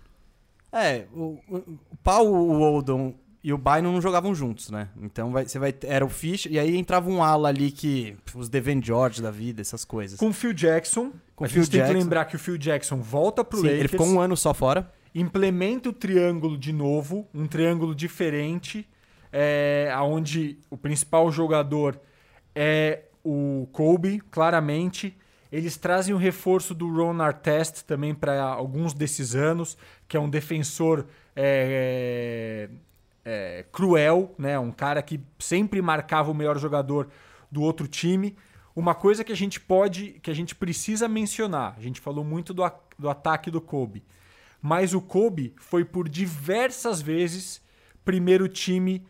É, o, o, o Paul, o Oldham e o Bynum não jogavam juntos, né? Então vai, você vai era o Fish e aí entrava um ala ali que os Devin George da vida, essas coisas. Com o Phil Jackson, Com a o gente Phil tem Jackson. que lembrar que o Phil Jackson volta pro Sim, Lakers. ele ficou um ano só fora. Implementa o triângulo de novo, um triângulo diferente, é, onde o principal jogador é o Kobe, claramente. Eles trazem o reforço do Ron Artest também para alguns desses anos, que é um defensor é, é, cruel, né? um cara que sempre marcava o melhor jogador do outro time. Uma coisa que a gente pode, que a gente precisa mencionar, a gente falou muito do, do ataque do Kobe, mas o Kobe foi por diversas vezes primeiro time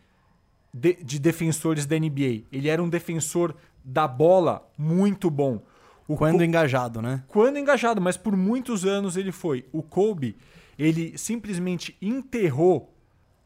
de, de defensores da NBA. Ele era um defensor da bola muito bom. O Quando engajado, né? quando engajado, mas por muitos anos ele foi. O Kobe, ele simplesmente enterrou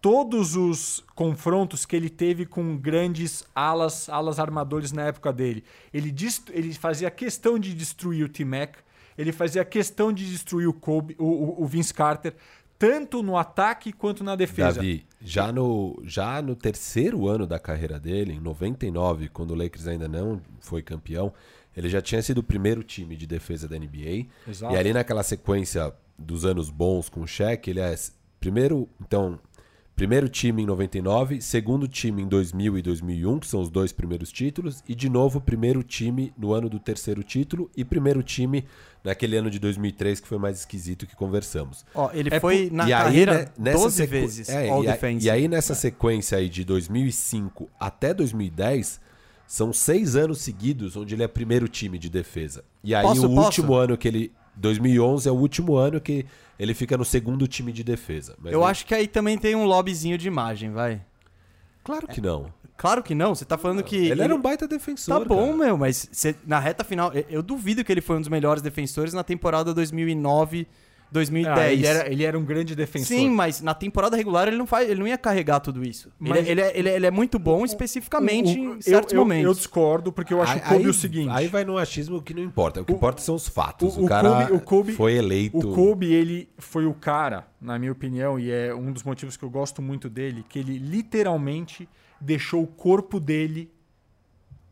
todos os confrontos que ele teve com grandes alas, alas armadores na época dele. Ele, dest- ele fazia questão de destruir o T-Mac, ele fazia questão de destruir o Kobe, o, o- Vince Carter, tanto no ataque quanto na defesa. Davi, já no, já no terceiro ano da carreira dele, em 99, quando o Lakers ainda não foi campeão, ele já tinha sido o primeiro time de defesa da NBA. Exato. E ali naquela sequência dos anos bons com o Shaq, ele é primeiro, então, primeiro time em 99, segundo time em 2000 e 2001, que são os dois primeiros títulos, e de novo primeiro time no ano do terceiro título e primeiro time naquele ano de 2003 que foi mais esquisito que conversamos. Ó, ele É foi por- na E aí, carreira né, nessa 12 sequ- vezes é, All e, a- Defense. e aí nessa sequência aí de 2005 até 2010, são seis anos seguidos onde ele é primeiro time de defesa. E aí Posso- o posso? último ano que ele... 2011 é o último ano que ele fica no segundo time de defesa. Mas Eu ele- acho que aí também tem um lobbyzinho de imagem, vai. Claro que não. Claro que não, você tá falando que. Ele, era um baita defensor, Tá bom, cara. meu, mas na reta final, eu, eu duvido que ele foi um dos melhores defensores na temporada 2009, 2010. Ah, ele, era, ele era um grande defensor. Sim, mas na temporada regular ele não, faz, ele não ia carregar tudo isso. Ele- Mas- ele, é, ele é- ele é muito bom especificamente O- o- em certos eu, eu- momentos. Eu discordo, porque eu acho Aí- o Kobe aí- o seguinte. Aí vai no achismo que não importa. O que O- importa são os fatos. o- O, o cara Kobe- o Kobe- foi eleito. O Kobe, ele foi o cara, na minha opinião, e é um dos motivos que eu gosto muito dele, que ele literalmente deixou o corpo dele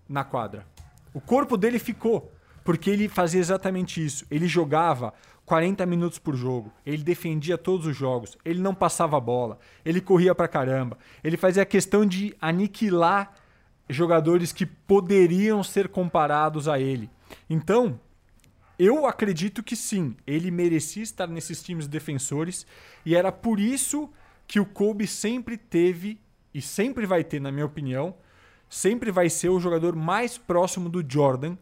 na quadra. O corpo dele ficou, porque ele fazia exatamente isso. Ele jogava 40 minutos por jogo. Ele defendia todos os jogos. Ele não passava a bola. Ele corria pra caramba. Ele fazia questão de aniquilar jogadores que poderiam ser comparados a ele. Então, eu acredito que sim, ele merecia estar nesses times defensores e era por isso que o Kobe sempre teve e sempre vai ter, na minha opinião, sempre vai ser o jogador mais próximo do Jordan,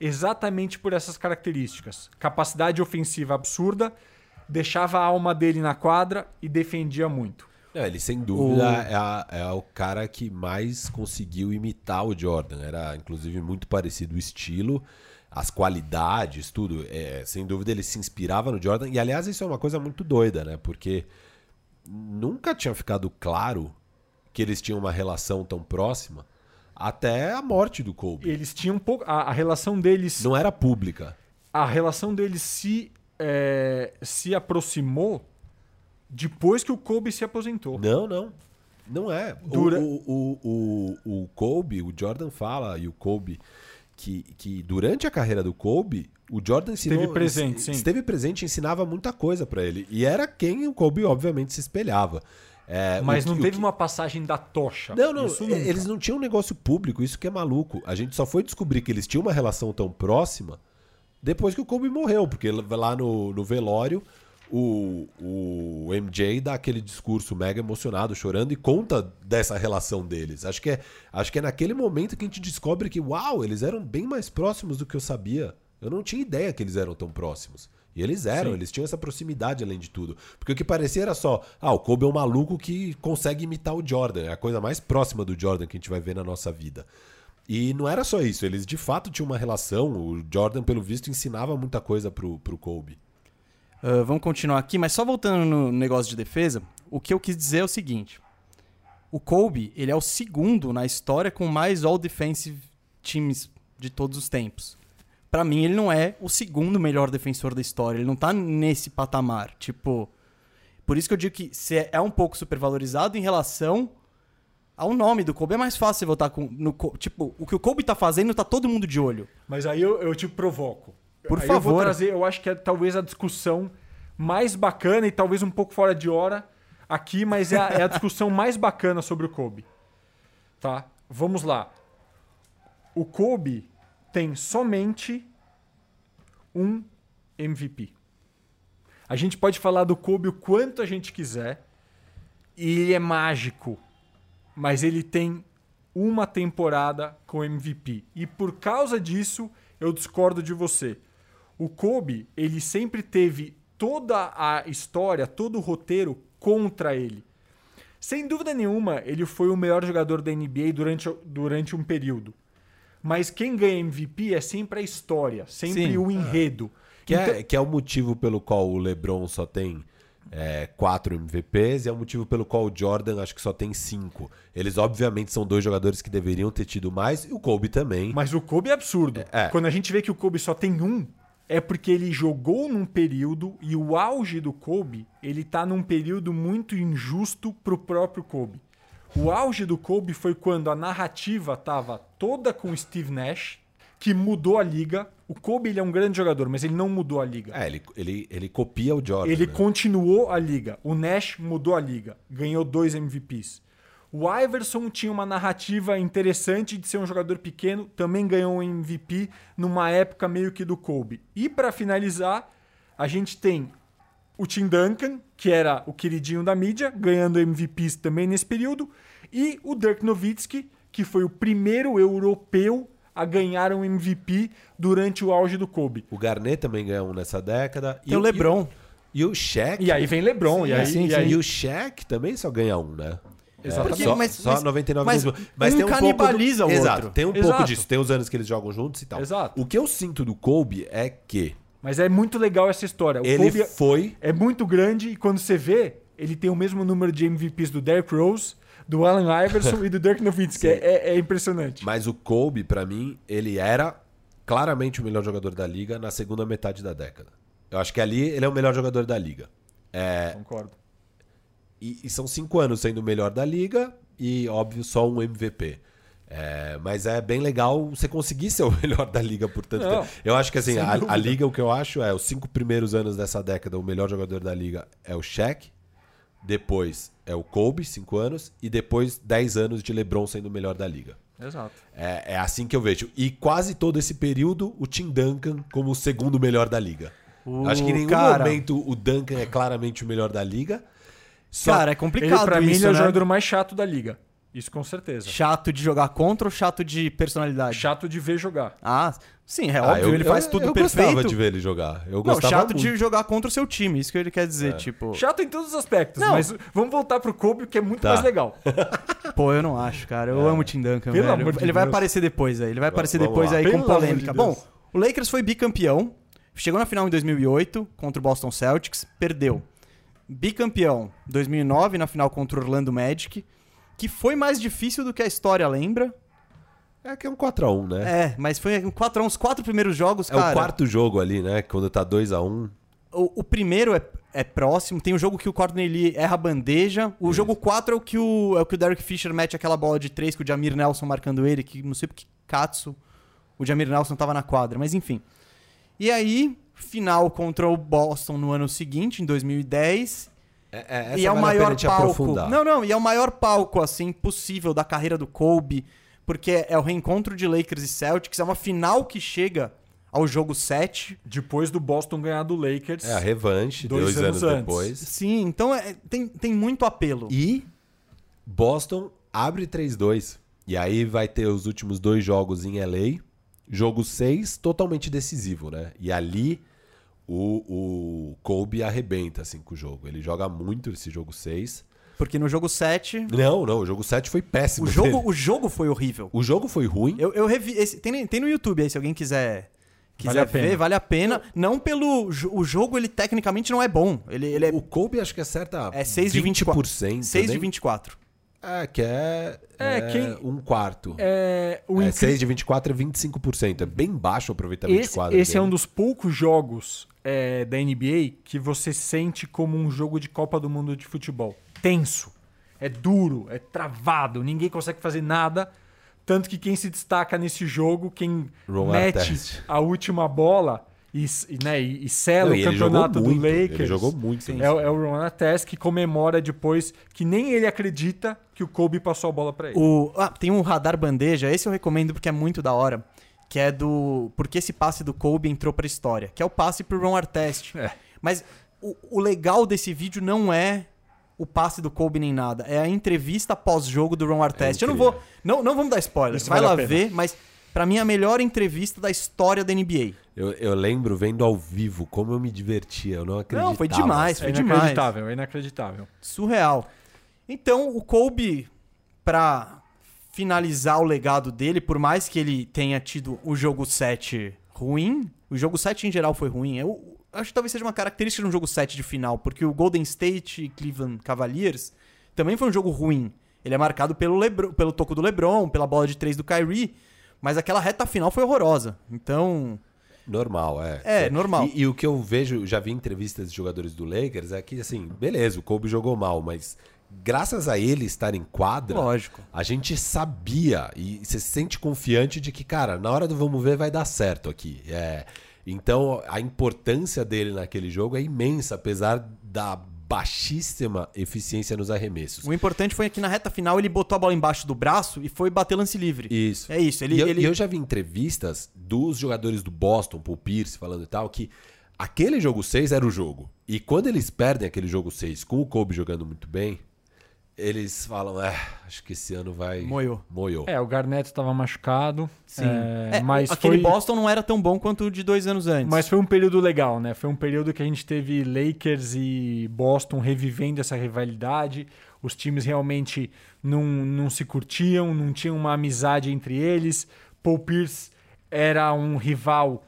exatamente por essas características. Capacidade ofensiva absurda, deixava a alma dele na quadra e defendia muito. É, ele, sem dúvida, o... É, a, é, o cara que mais conseguiu imitar o Jordan. Era, inclusive, muito parecido o estilo, as qualidades, tudo. É, sem dúvida, ele se inspirava no Jordan. E, aliás, isso é uma coisa muito doida, né? Porque nunca tinha ficado claro que eles tinham uma relação tão próxima até a morte do Kobe. Eles tinham um pouco. A, a relação deles. Não era pública. A relação deles se, é, se aproximou depois que o Kobe se aposentou. Não, não. Não é. Dura... O, o, o, o, Kobe, o Jordan fala, e o Kobe, que, que durante a carreira do Kobe, o Jordan ensinou, esteve presente, sim. Esteve presente e ensinava muita coisa para ele. E era quem o Kobe, obviamente, se espelhava. É, Mas não teve que... uma passagem da tocha. Não, não. Eles não tinham um negócio público, isso que é maluco. A gente só foi descobrir que eles tinham uma relação tão próxima depois que o Kobe morreu, porque lá no, no velório o, o MJ dá aquele discurso mega emocionado, chorando e conta dessa relação deles. Acho que é, acho que é naquele momento que a gente descobre que, uau, eles eram bem mais próximos do que eu sabia. Eu não tinha ideia que eles eram tão próximos. E eles eram, Sim. eles tinham essa proximidade além de tudo. Porque o que parecia era só, ah, o Kobe é um maluco que consegue imitar o Jordan. É a coisa mais próxima do Jordan que a gente vai ver na nossa vida. E não era só isso, eles de fato tinham uma relação. O Jordan, pelo visto, ensinava muita coisa pro, pro Kobe. Uh, vamos continuar aqui, mas só voltando no negócio de defesa, o que eu quis dizer é o seguinte: o Kobe ele é o segundo na história com mais All Defensive Teams de todos os tempos. Para mim, ele não é o segundo melhor defensor da história. Ele não tá nesse patamar. Tipo, por isso que eu digo que é um pouco supervalorizado em relação ao nome do Kobe. É mais fácil você votar com. No, tipo, o que o Kobe tá fazendo, tá todo mundo de olho. Mas aí eu, eu te provoco. Por Aí favor. Eu vou trazer, eu acho que é talvez a discussão mais bacana e talvez um pouco fora de hora aqui, mas é a, é a discussão mais bacana sobre o Kobe. Tá? Vamos lá. O Kobe tem somente um MVP. A gente pode falar do Kobe o quanto a gente quiser, e ele é mágico, mas ele tem uma temporada com MVP. E por causa disso, eu discordo de você o Kobe, ele sempre teve toda a história, todo o roteiro contra ele. Sem dúvida nenhuma, ele foi o melhor jogador da NBA durante, durante um período. Mas quem ganha MVP é sempre a história, sempre Sim. o enredo. Que, é, então... é, que é o motivo pelo qual o LeBron só tem é, quatro MVPs e é o motivo pelo qual o Jordan acho que só tem cinco. Eles, obviamente, são dois jogadores que deveriam ter tido mais e o Kobe também. Mas o Kobe é absurdo. É. Quando a gente vê que o Kobe só tem um, é porque ele jogou num período e o auge do Kobe, ele tá num período muito injusto pro próprio Kobe. O auge do Kobe foi quando a narrativa tava toda com Steve Nash, que mudou a liga. O Kobe ele é um grande jogador, mas ele não mudou a liga. É, ele, ele, ele copia o Jordan. Ele né? continuou a liga. O Nash mudou a liga. Ganhou dois MVPs. O Iverson tinha uma narrativa interessante de ser um jogador pequeno, também ganhou um MVP numa época meio que do Kobe. E para finalizar, a gente tem o Tim Duncan, que era o queridinho da mídia, ganhando MVPs também nesse período, e o Dirk Nowitzki, que foi o primeiro europeu a ganhar um MVP durante o auge do Kobe. O Garnett também ganhou um nessa década. E, e o LeBron. E o Shaq. E aí vem LeBron. Sim, e, aí, sim, e, aí... e o Shaq também só ganha um, né? Exatamente. Só, mas, só mas, 99 mas, mas um tem um canibaliza pouco do... o outro. Exato, tem um Exato. pouco disso. Tem os anos que eles jogam juntos e tal. Exato. O que eu sinto do Kobe é que... Mas é muito legal essa história. O ele Kobe foi... É muito grande e quando você vê, ele tem o mesmo número de MVPs do Derrick Rose, do Allen Iverson e do Dirk Nowitzki. É, é, é impressionante. Mas o Kobe, para mim, ele era claramente o melhor jogador da liga na segunda metade da década. Eu acho que ali ele é o melhor jogador da liga. É... Concordo. E, e, são cinco anos sendo o melhor da liga e, óbvio, só um MVP. É, mas é bem legal você conseguir ser o melhor da liga por tanto Não, tempo. Eu acho que assim, a, a liga, o que eu acho é os cinco primeiros anos dessa década, o melhor jogador da liga é o Shaq. Depois é o Kobe, cinco anos. E depois 10 anos de LeBron sendo o melhor da liga. Exato. É, é assim que eu vejo. E quase todo esse período, o Tim Duncan como o segundo melhor da liga. O Acho que em nenhum cara- momento o Duncan é claramente o melhor da liga. Só Cara, é Ele, complicado pra mim, isso, ele é o né? jogador mais chato da liga. Isso com certeza. Chato de jogar contra ou chato de personalidade? Chato de ver jogar. Ah, sim, é Ah, óbvio, eu- ele faz eu- tudo eu perfeito. gostava de ver ele jogar. Eu Não, gostava chato muito. de jogar contra o seu time, isso que ele quer dizer, tipo... Chato em todos os aspectos, Não. mas vamos voltar pro Kobe, que é muito Tá. mais legal. Pô, eu não acho, cara. Eu amo o Tim Duncan, Pelo velho. amor de ele vai Deus. aparecer depois aí. Ele vai aparecer vamos depois lá. aí Pelo com de polêmica. Deus. Bom, o Lakers foi bicampeão. Chegou na final em 2008 contra o Boston Celtics, perdeu. Bicampeão 2009 na final contra o Orlando Magic, que foi mais difícil do que a história lembra. É que é um 4x1, né? É, mas foi um 4 a 1, os quatro primeiros jogos, É, cara. o quarto jogo ali, né? Quando tá 2x1. O, o primeiro é, é próximo, tem o jogo que o Courtney Lee erra a bandeja. O jogo 4 é o que o, é o que o Derek Fisher mete aquela bola de 3 com o Jamir Nelson marcando ele, que não sei porque Katsu, o Jamir Nelson tava na quadra, mas enfim. E aí, final contra o Boston no ano seguinte, em 2010. É, é, essa e é o vale maior palco. aprofundar. Não, não, e é o maior palco assim possível da carreira do Kobe, porque é o reencontro de Lakers e Celtics, é uma final que chega ao jogo 7. Depois do Boston ganhar do Lakers. É a revanche, Dois dois, anos anos, depois. Sim, então é- tem, tem muito apelo. E Boston abre 3-2. E aí vai ter os últimos dois jogos em LA. Jogo 6, totalmente decisivo, né? E ali o, o Kobe arrebenta assim, com o jogo. Ele joga muito esse jogo 6. Porque no jogo 7, Não, não, o jogo 7 foi péssimo. o jogo, dele. o jogo foi horrível. O jogo foi ruim. Eu, eu revi. esse- tem, tem no YouTube aí, se alguém quiser. Quiser Vale a ver, pena. vale a pena. Não pelo. O jogo, ele tecnicamente não é bom. Ele, ele é, O Kobe acho que acerta é 6 de 24. 20%. 6 de nem- 24. É, que é, É, é quem- um quarto. É, o É, incri- 6 de 24 é 25%. É bem baixo o aproveitamento Esse, de quadra. esse é dele. um dos poucos jogos é, da NBA que você sente como um jogo de Copa do Mundo de futebol. Tenso. É duro, é travado, ninguém consegue fazer nada. Tanto que quem se destaca nesse jogo, quem Ron mete Artest. a última bola e, né, e, sela Não, o e ele jogou campeonato do muito, Lakers. Ele jogou muito. É, o- é o Ron Artest que comemora depois que nem ele acredita que o Kobe passou a bola pra ele. O, ah, tem um radar bandeja, esse eu recomendo porque é muito da hora. Que é do. Porque esse passe do Kobe entrou pra história. Que é o passe pro Ron Artest. É. Mas o, o legal desse vídeo não é o passe do Kobe nem nada. É a entrevista pós-jogo do Ron Artest. eu não vou. Não, não vamos dar spoiler. Isso Vai vale lá ver, mas pra mim é a melhor entrevista da história da NBA. Eu, eu lembro vendo ao vivo como eu me divertia. Eu não acreditava. Não, foi demais. é foi demais. inacreditável, é inacreditável. Surreal. Então, o Kobe, pra finalizar o legado dele, por mais que ele tenha tido o jogo 7 ruim, o jogo 7 em geral foi ruim. Eu acho que talvez seja uma característica de um jogo 7 de final, porque o Golden State e Cleveland Cavaliers também foi um jogo ruim. Ele é marcado pelo, Lebron, pelo toco do LeBron, pela bola de 3 do Kyrie, mas aquela reta final foi horrorosa. Então, Normal, é. É, normal. E, e o que eu vejo, já vi entrevistas de jogadores do Lakers, é que, assim, beleza, o Kobe jogou mal, mas graças a ele estar em quadra, lógico. a gente sabia e você se sente confiante de que, cara, na hora do vamos ver vai dar certo aqui. É, então, a importância dele naquele jogo é imensa, apesar da baixíssima eficiência nos arremessos. O importante foi que na reta final ele botou a bola embaixo do braço e foi bater lance livre. Isso. É isso. Ele, e, eu, ele... eu já vi entrevistas dos jogadores do Boston, Paul Pierce, falando e tal, que aquele jogo 6 era o jogo. E quando eles perdem aquele jogo 6 com o Kobe jogando muito bem, eles falam, é, acho que esse ano vai... Moiou. Moiou. É, o Garnett estava machucado. Sim. é, É, mas aquele foi, Boston não era tão bom quanto o de dois anos antes. Mas foi um período legal, né? Foi um período que a gente teve Lakers e Boston revivendo essa rivalidade. Os times realmente não, não se curtiam, não tinham uma amizade entre eles. Paul Pierce era um rival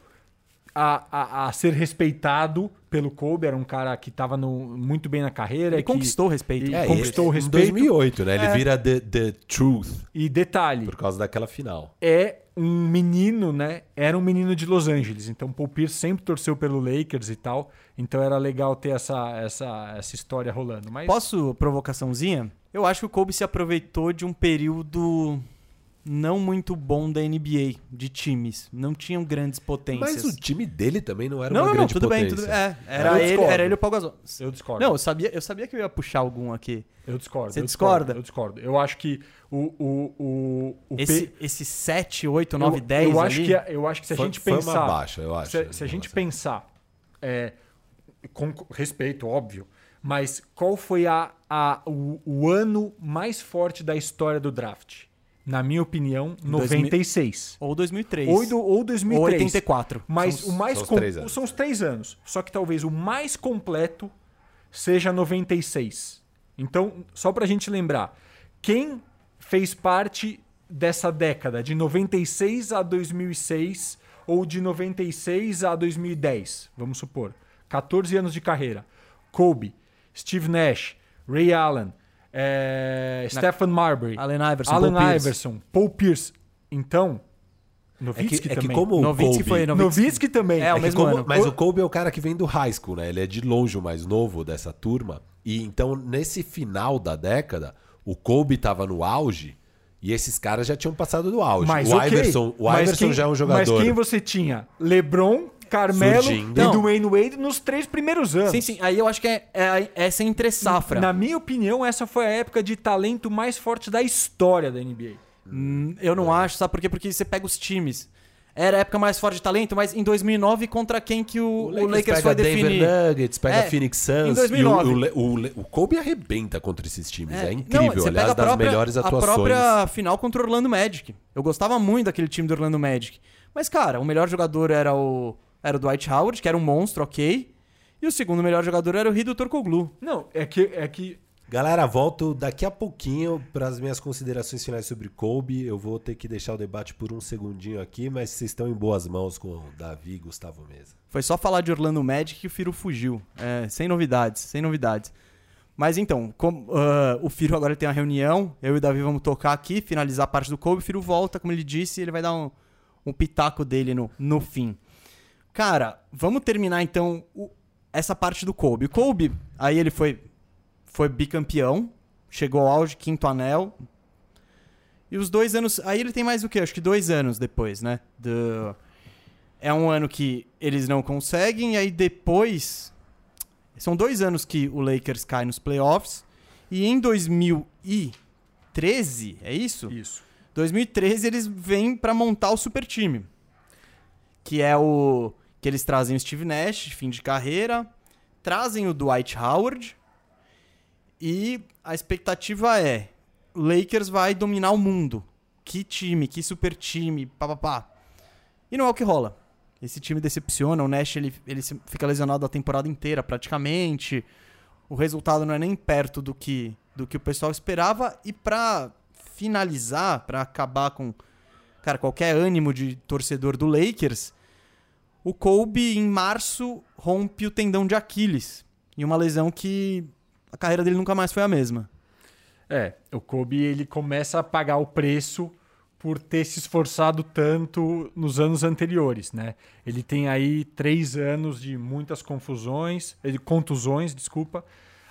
a, a, a ser respeitado pelo Kobe, era um cara que estava muito bem na carreira. ele que- conquistou o respeito. e- É, conquistou ele- o respeito. Em 2008, né? Ele É. vira the, the Truth E detalhe, por causa daquela final. é um menino, né? Era um menino de Los Angeles. Então, Paul Pierce sempre torceu pelo Lakers e tal. Então, era legal ter essa, essa, essa história rolando. Mas Posso provocaçãozinha? Eu acho que o Kobe se aproveitou de um período não muito bom da NBA, de times. Não tinham grandes potências. Mas o time dele também não era não, uma não, não, grande tudo bem, potência. tudo bem. É, Eu era, ele, discordo. era ele e o Paul Gasol. Eu discordo. Não, eu sabia, eu sabia que eu ia puxar algum aqui. eu discordo. Você eu discorda? Eu discordo. Eu acho que o. o, o, o Esse, P- esse 7, 8, 9, eu, 10 eu acho ali, que é Eu acho que se a Foi- gente foi uma pensar. baixa, eu acho. Se, se a gente pensar. é, com respeito, óbvio. Mas qual foi a, a, o, o ano mais forte da história do draft? Na minha opinião, 96. ou 2003. Ou, do, ou 2003. Ou 84. Mas São o os- mais são os três anos. são os três anos. Só que talvez o mais completo seja 96. Então, só pra gente lembrar, quem fez parte dessa década, de 96 a 2006 ou de 96 a 2010, vamos supor, 14 anos de carreira. Kobe, Steve Nash, Ray Allen, eh, Stephen Marbury, Allen Iverson, Allen Paul Pierce. Iverson, Paul Pierce. Então, É Nowitzki que, é que também. como o Nowitzki Kobe... foi Nowitzki também. É, o É que mesmo como- ano. Mas o Kobe é o cara que vem do high school, né? Ele é de longe o mais novo dessa turma. E então, nesse final da década, o Kobe tava no auge e esses caras já tinham passado do auge. Mas, o ok. Iverson, o Mas Iverson quem- já é um jogador. Mas quem você tinha? LeBron, Carmelo Surgindo. e Não. Dwayne Wade nos três primeiros anos. Sim, sim. Aí eu acho que é, é essa entre safra. Na minha opinião, essa foi a época de talento mais forte da história da NBA. Hum, Eu não acho, sabe por quê? Porque você pega os times. Era a época mais forte de talento, mas em 2009 contra quem que o, o Lakers, pega foi Denver definir? Nuggets, pega É, Phoenix em Suns. 2009. E o, o, Le- o, Le- o Kobe arrebenta contra esses times. É, É, incrível. não, você aliás, pega a das própria, melhores a atuações. própria final contra o Orlando Magic. Eu gostava muito daquele time do Orlando Magic. Mas, cara, o melhor jogador era o, era o Dwight Howard, que era um monstro, ok. E o segundo melhor jogador era o Rido Torcoglu. Não, é que, é que Galera, volto daqui a pouquinho para as minhas considerações finais sobre Kobe. Eu vou ter que deixar o debate por um segundinho aqui, mas vocês estão em boas mãos com o Davi e Gustavo Mesa. Foi só falar de Orlando Magic que o Firo fugiu. É, sem novidades, sem novidades. Mas então, com- ah, o Firo agora tem uma reunião. Eu e o Davi vamos tocar aqui, finalizar a parte do Kobe. O Firo volta, como ele disse, e ele vai dar um, um pitaco dele no, no fim. Cara, vamos terminar então o- essa parte do Kobe. O Kobe, aí ele foi, foi bicampeão, chegou ao auge, quinto anel. E os dois anos. Aí ele tem mais o quê? Acho que dois anos depois, né? Do, é um ano que eles não conseguem, e aí depois. São dois anos que o Lakers cai nos playoffs. E em 2013, é isso? isso. 2013 eles vêm pra montar o super time. Que é o. Que eles trazem o Steve Nash, fim de carreira. Trazem o Dwight Howard. E a expectativa é: Lakers vai dominar o mundo. Que time, que super time, papapá. E não é o que rola. Esse time decepciona. O Nash ele, ele fica lesionado a temporada inteira, praticamente. O resultado não é nem perto do que, do que o pessoal esperava. E pra finalizar, pra acabar com cara, qualquer ânimo de torcedor do Lakers, o Kobe, em março, rompe o tendão de Aquiles. E uma lesão que a carreira dele nunca mais foi a mesma. É, o Kobe ele começa a pagar o preço por ter se esforçado tanto nos anos anteriores, né? Ele tem aí três anos de muitas confusões, de contusões, desculpa.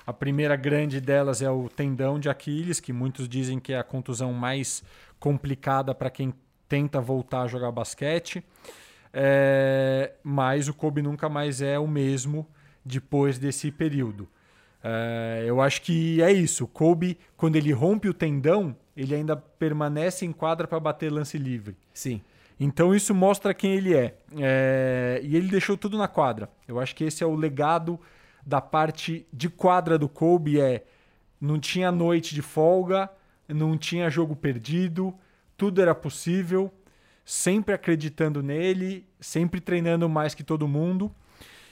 A primeira grande delas é o tendão de Aquiles, que muitos dizem que é a contusão mais complicada para quem tenta voltar a jogar basquete. É, mas o Kobe nunca mais é o mesmo depois desse período. É, eu acho que é isso. O Kobe, quando ele rompe o tendão, ele ainda permanece em quadra para bater lance livre. Sim. Então isso mostra quem ele é. É, E ele deixou tudo na quadra. Eu acho que esse é o legado da parte de quadra do Kobe. É não tinha noite de folga, não tinha jogo perdido, tudo era possível, sempre acreditando nele, sempre treinando mais que todo mundo.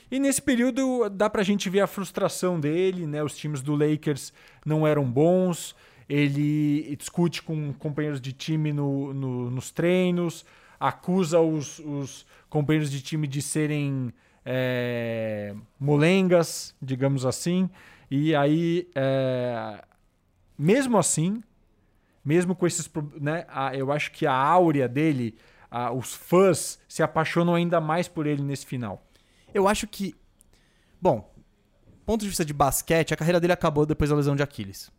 E nesse período dá pra gente ver a frustração dele, né? Os times do Lakers não eram bons. Ele discute com companheiros de time no, no- nos treinos, acusa os, os companheiros de time de serem é, molengas, digamos assim. E aí, é, mesmo assim, mesmo com esses, né? a- eu acho que a áurea dele, a- os fãs se apaixonam ainda mais por ele nesse final. Eu acho que. Bom, ponto de vista de basquete, a carreira dele acabou depois da lesão de Aquiles.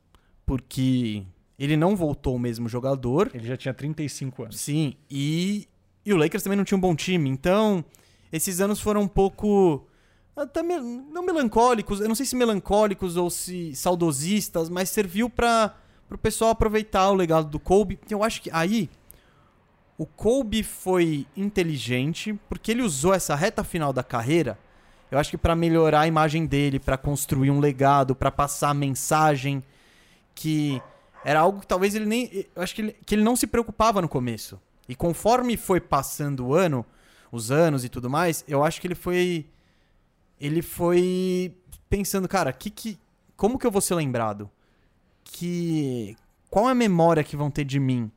Porque Ele não voltou o mesmo jogador. Ele já tinha 35 anos. Sim, e, e o Lakers também não tinha um bom time. Então, esses anos foram um pouco. Até me, não melancólicos, eu não sei se melancólicos ou se saudosistas, mas serviu para o pessoal aproveitar o legado do Kobe. Eu acho que aí o Kobe foi inteligente porque ele usou essa reta final da carreira. Eu acho que para melhorar a imagem dele, para construir um legado, para passar a mensagem que era algo que talvez ele nem. Eu acho que ele, que ele não se preocupava no começo. E conforme foi passando o ano, os anos e tudo mais, eu acho que ele foi. Ele foi pensando, cara, que, que, como que eu vou ser lembrado? Que. Qual é a memória que vão ter de mim?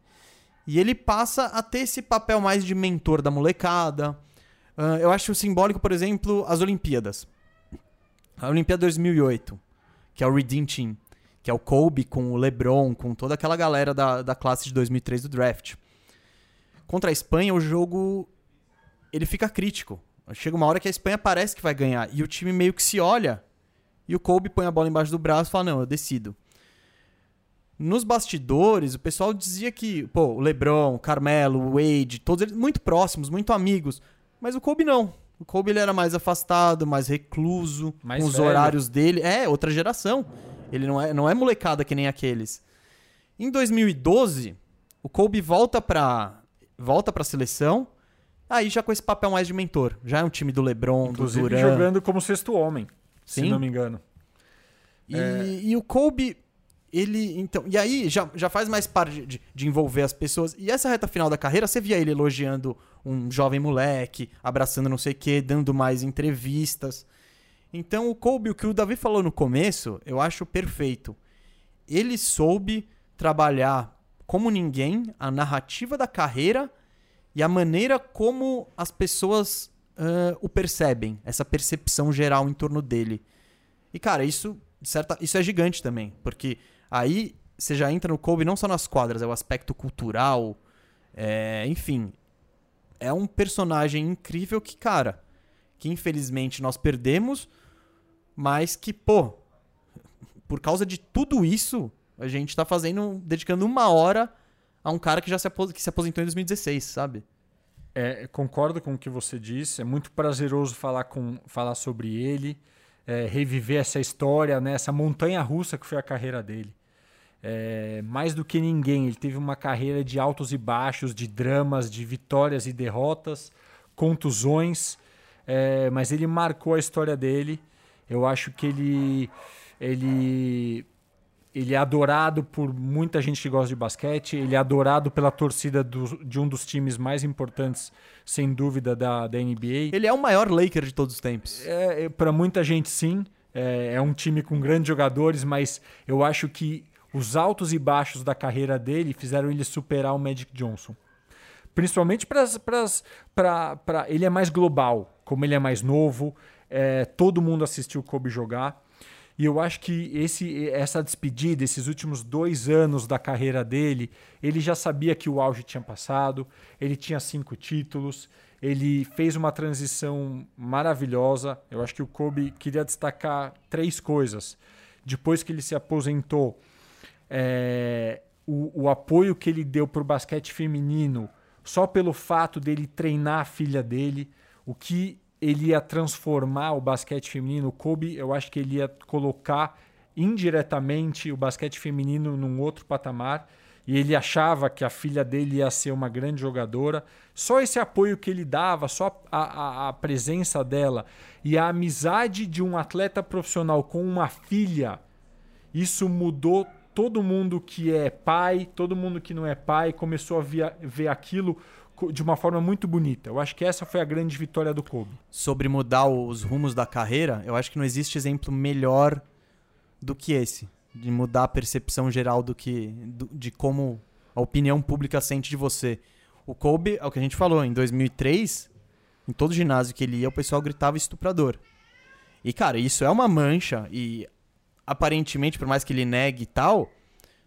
E ele passa a ter esse papel mais de mentor da molecada. Uh, eu acho simbólico, por exemplo, as Olimpíadas. A Olimpíada 2008, que é o Redeem Team que é o Kobe com o LeBron, com toda aquela galera da, da classe de 2003 do draft. Contra a Espanha, o jogo ele fica crítico. Chega uma hora que a Espanha parece que vai ganhar e o time meio que se olha e o Kobe põe a bola embaixo do braço e fala: "Não, eu decido". Nos bastidores, o pessoal dizia que, pô, o LeBron, o Carmelo, o Wade, todos eles muito próximos, muito amigos, mas o Kobe não. O Kobe ele era mais afastado, mais recluso, mais com os velho. horários dele. É, outra geração. Ele não é, não é molecada que nem aqueles. Em 2012, o Kobe volta pra, volta pra seleção, aí já com esse papel mais de mentor. Já é um time do LeBron, Inclusive, do Duran. jogando como sexto homem, Sim. se não me engano. E, é... e, o Kobe, ele. então E aí já, já faz mais parte de, de, envolver as pessoas. E essa reta final da carreira, você via ele elogiando um jovem moleque, abraçando não sei o quê, dando mais entrevistas. Então, o Kobe, o que o Davi falou no começo, eu acho perfeito. Ele soube trabalhar como ninguém a narrativa da carreira e a maneira como as pessoas uh, o percebem, essa percepção geral em torno dele. E, cara, isso, certa, isso é gigante também, porque aí você já entra no Kobe não só nas quadras, é o aspecto cultural, é, enfim. É um personagem incrível que, cara, que infelizmente nós perdemos mas que, pô, por causa de tudo isso, a gente tá fazendo, dedicando uma hora a um cara que já se, que se aposentou em 2016, sabe? É, concordo com o que você disse. É muito prazeroso falar, com, falar sobre ele, é, reviver essa história, né? essa montanha russa que foi a carreira dele. É, mais do que ninguém, ele teve uma carreira de altos e baixos, de dramas, de vitórias e derrotas, contusões, é, mas ele marcou a história dele eu acho que ele, ele, ele é adorado por muita gente que gosta de basquete. Ele é adorado pela torcida do, de um dos times mais importantes, sem dúvida, da, da NBA. Ele é o maior Laker de todos os tempos. É, é Para muita gente, sim. É, é um time com grandes jogadores, mas eu acho que os altos e baixos da carreira dele fizeram ele superar o Magic Johnson. Principalmente para. Ele é mais global, como ele é mais novo, é, todo mundo assistiu o Kobe jogar. E eu acho que esse, essa despedida, esses últimos dois anos da carreira dele, ele já sabia que o auge tinha passado, ele tinha cinco títulos, ele fez uma transição maravilhosa. Eu acho que o Kobe queria destacar três coisas. Depois que ele se aposentou, é, o, o apoio que ele deu para o basquete feminino, só pelo fato dele treinar a filha dele, o que ele ia transformar o basquete feminino. O Kobe, eu acho que ele ia colocar indiretamente o basquete feminino num outro patamar. E ele achava que a filha dele ia ser uma grande jogadora. Só esse apoio que ele dava, só a, a, a presença dela e a amizade de um atleta profissional com uma filha, isso mudou todo mundo que é pai, todo mundo que não é pai, começou a via, ver aquilo de uma forma muito bonita. Eu acho que essa foi a grande vitória do Kobe. Sobre mudar os rumos da carreira, eu acho que não existe exemplo melhor do que esse, de mudar a percepção geral do que do, de como a opinião pública sente de você. O Kobe, é o que a gente falou, em 2003, em todo ginásio que ele ia, o pessoal gritava estuprador. E cara, isso é uma mancha e aparentemente, por mais que ele negue e tal,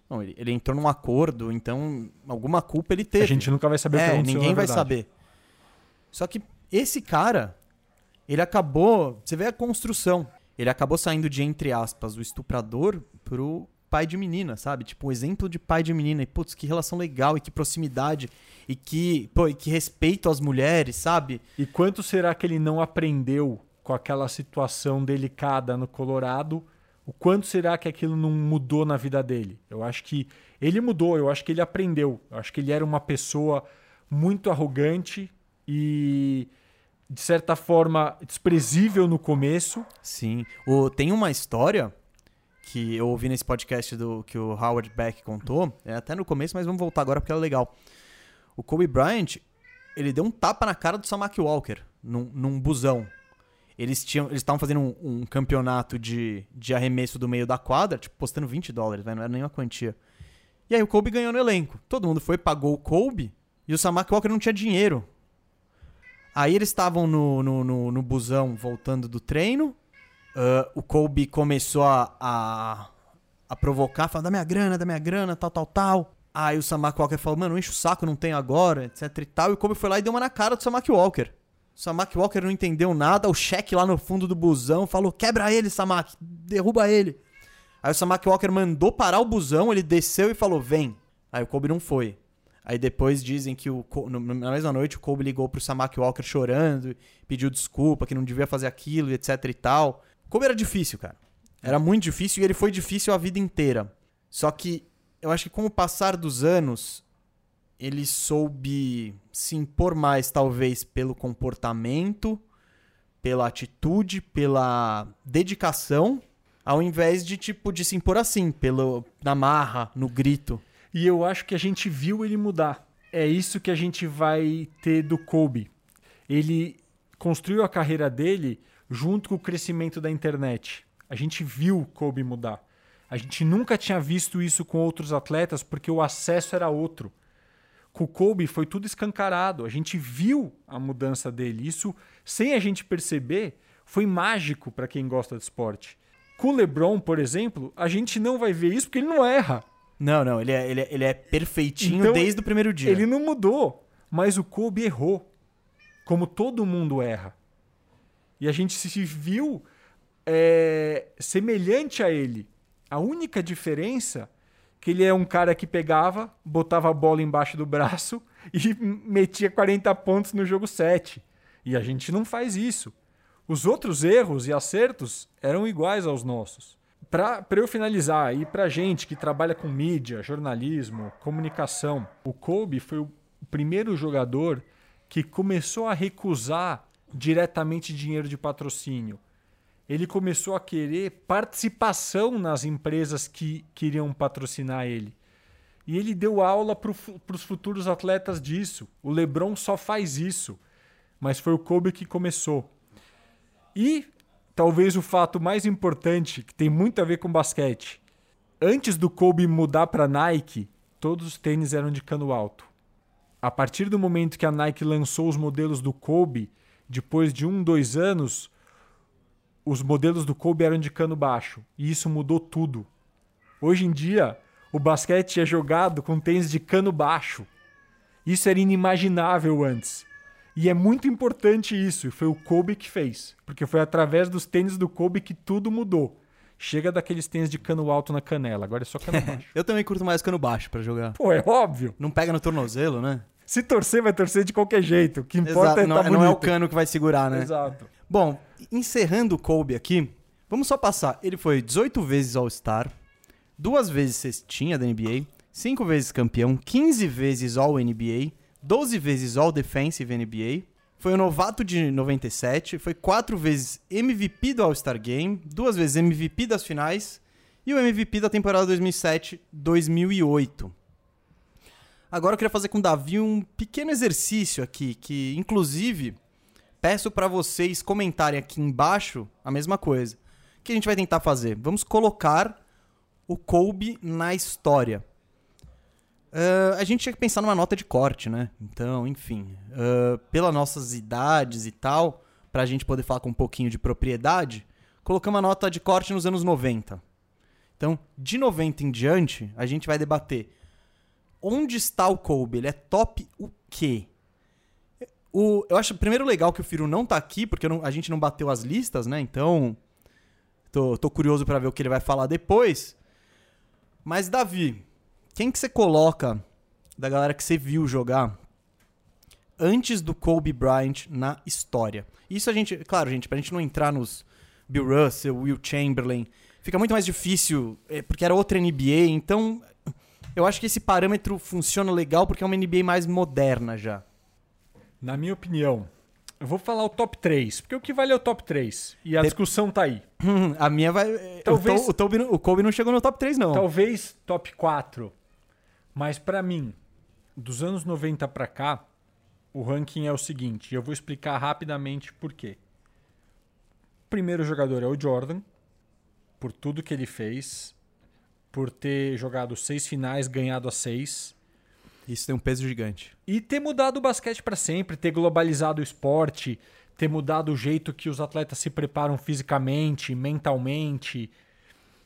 não, ele, ele, entrou num acordo, então alguma culpa ele teve. A gente nunca vai saber o é, que Ninguém vai saber. Só que esse cara, ele acabou. Você vê a construção. Ele acabou saindo de, entre aspas, o estuprador pro pai de menina, sabe? Tipo, um exemplo de pai de menina. E, putz, que relação legal e que proximidade. E que, pô, e que respeito às mulheres, sabe? E quanto será que ele não aprendeu com aquela situação delicada no Colorado? O quanto será que aquilo não mudou na vida dele? Eu acho que ele mudou, eu acho que ele aprendeu. Eu acho que ele era uma pessoa muito arrogante e de certa forma desprezível no começo. Sim. O, tem uma história que eu ouvi nesse podcast do que o Howard Beck contou, é até no começo, mas vamos voltar agora porque é legal. O Kobe Bryant, ele deu um tapa na cara do Samaki Walker num, num busão. Eles tinham, eles estavam fazendo um, um, campeonato de, de arremesso do meio da quadra, tipo, postando 20 dólares, não era nenhuma quantia. E aí o Kobe ganhou no elenco. Todo mundo foi, pagou o Kobe, e o Samaki Walker não tinha dinheiro. Aí eles estavam no, no, no, no busão voltando do treino, Uh, o Kobe começou a, a, a provocar, falando, da minha grana, da minha grana, tal, tal, tal. Aí o Samaki Walker falou, mano, enche o saco, não tenho agora, etc e tal. E o Kobe foi lá e deu uma na cara do Samaki Walker. O Samaki Walker não entendeu nada, o cheque lá no fundo do busão falou, quebra ele, Samaki, derruba ele. Aí o Samaki Walker mandou parar o busão, ele desceu e falou, vem. Aí o Kobe não foi. Aí depois dizem que o, na mesma noite o Kobe ligou pro Samaki Walker chorando, pediu desculpa, que não devia fazer aquilo, etc e tal. Como era difícil, cara. Era muito difícil e ele foi difícil a vida inteira. Só que eu acho que com o passar dos anos, ele soube se impor mais, talvez, pelo comportamento, pela atitude, pela dedicação, ao invés de, tipo, de se impor assim, pelo, na marra, no grito. E eu acho que a gente viu ele mudar. É isso que a gente vai ter do Kobe. Ele construiu a carreira dele junto com o crescimento da internet. A gente viu Kobe mudar. A gente nunca tinha visto isso com outros atletas porque o acesso era outro. Com o Kobe foi tudo escancarado. A gente viu a mudança dele. Isso, sem a gente perceber, foi mágico para quem gosta de esporte. Com o LeBron, por exemplo, a gente não vai ver isso porque ele não erra. Não, não, ele é, ele é, ele é perfeitinho então, desde o primeiro dia. Ele não mudou, mas o Kobe errou. Como todo mundo erra. E a gente se viu é, semelhante a ele. A única diferença que ele é um cara que pegava, botava a bola embaixo do braço e metia 40 pontos no jogo 7. E a gente não faz isso. Os outros erros e acertos eram iguais aos nossos. Para eu finalizar, e para gente que trabalha com mídia, jornalismo, comunicação, o Kobe foi o primeiro jogador que começou a recusar diretamente dinheiro de patrocínio. Ele começou a querer participação nas empresas que queriam patrocinar ele. E ele deu aula para os futuros atletas disso. O LeBron só faz isso. Mas foi o Kobe que começou. E talvez o fato mais importante, que tem muito a ver com basquete. Antes do Kobe mudar para Nike, todos os tênis eram de cano alto. A partir do momento que a Nike lançou os modelos do Kobe, depois de um, dois anos, os modelos do Kobe eram de cano baixo. E isso mudou tudo. Hoje em dia, o basquete é jogado com tênis de cano baixo. Isso era inimaginável antes. E é muito importante isso, e foi o Kobe que fez, porque foi através dos tênis do Kobe que tudo mudou. Chega daqueles tênis de cano alto na canela, agora é só cano baixo. Eu também curto mais cano baixo para jogar. Pô, é óbvio. Não pega no tornozelo, né? Se torcer, vai torcer de qualquer jeito. O que importa Exato, é não, tá não é o cano que vai segurar, né? Exato. Bom, encerrando o Kobe aqui, vamos só passar. Ele foi 18 vezes All-Star, duas vezes cestinha da NBA, cinco vezes campeão, 15 vezes All-NBA, 12 vezes All-Defensive NBA, foi o novato de 97, foi quatro vezes MVP do All-Star Game, duas vezes MVP das finais e o MVP da temporada 2007-2008. Agora eu queria fazer com o Davi um pequeno exercício aqui, que inclusive peço para vocês comentarem aqui embaixo a mesma coisa. O que a gente vai tentar fazer? Vamos colocar o Kobe na história. Uh, a gente tinha que pensar numa nota de corte, né? Então, enfim, uh, pelas nossas idades e tal, para a gente poder falar com um pouquinho de propriedade, colocamos a nota de corte nos anos 90. Então, de 90 em diante, a gente vai debater onde está o Kobe? Ele é top o quê? O, eu acho primeiro legal que o Firo não tá aqui, porque não, a gente não bateu as listas, né? Então, tô, tô curioso para ver o que ele vai falar depois. Mas, Davi, quem que você coloca da galera que você viu jogar antes do Kobe Bryant na história? Isso a gente, claro, gente, pra gente não entrar nos Bill Russell, Will Chamberlain, fica muito mais difícil, é, porque era outra NBA, então eu acho que esse parâmetro funciona legal porque é uma NBA mais moderna já. Na minha opinião, eu vou falar o top 3, porque o que vale é o top 3. E a Pe- discussão tá aí. a minha vai. Talvez- O, o, Toby não- o Kobe não chegou no top 3, não. Talvez top 4. Mas pra mim, dos anos 90 pra cá, o ranking é o seguinte, e eu vou explicar rapidamente por quê. O primeiro jogador é o Jordan, por tudo que ele fez, por ter jogado seis finais, ganhado as seis. Isso tem um peso gigante. E ter mudado o basquete para sempre, ter globalizado o esporte, ter mudado o jeito que os atletas se preparam fisicamente, mentalmente.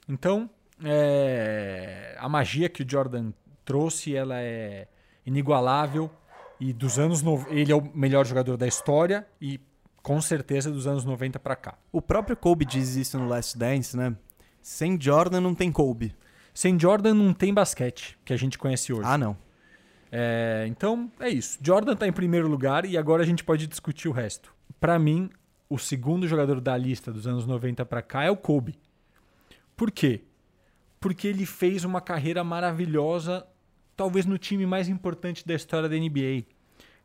Então, é, a magia que o Jordan trouxe, ela é inigualável. E dos anos no... ele é o melhor jogador da história e com certeza dos anos 90 para cá. O próprio Kobe diz isso no Last Dance, né? Sem Jordan não tem Kobe. Sem Jordan não tem basquete que a gente conhece hoje. Ah, não. É, então é isso. Jordan está em primeiro lugar e agora a gente pode discutir o resto. Para mim, o segundo jogador da lista dos anos 90 para cá é o Kobe. Por quê? Porque ele fez uma carreira maravilhosa, talvez no time mais importante da história da NBA.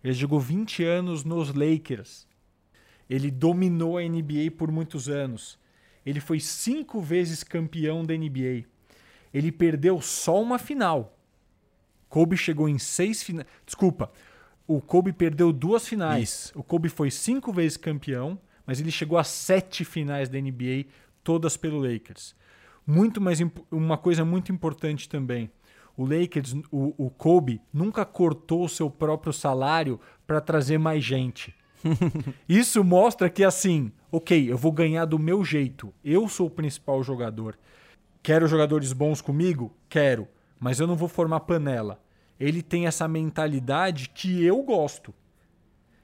Ele jogou 20 anos nos Lakers. Ele dominou a NBA por muitos anos. Ele foi cinco vezes campeão da NBA. Ele perdeu só uma final. Kobe chegou em seis finais. Desculpa, o Kobe perdeu duas finais. O Kobe foi cinco vezes campeão, mas ele chegou a sete finais da NBA, todas pelo Lakers. Muito mais uma coisa muito importante também. O Lakers, o, o Kobe nunca cortou o seu próprio salário para trazer mais gente. Isso mostra que assim, ok, eu vou ganhar do meu jeito. Eu sou o principal jogador. Quero jogadores bons comigo? Quero. Mas eu não vou formar panela. Ele tem essa mentalidade que eu gosto.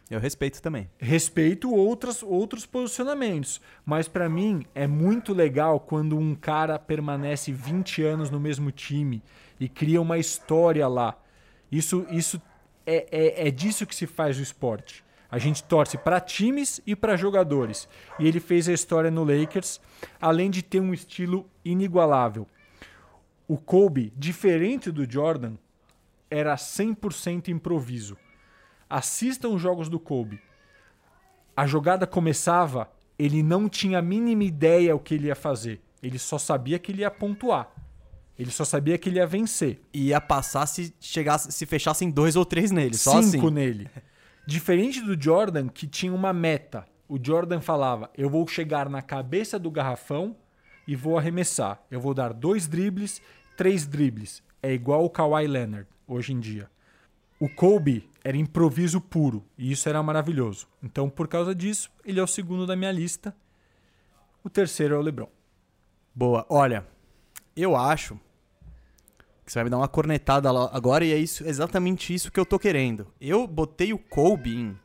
Eu respeito também. Respeito outras, outros posicionamentos. Mas pra mim é muito legal quando um cara permanece 20 anos no mesmo time e cria uma história lá. Isso, isso é, é, é disso que se faz o esporte. A gente torce para times e para jogadores. E ele fez a história no Lakers, além de ter um estilo inigualável. O Kobe, diferente do Jordan, era 100% improviso. Assistam os jogos do Kobe. A jogada começava, ele não tinha a mínima ideia o que ele ia fazer. Ele só sabia que ele ia pontuar. Ele só sabia que ele ia vencer. E ia passar se chegasse, se fechassem dois ou três nele. Só Cinco assim. nele. Diferente do Jordan, que tinha uma meta. O Jordan falava: Eu vou chegar na cabeça do garrafão e vou arremessar. Eu vou dar dois dribles, três dribles. É igual o Kawhi Leonard hoje em dia. O Kobe era improviso puro e isso era maravilhoso. Então, por causa disso, ele é o segundo da minha lista. O terceiro é o LeBron. Boa. Olha, eu acho que você vai me dar uma cornetada lá agora e é isso, exatamente isso que eu tô querendo. Eu botei o Kobe em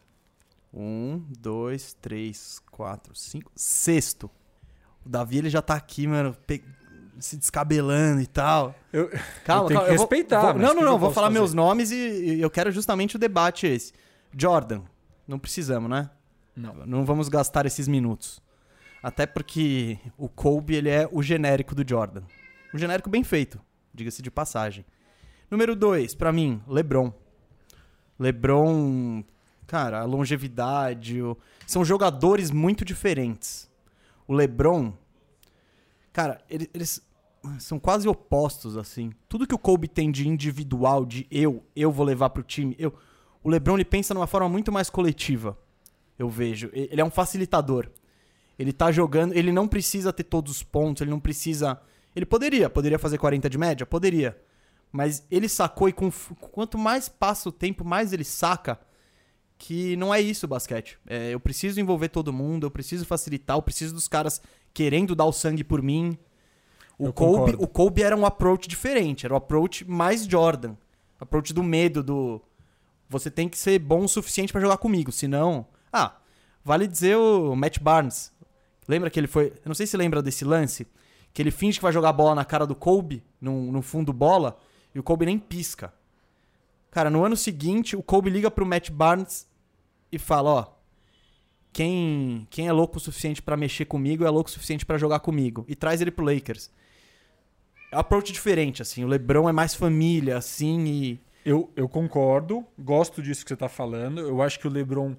um, dois, três, quatro, cinco, sexto. O Davi ele já tá aqui, mano, se descabelando e tal. Eu, Calma, eu calma, que eu vou- respeitar. vou- mas não, não, não. Vou falar fazer? meus nomes e, e eu quero justamente o debate esse. Jordan, não precisamos, né? Não. Não vamos gastar esses minutos. Até porque o Kobe ele é o genérico do Jordan. Um genérico bem feito, diga-se de passagem. Número 2, pra mim, LeBron. LeBron, cara, a longevidade, o- são jogadores muito diferentes. O LeBron, cara, ele- eles são quase opostos assim. Tudo que o Kobe tem de individual, de eu, eu vou levar pro time, eu, o LeBron ele pensa numa forma muito mais coletiva. Eu vejo, ele é um facilitador. Ele tá jogando, ele não precisa ter todos os pontos, ele não precisa, ele poderia, poderia fazer 40 de média, poderia. Mas ele sacou e com, quanto mais passa o tempo, mais ele saca que não é isso o basquete. É, eu preciso envolver todo mundo, eu preciso facilitar, eu preciso dos caras querendo dar o sangue por mim. O Eu Kobe, concordo. o Kobe era um approach diferente, era um approach mais Jordan. Approach do medo, do. Você tem que ser bom o suficiente pra jogar comigo, senão. Ah, vale dizer o Matt Barnes. Lembra que ele foi. Eu não sei se lembra desse lance, que ele finge que vai jogar bola na cara do Kobe, no, no fundo bola, e o Kobe nem pisca. Cara, no ano seguinte, o Kobe liga pro Matt Barnes e fala, ó, quem, quem é louco o suficiente para mexer comigo é louco o suficiente para jogar comigo. E traz ele pro Lakers. É approach diferente, assim. O LeBron é mais família, assim, e... Eu, eu concordo, gosto disso que você tá falando. Eu acho que o LeBron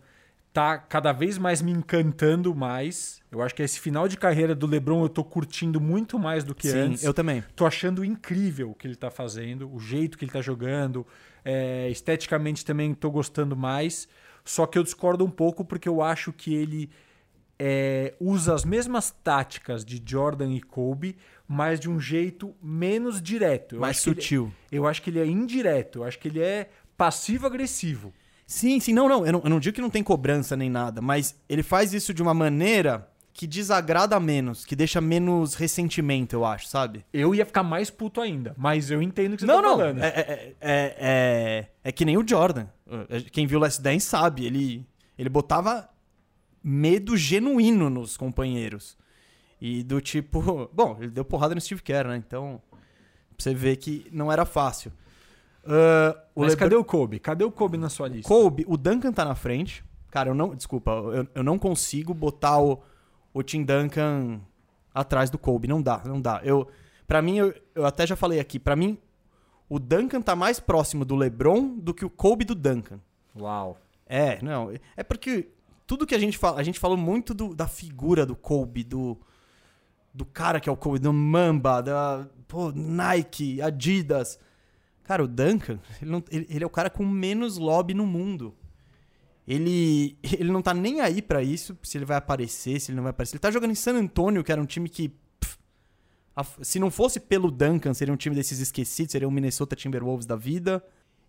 tá cada vez mais me encantando mais. Eu acho que esse final de carreira do LeBron eu tô curtindo muito mais do que Sim, antes. eu também. Tô achando incrível o que ele tá fazendo, o jeito que ele tá jogando. É, esteticamente também tô gostando mais. Só que eu discordo um pouco porque eu acho que ele é, usa as mesmas táticas de Jordan e Kobe, mas de um jeito menos direto. Eu mais acho que ele- sutil. eu acho que ele é indireto. Eu acho que ele é passivo-agressivo. Sim, sim, não, não eu, não. eu não digo que não tem cobrança nem nada, mas ele faz isso de uma maneira que desagrada menos, que deixa menos ressentimento, eu acho, sabe? Eu ia ficar mais puto ainda, mas eu entendo o que você não, tá não. falando. É, é, é, é, é que nem o Jordan. Quem viu Last Dance sabe. Ele, ele botava medo genuíno nos companheiros. E do tipo. Bom, ele deu porrada no Steve Kerr, né? Então. Pra você ver que não era fácil. O Mas Lebron- cadê o Kobe? Cadê o Kobe na sua lista? Kobe, o Duncan tá na frente. Cara, eu não. Desculpa, eu, eu não consigo botar o, o Tim Duncan atrás do Kobe. Não dá, não dá. Eu, pra mim, eu, eu até já falei aqui, pra mim, o Duncan tá mais próximo do LeBron do que o Kobe do Duncan. Uau. É, não. É porque tudo que a gente fala, a gente falou muito do- da figura do Kobe, do, do cara que é o Kobe, do Mamba, da pô, Nike, Adidas. Cara, o Duncan, ele, não- ele- ele é o cara com menos lobby no mundo. Ele, ele não tá nem aí pra isso, se ele vai aparecer, se ele não vai aparecer. Ele tá jogando em San Antonio, que era um time que. pff, a- se não fosse pelo Duncan, seria um time desses esquecidos, seria um Minnesota Timberwolves da vida.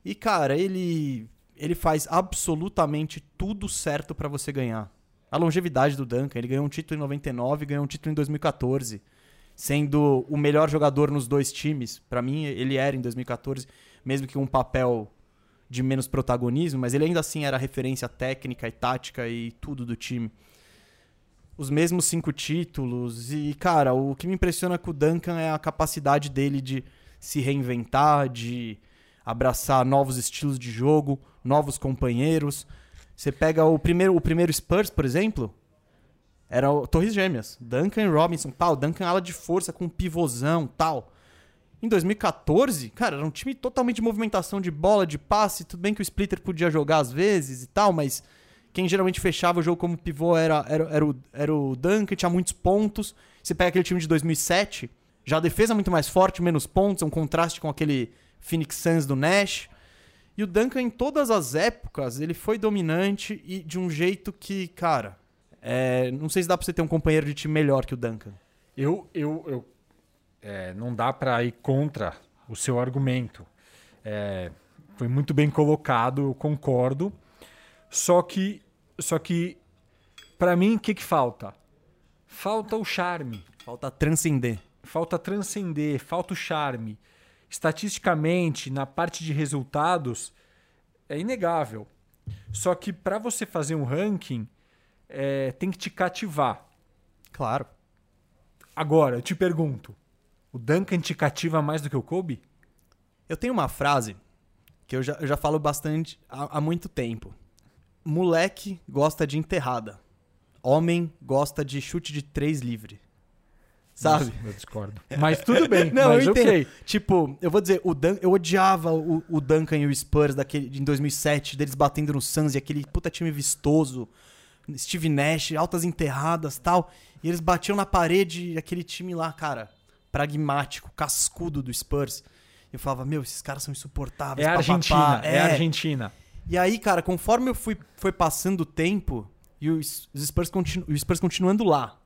E, cara, ele. Ele faz absolutamente tudo certo pra você ganhar. A longevidade do Duncan, ele ganhou um título em 99 e ganhou um título em 2014. Sendo o melhor jogador nos dois times. Pra mim, ele era em 2014, mesmo que um papel de menos protagonismo, mas ele ainda assim era referência técnica e tática e tudo do time. Os mesmos cinco títulos. E, cara, o que me impressiona com o Duncan é a capacidade dele de se reinventar, de abraçar novos estilos de jogo, novos companheiros. Você pega o primeiro, o primeiro Spurs, por exemplo, era o Torres Gêmeas, Duncan e Robinson, tal, Duncan ala de força com pivôzão, tal. Em 2014, cara, era um time totalmente de movimentação de bola, de passe, tudo bem que o Splitter podia jogar às vezes e tal, mas quem geralmente fechava o jogo como pivô era, era, era, o, era o Duncan, tinha muitos pontos. Você pega aquele time de 2007, já a defesa muito mais forte, menos pontos, é um contraste com aquele Phoenix Suns do Nash. E o Duncan, em todas as épocas, ele foi dominante e de um jeito que, cara, é, não sei se dá pra você ter um companheiro de time melhor que o Duncan. Eu, eu, eu é, não dá para ir contra o seu argumento. É, foi muito bem colocado, eu concordo. Só que, só que para mim, o que, que falta? Falta o charme, Falta transcender. falta transcender, falta o charme. Estatisticamente, na parte de resultados, é inegável. Só que para você fazer um ranking, é, tem que te cativar. Claro. Agora, eu te pergunto: o Duncan te cativa mais do que o Kobe? Eu tenho uma frase que eu já, eu já falo bastante há, há muito tempo. Moleque gosta de enterrada. Homem gosta de chute de três livre. Sabe? Eu discordo. Mas tudo bem, Não, mas eu entendo. ok. Tipo, eu vou dizer, o Dan, eu odiava o, o Duncan e o Spurs daquele, em 2007, deles batendo no Suns e aquele puta time vistoso. Steve Nash, altas enterradas tal. E eles batiam na parede, aquele time lá, cara, pragmático, cascudo do Spurs. Eu falava, meu, esses caras são insuportáveis. É a. Argentina, é a Argentina. E aí, cara, conforme eu fui foi passando o tempo e os, os Spurs, continu, o Spurs continuando lá.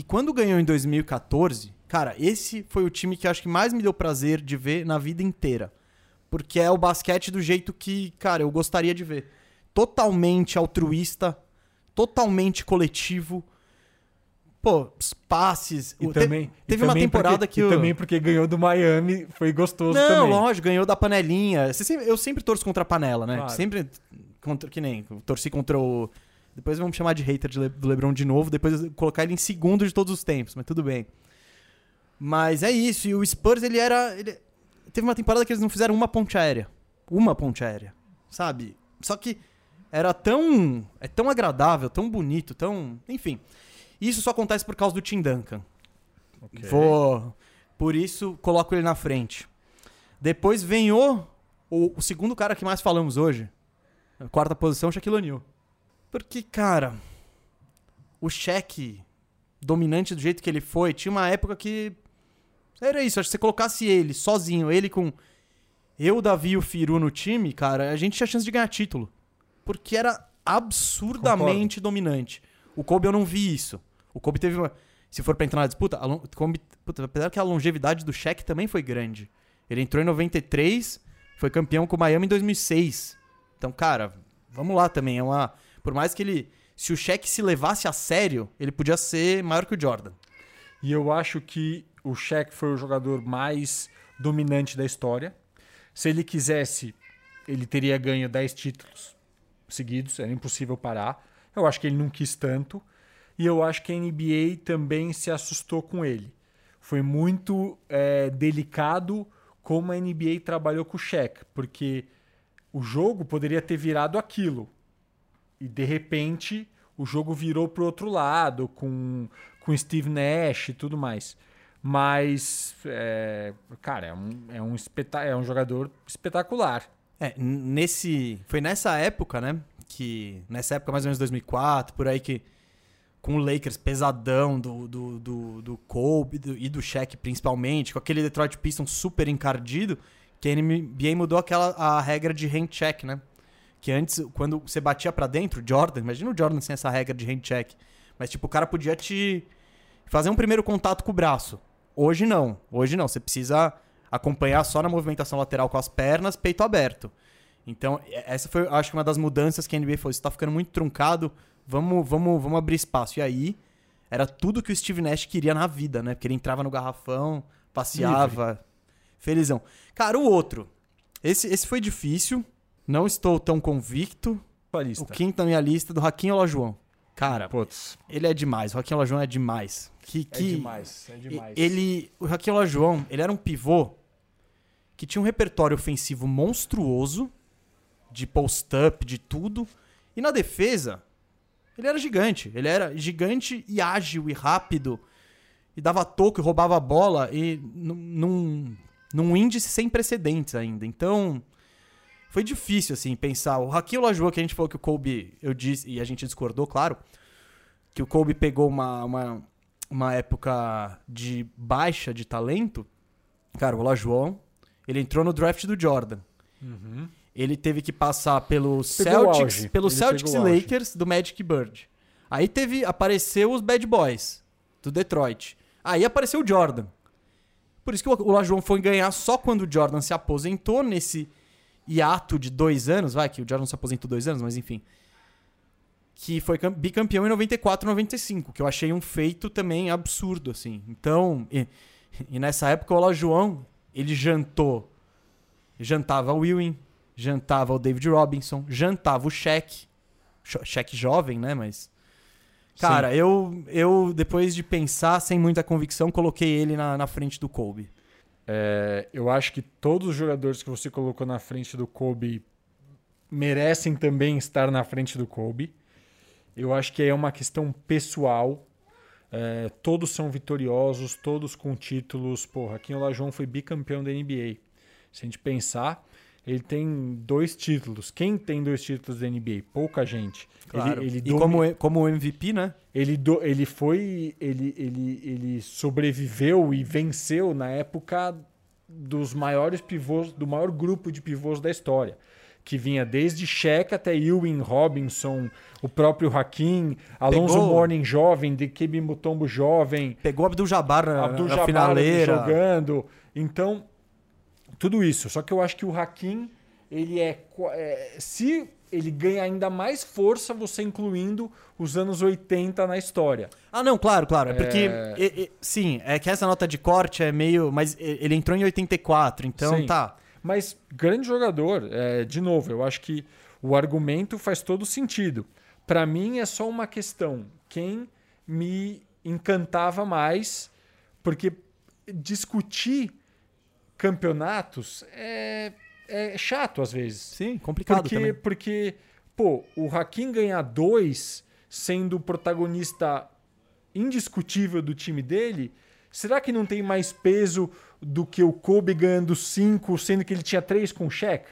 E quando ganhou em 2014, cara, esse foi o time que eu acho que mais me deu prazer de ver na vida inteira. Porque é o basquete do jeito que, cara, eu gostaria de ver. Totalmente altruísta, totalmente coletivo. Pô, passes. E te- também, e teve uma também temporada porque, que e o- também porque ganhou do Miami, foi gostoso não, também. lógico, ganhou da panelinha. Eu sempre torço contra a panela, né? Claro. Sempre contra. Que nem. Torci contra o. Depois vamos chamar de hater de Le- do Lebron de novo, depois colocar ele em segundo de todos os tempos, mas tudo bem. Mas é isso, e o Spurs, ele era. Ele... Teve uma temporada que eles não fizeram uma ponte aérea. Uma ponte aérea. Sabe? Só que era tão. É tão agradável, tão bonito, tão. Enfim. Isso só acontece por causa do Tim Duncan. Ok. Vou. Por isso, coloco ele na frente. Depois vem o, o, o segundo cara que mais falamos hoje. Quarta posição, Shaquille O'Neal. Porque, cara, o Shaq, dominante do jeito que ele foi, tinha uma época que. Era isso, acho que se você colocasse ele sozinho, ele com eu, Davi e o Firu no time, cara, a gente tinha chance de ganhar título. Porque era absurdamente dominante. O Kobe eu não vi isso. O Kobe teve uma. Se for pra entrar na disputa, a, lon- Kobe, puta, apesar que a longevidade do Shaq também foi grande. Ele entrou em 93, foi campeão com o Miami em 2006. Então, cara, vamos lá também. É uma. Por mais que ele. Se o Shaq se levasse a sério, ele podia ser maior que o Jordan. E eu acho que o Shaq foi o jogador mais dominante da história. Se ele quisesse, ele teria ganho 10 títulos seguidos, era impossível parar. Eu acho que ele não quis tanto. E eu acho que a NBA também se assustou com ele. Foi muito é, delicado como a NBA trabalhou com o Shaq, porque o jogo poderia ter virado aquilo. E de repente o jogo virou pro outro lado, com, com Steve Nash e tudo mais. Mas, é, cara, é um, é, um espeta é um jogador espetacular. É, nesse. Foi nessa época, né? Que. Nessa época, mais ou menos 2004, por aí que. Com o Lakers pesadão do, do, do, do Kobe do- e do Shaq principalmente, com aquele Detroit Pistons super encardido, que a NBA mudou aquela a regra de hand check, né? Que antes, quando você batia pra dentro, Jordan, imagina o Jordan sem essa regra de hand check. Mas, tipo, o cara podia te fazer um primeiro contato com o braço. Hoje não. Hoje não. Você precisa acompanhar só na movimentação lateral com as pernas, peito aberto. Então, essa foi, acho que, uma das mudanças que a NBA falou. Isso tá ficando muito truncado. Vamos, vamos, vamos abrir espaço. E aí, era tudo que o Steve Nash queria na vida, né? Porque ele entrava no garrafão, passeava. Felizão. Cara, o outro. Esse, esse foi difícil. Não estou tão convicto. O lista. quinto na minha lista do Raquinho Olajuwon. Cara, ele é demais. O Raquinho Olajuwon é demais. Que, é que... demais, é demais. Ele, o Raquel Olajuwon, ele era um pivô que tinha um repertório ofensivo monstruoso, de post-up, de tudo. E na defesa, ele era gigante. Ele era gigante e ágil e rápido. E dava toco e roubava a bola e num, num, num índice sem precedentes ainda. Então, foi difícil, assim, pensar. O Raquel Olajuwon, que a gente falou que o Kobe, eu disse, e a gente discordou, claro, que o Kobe pegou uma, uma, uma época de baixa de talento, cara, o Olajuwon, ele entrou no draft do Jordan. Ele teve que passar pelo Pegou Celtics, pelo Ele Celtics e. Lakers do Magic Bird. Aí teve apareceu os Bad Boys do Detroit. Aí apareceu o Jordan. Por isso que o Olajuwon foi ganhar só quando o Jordan se aposentou nesse hiato de dois anos, vai que o Jordan se aposentou dois anos, mas enfim que foi cam- bicampeão em 94 95, que eu achei um feito também absurdo, assim. Então, e, e nessa época o Olajuwon, ele jantou, jantava o Ewing, jantava o David Robinson, jantava o Shaq, Shaq jovem, né, mas... Cara, eu, eu, depois de pensar sem muita convicção, coloquei ele na, na frente do Kobe. É, eu acho que todos os jogadores que você colocou na frente do Kobe merecem também estar na frente do Kobe. Eu acho que é uma questão pessoal. É, todos são vitoriosos, todos com títulos. Porra, Kim Olajuwon foi bicampeão da NBA. Se a gente pensar, ele tem dois títulos. Quem tem dois títulos da NBA? Pouca gente. Claro. Ele, ele e domi- como, como MVP, né? ele, do- ele foi. Ele, ele, ele sobreviveu e venceu na época dos maiores pivôs, do maior grupo de pivôs da história. Que vinha desde Shaq até Ewing, Robinson, o próprio Hakim, Alonso Pegou- Mourning jovem, Dikembe Mutombo jovem, Pegou Abdul Jabbar na, Abdul na Jabbar finaleira. jogando. Então, tudo isso. Só que eu acho que o Hakim, ele é, é- Se ele ganha ainda mais força, você incluindo os anos 80 na história. Ah, não, claro, claro. É porque, É. sim, é que essa nota de corte é meio. Mas ele entrou em 84, então Sim. tá. Mas grande jogador, é, de novo, eu acho que o argumento faz todo sentido. Para mim é só uma questão. Quem me encantava mais, porque discutir campeonatos é, é chato às vezes. Sim, complicado porque, também. Porque, pô, o Hakim ganhar dois sendo o protagonista indiscutível do time dele, será que não tem mais peso do que o Kobe ganhando cinco, sendo que ele tinha três com o Shaq?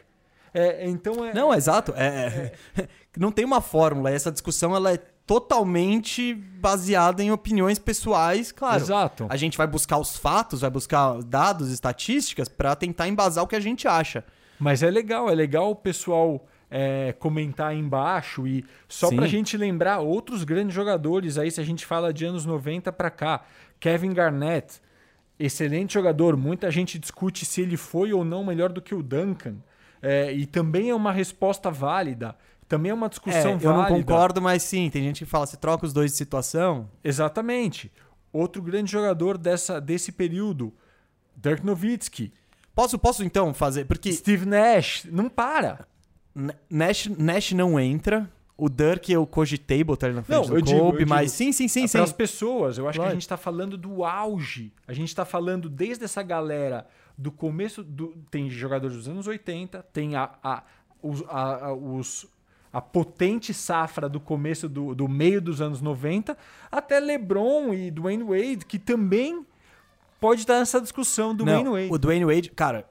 É, então é. Não, exato. É, é. Não tem uma fórmula. Essa discussão ela é totalmente baseada em opiniões pessoais, claro. Exato. A gente vai buscar os fatos, vai buscar dados, estatísticas para tentar embasar o que a gente acha. Mas é legal, é legal o pessoal é, comentar aí embaixo e só Sim. pra gente lembrar outros grandes jogadores aí, se a gente fala de anos 90 para cá. Kevin Garnett, excelente jogador, muita gente discute se ele foi ou não melhor do que o Duncan. É, e também é uma resposta válida. Também é uma discussão É, eu válida. não concordo, mas sim, tem gente que fala, você troca os dois de situação. Exatamente. Outro grande jogador dessa, desse período, Dirk Nowitzki, Posso, posso então fazer? Porque Steve Nash, não para. N- Nash, Nash não entra. O Dirk eu cogitei botar ele na frente Não, do eu digo, Kobe, eu mas digo, sim, sim, sim. Para as pessoas, eu acho que a gente está falando do auge. A gente está falando desde essa galera do começo do tem jogadores dos anos 80, tem a, a, os, a, a- os- a potente safra do começo do, do meio dos anos 90, até LeBron e Dwayne Wade, que também pode estar nessa discussão do Dwayne Wade. O Dwayne Wade, cara,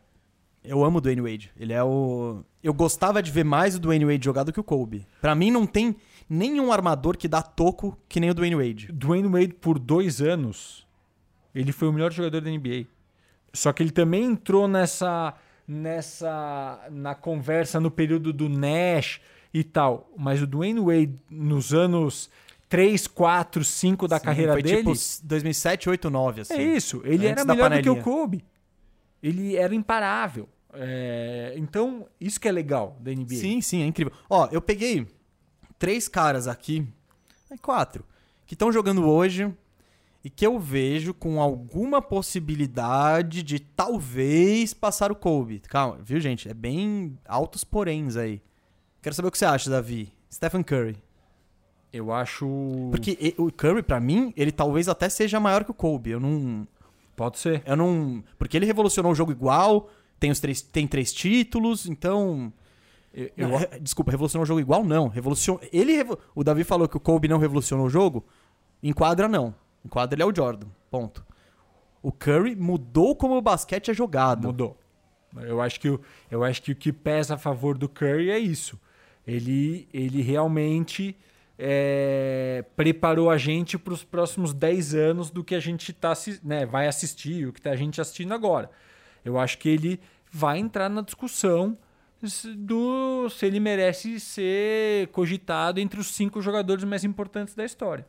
eu amo o Dwayne Wade. Ele é o. Eu gostava de ver mais o Dwayne Wade jogar do que o Kobe. Pra mim, não tem nenhum armador que dá toco que nem o Dwayne Wade. Dwayne Wade, por dois anos, ele foi o melhor jogador da NBA. Só que ele também entrou nessa, nessa na conversa no período do Nash e tal. Mas o Dwayne Wade, nos anos 3, 4, 5 da Sim, carreira foi dele, tipo 2007, 8, 9, assim. é isso. Ele era melhor do que o panelinha. Kobe. Ele era imparável. É, então, isso que é legal da NBA. Sim, sim, é incrível. Ó, eu peguei três caras aqui, é, quatro, que estão jogando hoje e que eu vejo com alguma possibilidade de talvez passar o Kobe. Calma, viu, gente? É bem altos poréns aí. Quero saber o que você acha, Davi. Stephen Curry. Eu acho. Porque o Curry, pra mim, ele talvez até seja maior que o Kobe. Eu não. Pode ser. Eu não. Porque ele revolucionou o jogo igual, tem, os três, tem três títulos, então. Eu, eu- Não, re- Desculpa, revolucionou o jogo igual? Não. Revolucion... Ele revo- O Davi falou que o Kobe não revolucionou o jogo. Em quadra, não. Em quadra, ele é o Jordan. Ponto. O Curry mudou como o basquete é jogado. Mudou. Eu acho que eu acho que o que pesa a favor do Curry é isso. Ele, ele realmente é, preparou a gente para os próximos 10 anos do que a gente tá, né, vai assistir, o que tá a gente assistindo agora. Eu acho que ele vai entrar na discussão do se ele merece ser cogitado entre os cinco jogadores mais importantes da história.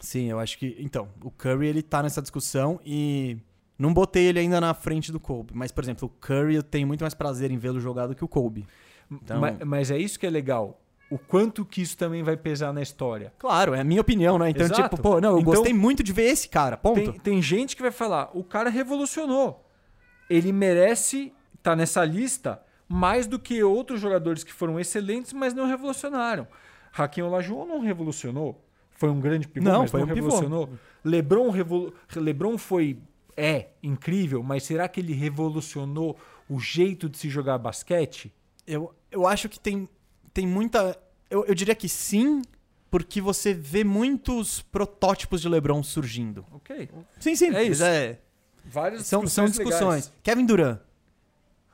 Sim, eu acho que. Então, o Curry ele tá nessa discussão e. Não botei ele ainda na frente do Kobe. Mas, por exemplo, o Curry eu tenho muito mais prazer em vê-lo jogar do que o Kobe. Então- Ma- mas é isso que é legal. O quanto que isso também vai pesar na história. Claro, é a minha opinião, né? Então, Exato. tipo, pô, não, eu Então- gostei muito de ver esse cara. Ponto. Tem, tem gente que vai falar, o cara revolucionou. Ele merece estar nessa lista mais do que outros jogadores que foram excelentes, mas não revolucionaram. Hakim Olajuwon não revolucionou. Foi um grande pivô, Não, mas foi não um pivô. revolucionou. LeBron, revolu LeBron foi é incrível, mas será que ele revolucionou o jeito de se jogar basquete? Eu, eu acho que tem, tem muita. Eu, eu diria que sim, porque você vê muitos protótipos de LeBron surgindo. Ok. Sim, sim. É isso. é- Várias são, são discussões. legais. Kevin Durant.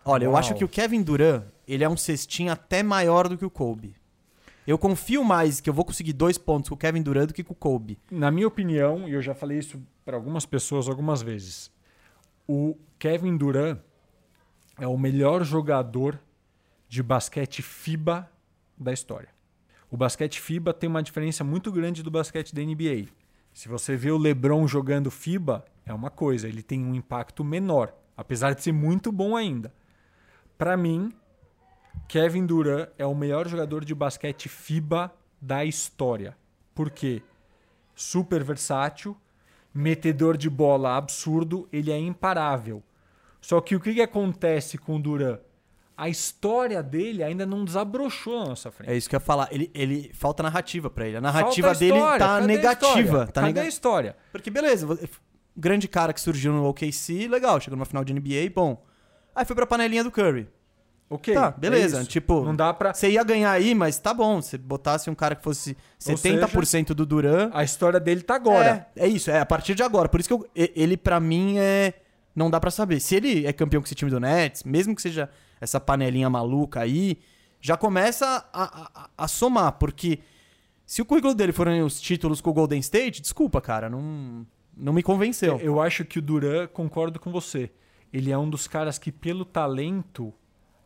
Olha, eu Uau. acho que o Kevin Durant, ele é um cestinho até maior do que o Kobe. Eu confio mais que eu vou conseguir dois pontos com o Kevin Durant do que com o Kobe. Na minha opinião, e eu já falei isso para algumas pessoas algumas vezes, o Kevin Durant é o melhor jogador de basquete FIBA da história. O basquete FIBA tem uma diferença muito grande do basquete da NBA. Se você vê o LeBron jogando FIBA, é uma coisa, ele tem um impacto menor, apesar de ser muito bom ainda. Para mim, Kevin Durant é o melhor jogador de basquete FIBA da história. Por quê? Super versátil, metedor de bola absurdo, ele é imparável. Só que o que, que acontece com o Durant? A história dele ainda não desabrochou na nossa frente. É isso que eu ia falar. Ele, ele falta narrativa pra ele. A narrativa a dele tá Cadê negativa. Tá Cadê nega... a história? Porque beleza, grande cara que surgiu no OKC, legal, chegou numa final de NBA, bom. Aí foi pra panelinha do Curry. Ok. Tá, beleza. é tipo, Não dá pra. você ia ganhar aí, mas tá bom. Se botasse um cara que fosse Ou 70% do Duran. A história dele tá agora. É, é isso, é a partir de agora. Por isso que eu- ele, pra mim, é. Não dá pra saber. Se ele é campeão com esse time do Nets, mesmo que seja essa panelinha maluca aí, já começa a, a- a somar. Porque se o currículo dele forem os títulos com o Golden State, desculpa, cara, não, não me convenceu. Eu acho que o Duran, concordo com você. Ele é um dos caras que, pelo talento,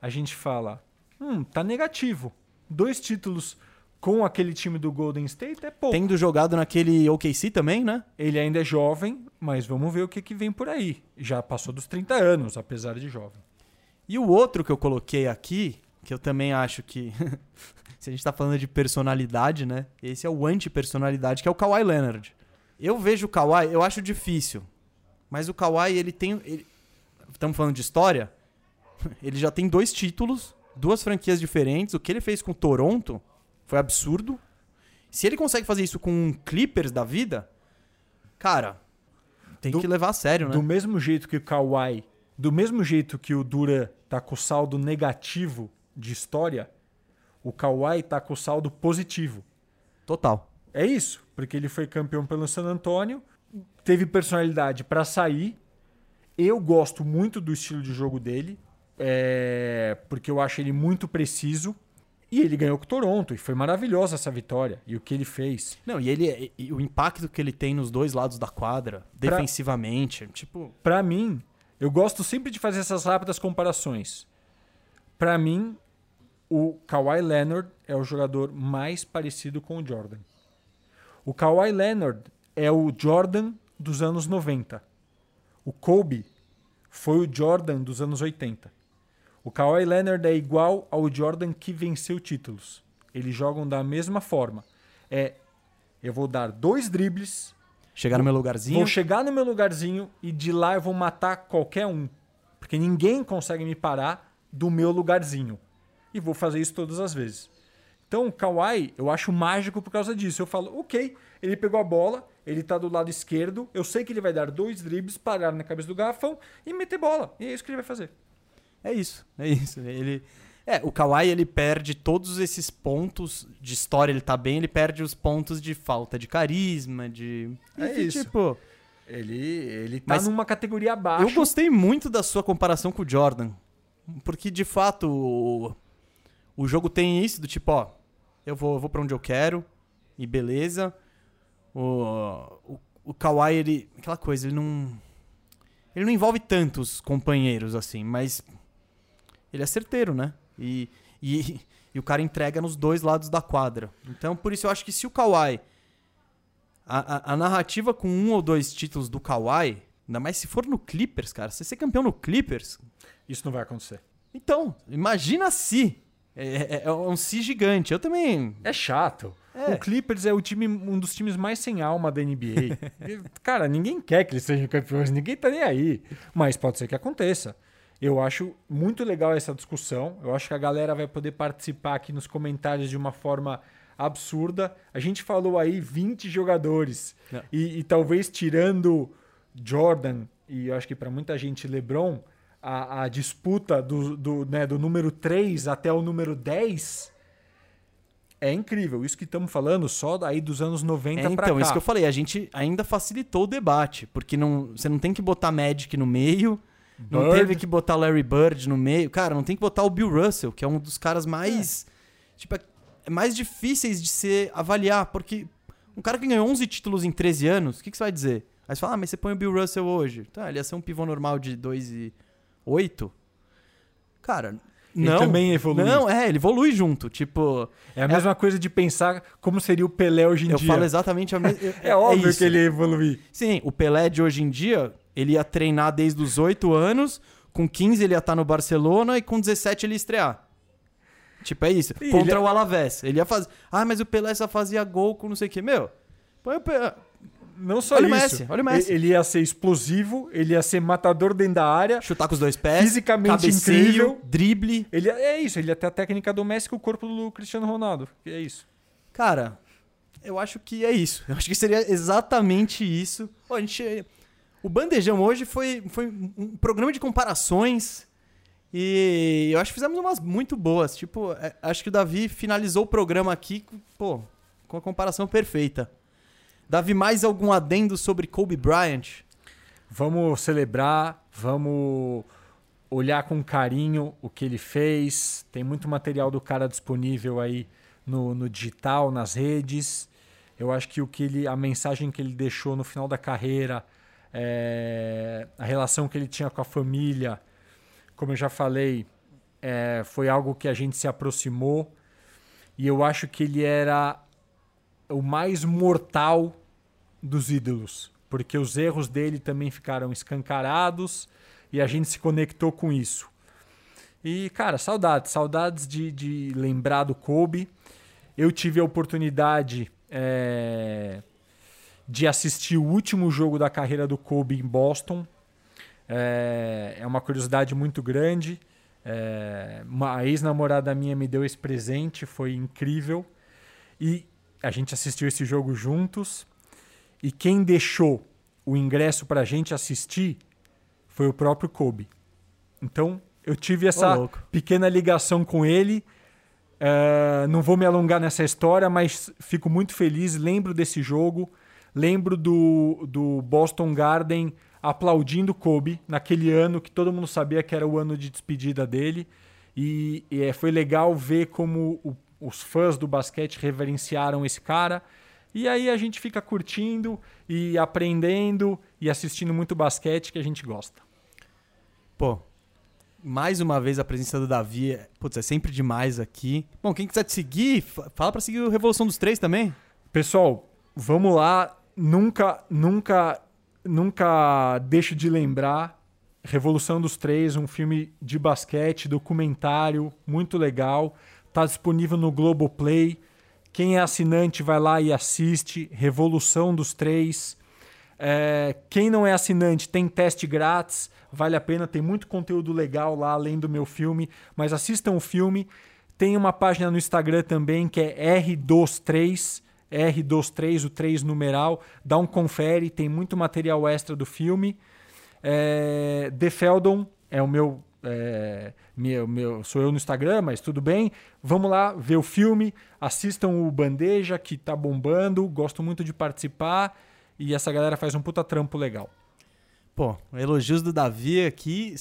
a gente fala: hum, tá negativo. Dois títulos com aquele time do Golden State é pouco. Tendo jogado naquele OKC também, né? Ele ainda é jovem, mas vamos ver o que, que vem por aí. Já passou dos 30 anos, apesar de jovem. E o outro que eu coloquei aqui, que eu também acho que. se a gente tá falando de personalidade, né? Esse é o anti-personalidade, que é o Kawhi Leonard. Eu vejo o Kawhi, eu acho difícil. Mas o Kawhi, ele tem. ele- Estamos falando de história? Ele já tem dois títulos, duas franquias diferentes. O que ele fez com o Toronto foi absurdo. Se ele consegue fazer isso com um Clippers da vida, cara, tem Do- que levar a sério, né? Do mesmo jeito que o Kawhi, do mesmo jeito que o Duran tá com o saldo negativo de história, o Kawhi tá com o saldo positivo. Total. É isso, porque ele foi campeão pelo San Antonio, teve personalidade para sair. Eu gosto muito do estilo de jogo dele, é, porque eu acho ele muito preciso. E ele ganhou com o Toronto, e foi maravilhosa essa vitória. E o que ele fez. Não, e ele e o impacto que ele tem nos dois lados da quadra, Pra- defensivamente, tipo, Pra mim, eu gosto sempre de fazer essas rápidas comparações. Pra mim, o Kawhi Leonard é o jogador mais parecido com o Jordan. O Kawhi Leonard é o Jordan dos anos 90. O Kobe foi o Jordan dos anos 80. O Kawhi Leonard é igual ao Jordan que venceu títulos. Eles jogam da mesma forma. É, eu vou dar dois dribles, chegar no meu lugarzinho. Vou chegar no meu lugarzinho e de lá eu vou matar qualquer um. Porque ninguém consegue me parar do meu lugarzinho. E vou fazer isso todas as vezes. Então o Kawhi, eu acho mágico por causa disso. Eu falo, ok, ele pegou a bola, ele tá do lado esquerdo, eu sei que ele vai dar dois dribles, parar na cabeça do garrafão e meter bola. E é isso que ele vai fazer. É isso, é isso. Ele É, o Kawhi ele perde todos esses pontos de história, ele tá bem, ele perde os pontos de falta de carisma, de É Enfim, isso. Tipo, Ele, ele tá Mas numa categoria abaixo. eu gostei muito da sua comparação com o Jordan, porque de fato o, o jogo tem isso do tipo, ó, eu vou, eu vou para onde eu quero e beleza. O, o, o Kawhi, ele, aquela coisa, ele não ele não envolve tantos companheiros assim, mas ele é certeiro, né? E, e, e o cara entrega nos dois lados da quadra. Então, por isso eu acho que se o Kawhi a, a, a narrativa com um ou dois títulos do Kawhi, ainda mais se for no Clippers, cara, se você ser campeão no Clippers, Isso não vai acontecer. então, imagina se. É, é- é um si gigante. Eu também. É chato. É. O Clippers é o time, um dos times mais sem alma da NBA. Cara, ninguém quer que eles sejam campeões, ninguém tá nem aí. Mas pode ser que aconteça. Eu acho muito legal essa discussão. Eu acho que a galera vai poder participar aqui nos comentários de uma forma absurda. A gente falou aí 20 jogadores. É. E, e talvez tirando Jordan e eu acho que para muita gente LeBron, a, a disputa do, do, né, do número 3 até o número 10 é incrível. Isso que estamos falando só daí dos anos 90 É, pra então, cá. isso que eu falei, a gente ainda facilitou o debate, porque não, você não tem que botar Magic no meio, não teve que botar Larry Bird no meio, cara, não tem que botar o Bill Russell, que é um dos caras mais, tipo, é mais difíceis de se avaliar, porque um cara que ganhou 11 títulos em 13 anos, o que, que você vai dizer? Aí você fala, ah, mas você põe o Bill Russell hoje. Tá, ele ia ser um pivô normal de 2 e 8. Cara, Ele não. também evolui. Não, é, ele evolui junto, tipo... É a mesma coisa de pensar como seria o Pelé hoje em Eu dia. falo exatamente a mesma... é óbvio isso. que ele ia evoluir. Sim, o Pelé de hoje em dia, ele ia treinar desde os 8 anos, com 15 ele ia estar no Barcelona e com 17 ele ia estrear. Tipo, é isso. E Contra ele- o Alavés. Ele ia fazer. Ah, mas o Pelé só fazia gol com não sei o quê. Meu, põe o Pelé. Não só Olha o isso. Messi, olha o Messi. Ele ia ser explosivo, ele ia ser matador dentro da área. Chutar com os dois pés. Fisicamente cabeceio, incrível. Drible. Ele é isso, ele ia ter a técnica do Messi com o corpo do Cristiano Ronaldo. É isso. Cara, eu acho que é isso. Eu acho que seria exatamente isso. Ó, a gente. O Bandejão hoje foi, foi um programa de comparações e eu acho que fizemos umas muito boas. Tipo, é, acho que o Davi finalizou o programa aqui, pô, com a comparação perfeita. Davi, mais algum adendo sobre Kobe Bryant? Vamos celebrar, vamos olhar com carinho o que ele fez. Tem muito material do cara disponível aí no, no digital, nas redes. Eu acho que o que ele, a mensagem que ele deixou no final da carreira, é, a relação que ele tinha com a família, como eu já falei, é, foi algo que a gente se aproximou. E eu acho que ele era o mais mortal dos ídolos, porque os erros dele também ficaram escancarados e a gente se conectou com isso. E, cara, saudades, saudades de, de lembrar do Kobe. Eu tive a oportunidade é, de assistir o último jogo da carreira do Kobe em Boston. É, é uma curiosidade muito grande. É, uma ex-namorada minha me deu esse presente, foi incrível. E a gente assistiu esse jogo juntos. E quem deixou o ingresso para a gente assistir foi o próprio Kobe. Então, eu tive essa oh, pequena ligação com ele. Uh, não vou me alongar nessa história, mas fico muito feliz. Lembro desse jogo, lembro do, do Boston Garden aplaudindo Kobe naquele ano que todo mundo sabia que era o ano de despedida dele. E, e é, foi legal ver como o, os fãs do basquete reverenciaram esse cara. E aí a gente fica curtindo e aprendendo e assistindo muito basquete que a gente gosta. Pô, mais uma vez a presença do Davi. Putz, é sempre demais aqui. Bom, quem quiser te seguir, fala para seguir o Revolução dos Três também. Pessoal, vamos lá. Nunca, nunca, nunca deixo de lembrar. Revolução dos Três, um filme de basquete, documentário, muito legal. Tá disponível no Globoplay. Quem é assinante vai lá e assiste. Revolução dos Três. É, quem não é assinante tem teste grátis vale a pena, tem muito conteúdo legal lá além do meu filme, mas assistam o filme. Tem uma página no Instagram também que é R23, R23, o 3 numeral. Dá um confere, tem muito material extra do filme. É, The Feldon é o meu, é, meu, meu, sou eu no Instagram, mas tudo bem. Vamos lá ver o filme, assistam o Bandeja que tá bombando, gosto muito de participar e essa galera faz um puta trampo legal. Pô, elogios do Davi aqui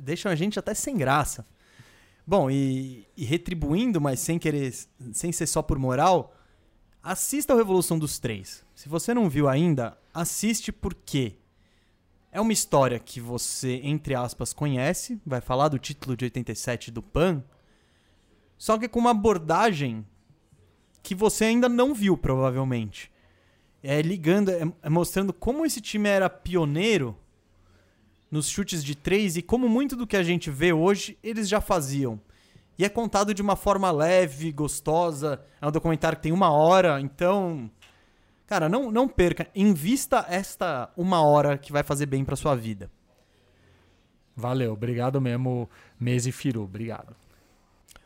deixam a gente até sem graça. Bom, e, e, retribuindo, mas sem querer, sem ser só por moral, assista a Revolução dos Três. Se você não viu ainda, assiste porque é uma história que você, entre aspas, conhece, vai falar do título de 87 do PAN, só que com uma abordagem que você ainda não viu, provavelmente é, ligando, é, é mostrando como esse time era pioneiro nos chutes de três e como muito do que a gente vê hoje eles já faziam. E é contado de uma forma leve, gostosa. É um documentário que tem uma hora, então. Cara, não, não perca. Invista esta uma hora que vai fazer bem para sua vida. Valeu, obrigado mesmo, Mese Firu, obrigado.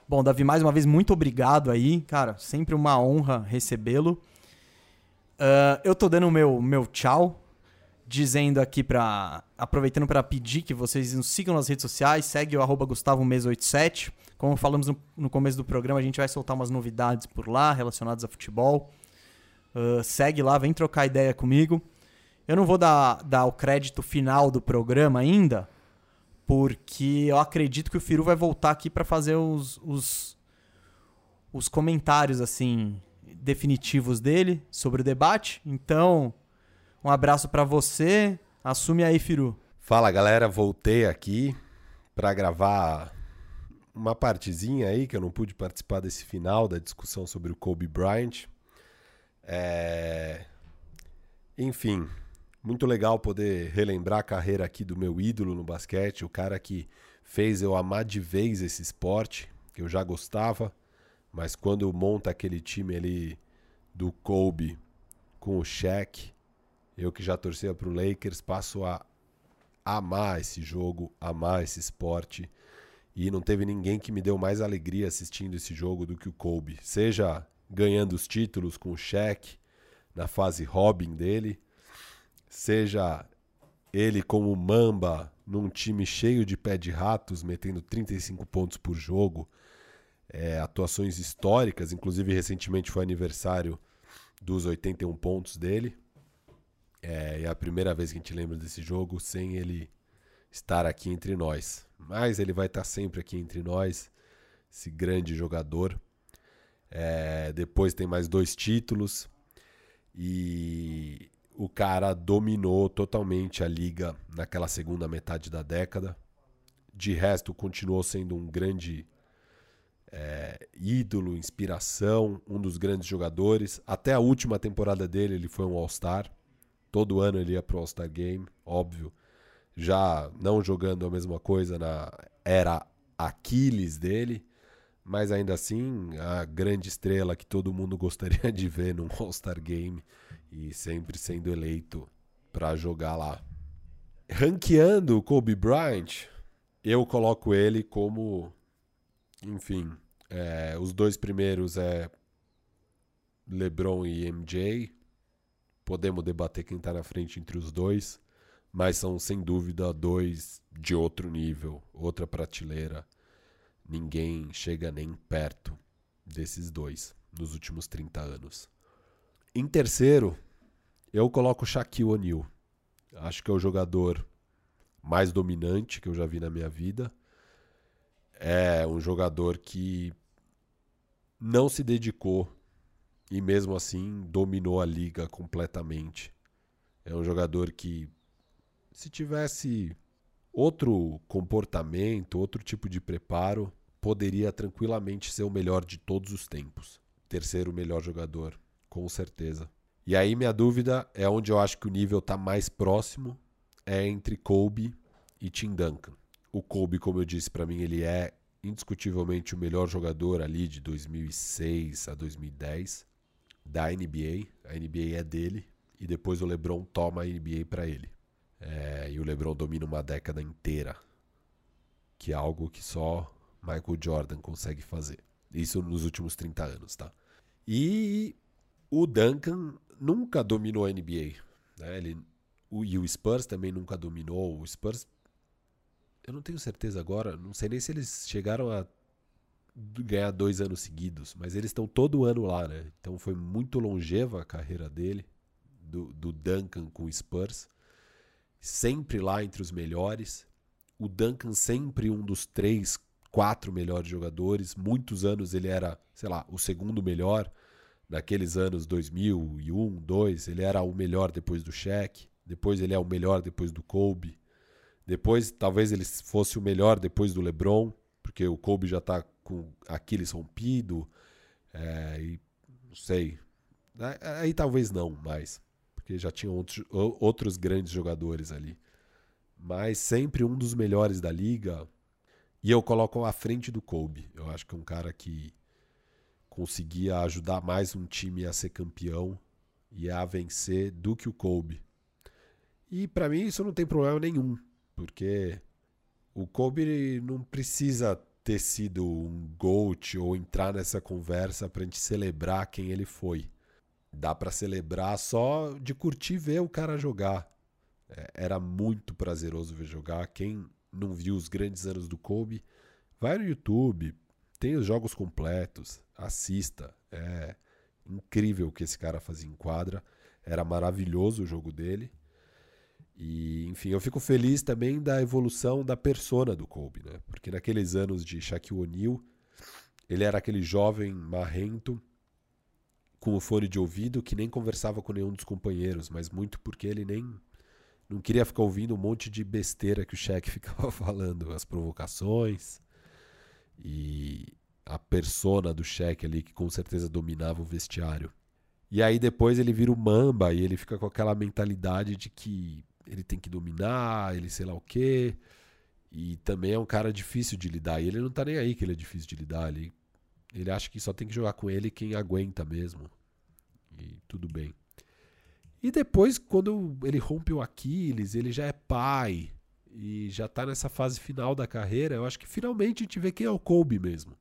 Bom, Davi, mais uma vez, muito obrigado aí. Cara, sempre uma honra recebê-lo. Uh, eu tô dando o meu, meu tchau, dizendo aqui para aproveitando para pedir que vocês nos sigam nas redes sociais, segue o arroba GustavoMes87. Como falamos no, no, começo do programa, a gente vai soltar umas novidades por lá relacionadas a futebol. Uh, segue lá, vem trocar ideia comigo. Eu não vou dar, dar o crédito final do programa ainda, porque eu acredito que o Firu vai voltar aqui para fazer os, os, os comentários assim definitivos dele sobre o debate. Então, um abraço para você. Assume aí, Firu. Fala, galera. Voltei aqui para gravar uma partezinha aí que eu não pude participar desse final da discussão sobre o Kobe Bryant. É... Enfim, muito legal poder relembrar a carreira aqui do meu ídolo no basquete, o cara que fez eu amar de vez esse esporte, que eu já gostava. Mas quando monta aquele time ali do Kobe com o Shaq, eu que já torcia para o Lakers, passo a amar esse jogo, amar esse esporte. E não teve ninguém que me deu mais alegria assistindo esse jogo do que o Kobe. Seja ganhando os títulos com o Shaq na fase Robin dele, seja ele como Mamba num time cheio de pé de ratos, metendo 35 pontos por jogo, é, atuações históricas, inclusive recentemente foi aniversário dos 81 pontos dele. É, é a primeira vez que a gente lembra desse jogo sem ele estar aqui entre nós. Mas ele vai estar sempre aqui entre nós, esse grande jogador. É, depois tem mais dois títulos e o cara dominou totalmente a liga naquela segunda metade da década. De resto, continuou sendo um grande é, ídolo, inspiração, um dos grandes jogadores. Até a última temporada dele, ele foi um All-Star. Todo ano ele ia pro All-Star Game, óbvio. Já não jogando a mesma coisa na era Aquiles dele, mas ainda assim a grande estrela que todo mundo gostaria de ver num All-Star Game e sempre sendo eleito para jogar lá. Ranqueando o Kobe Bryant, eu coloco ele como, enfim, é, os dois primeiros é LeBron e MJ. Podemos debater quem está na frente entre os dois, mas são sem dúvida dois de outro nível, outra prateleira ninguém chega nem perto desses dois nos últimos 30 anos. Em terceiro, eu coloco o Shaquille O'Neal. Acho que é o jogador mais dominante que eu já vi na minha vida. É um jogador que não se dedicou e mesmo assim dominou a liga completamente. É um jogador que se tivesse outro comportamento, outro tipo de preparo, poderia tranquilamente ser o melhor de todos os tempos. Terceiro melhor jogador, com certeza. E aí minha dúvida é onde eu acho que o nível está mais próximo é entre Kobe e Tim Duncan. O Kobe, como eu disse, para mim ele é indiscutivelmente o melhor jogador ali de 2006 a 2010 da NBA. A NBA é dele e depois o LeBron toma a NBA para ele. É, e o LeBron domina uma década inteira, que é algo que só Michael Jordan consegue fazer. Isso nos últimos 30 anos, tá? E o Duncan nunca dominou a NBA. Né? Ele, o, e o Spurs também nunca dominou. O Spurs, eu não tenho certeza agora, não sei nem se eles chegaram a ganhar dois anos seguidos, mas eles estão todo ano lá, né? Então foi muito longeva a carreira dele, do, do Duncan com o Spurs sempre lá entre os melhores. O Duncan sempre um dos três, quatro melhores jogadores. Muitos anos ele era, sei lá, o segundo melhor. Naqueles anos 2001, 2002, ele era o melhor depois do Shaq. Depois ele é o melhor depois do Kobe. Depois talvez ele fosse o melhor depois do LeBron, porque o Kobe já está com Aquiles rompido. É, e não sei. Aí talvez não, mas porque já tinham outros, outros grandes jogadores ali. Mas sempre um dos melhores da liga. E eu coloco à frente do Kobe. Eu acho que é um cara que conseguia ajudar mais um time a ser campeão e a vencer do que o Kobe. E para mim isso não tem problema nenhum, porque o Kobe não precisa ter sido um GOAT ou entrar nessa conversa para a gente celebrar quem ele foi dá para celebrar só de curtir ver o cara jogar. É, era muito prazeroso ver jogar. Quem não viu os grandes anos do Kobe, vai no YouTube, tem os jogos completos, assista. É incrível o que esse cara fazia em quadra. Era maravilhoso o jogo dele. E, enfim, eu fico feliz também da evolução da persona do Kobe, né? Porque naqueles anos de Shaquille O'Neal, ele era aquele jovem marrento com o fone de ouvido que nem conversava com nenhum dos companheiros, mas muito porque ele nem não queria ficar ouvindo um monte de besteira que o cheque ficava falando, as provocações e a persona do cheque ali que com certeza dominava o vestiário. E aí depois ele vira o Mamba e ele fica com aquela mentalidade de que ele tem que dominar, ele sei lá o quê. E também é um cara difícil de lidar. E ele não tá nem aí que ele é difícil de lidar. Ele ele acha que só tem que jogar com ele quem aguenta mesmo. E tudo bem. E depois, quando ele rompe o Aquiles, ele já é pai e já tá nessa fase final da carreira, eu acho que finalmente a gente vê quem é o Kobe mesmo.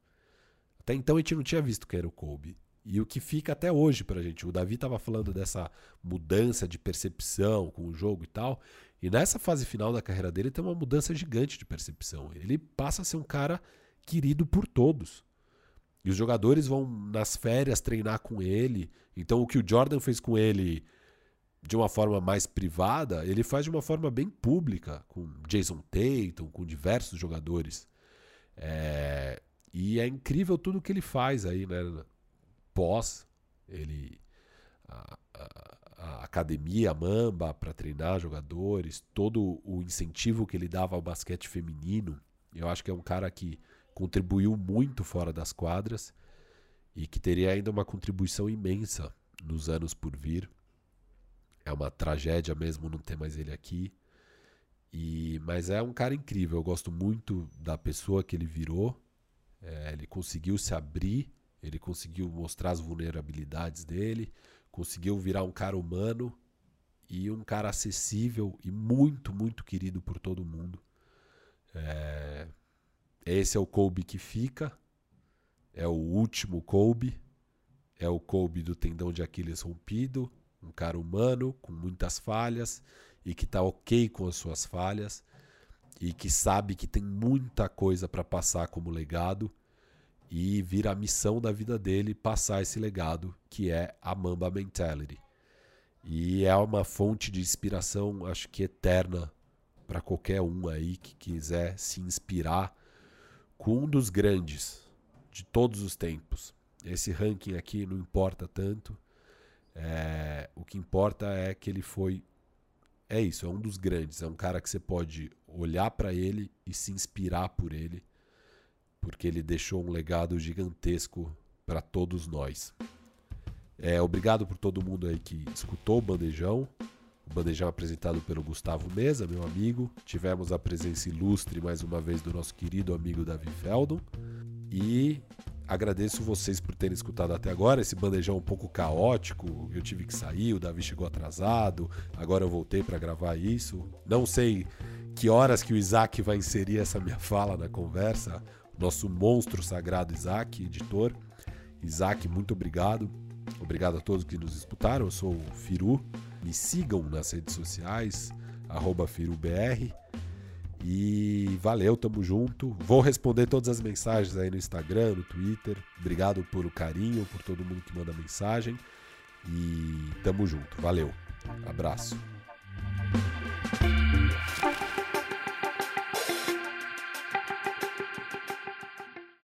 Até então a gente não tinha visto quem era o Kobe. E o que fica até hoje pra gente. O Davi tava falando dessa mudança de percepção com o jogo e tal. E nessa fase final da carreira dele tem uma mudança gigante de percepção. Ele passa a ser um cara querido por todos. E os jogadores vão nas férias treinar com ele. Então o que o Jordan fez com ele de uma forma mais privada, ele faz de uma forma bem pública, com Jason Tatum, com diversos jogadores. É... E é incrível tudo que ele faz aí, né? Pós, ele. A, a, a academia, a Mamba, para treinar jogadores, todo o incentivo que ele dava ao basquete feminino. Eu acho que é um cara que contribuiu muito fora das quadras e que teria ainda uma contribuição imensa nos anos por vir. É uma tragédia mesmo não ter mais ele aqui. E, mas é um cara incrível. Eu gosto muito da pessoa que ele virou. É, ele conseguiu se abrir, ele conseguiu mostrar as vulnerabilidades dele, conseguiu virar um cara humano e um cara acessível e muito, muito querido por todo mundo. É, esse é o Kobe que fica. É o último Kobe. É o Kobe do tendão de Aquiles rompido. Um cara humano, com muitas falhas e que está ok com as suas falhas e que sabe que tem muita coisa para passar como legado e vira a missão da vida dele passar esse legado que é a Mamba Mentality. E é uma fonte de inspiração, acho que eterna para qualquer um aí que quiser se inspirar com um dos grandes de todos os tempos. Esse ranking aqui não importa tanto. É, o que importa é que ele foi. É isso, é um dos grandes. É um cara que você pode olhar para ele e se inspirar por ele, porque ele deixou um legado gigantesco para todos nós. É, obrigado por todo mundo aí que escutou o Bandejão. O bandejão apresentado pelo Gustavo Mesa, meu amigo. Tivemos a presença ilustre mais uma vez do nosso querido amigo Davi Feldon. E agradeço vocês por terem escutado até agora. Esse bandejão um pouco caótico. Eu tive que sair, o Davi chegou atrasado. Agora eu voltei para gravar isso. Não sei que horas que o Isaac vai inserir essa minha fala na conversa. Nosso monstro sagrado Isaac, editor. Isaac, muito obrigado. Obrigado a todos que nos escutaram. Eu sou o Firu. Me sigam nas redes sociais, FiruBR. E valeu, tamo junto. Vou responder todas as mensagens aí no Instagram, no Twitter. Obrigado por o carinho, por todo mundo que manda mensagem. E tamo junto. Valeu. Abraço.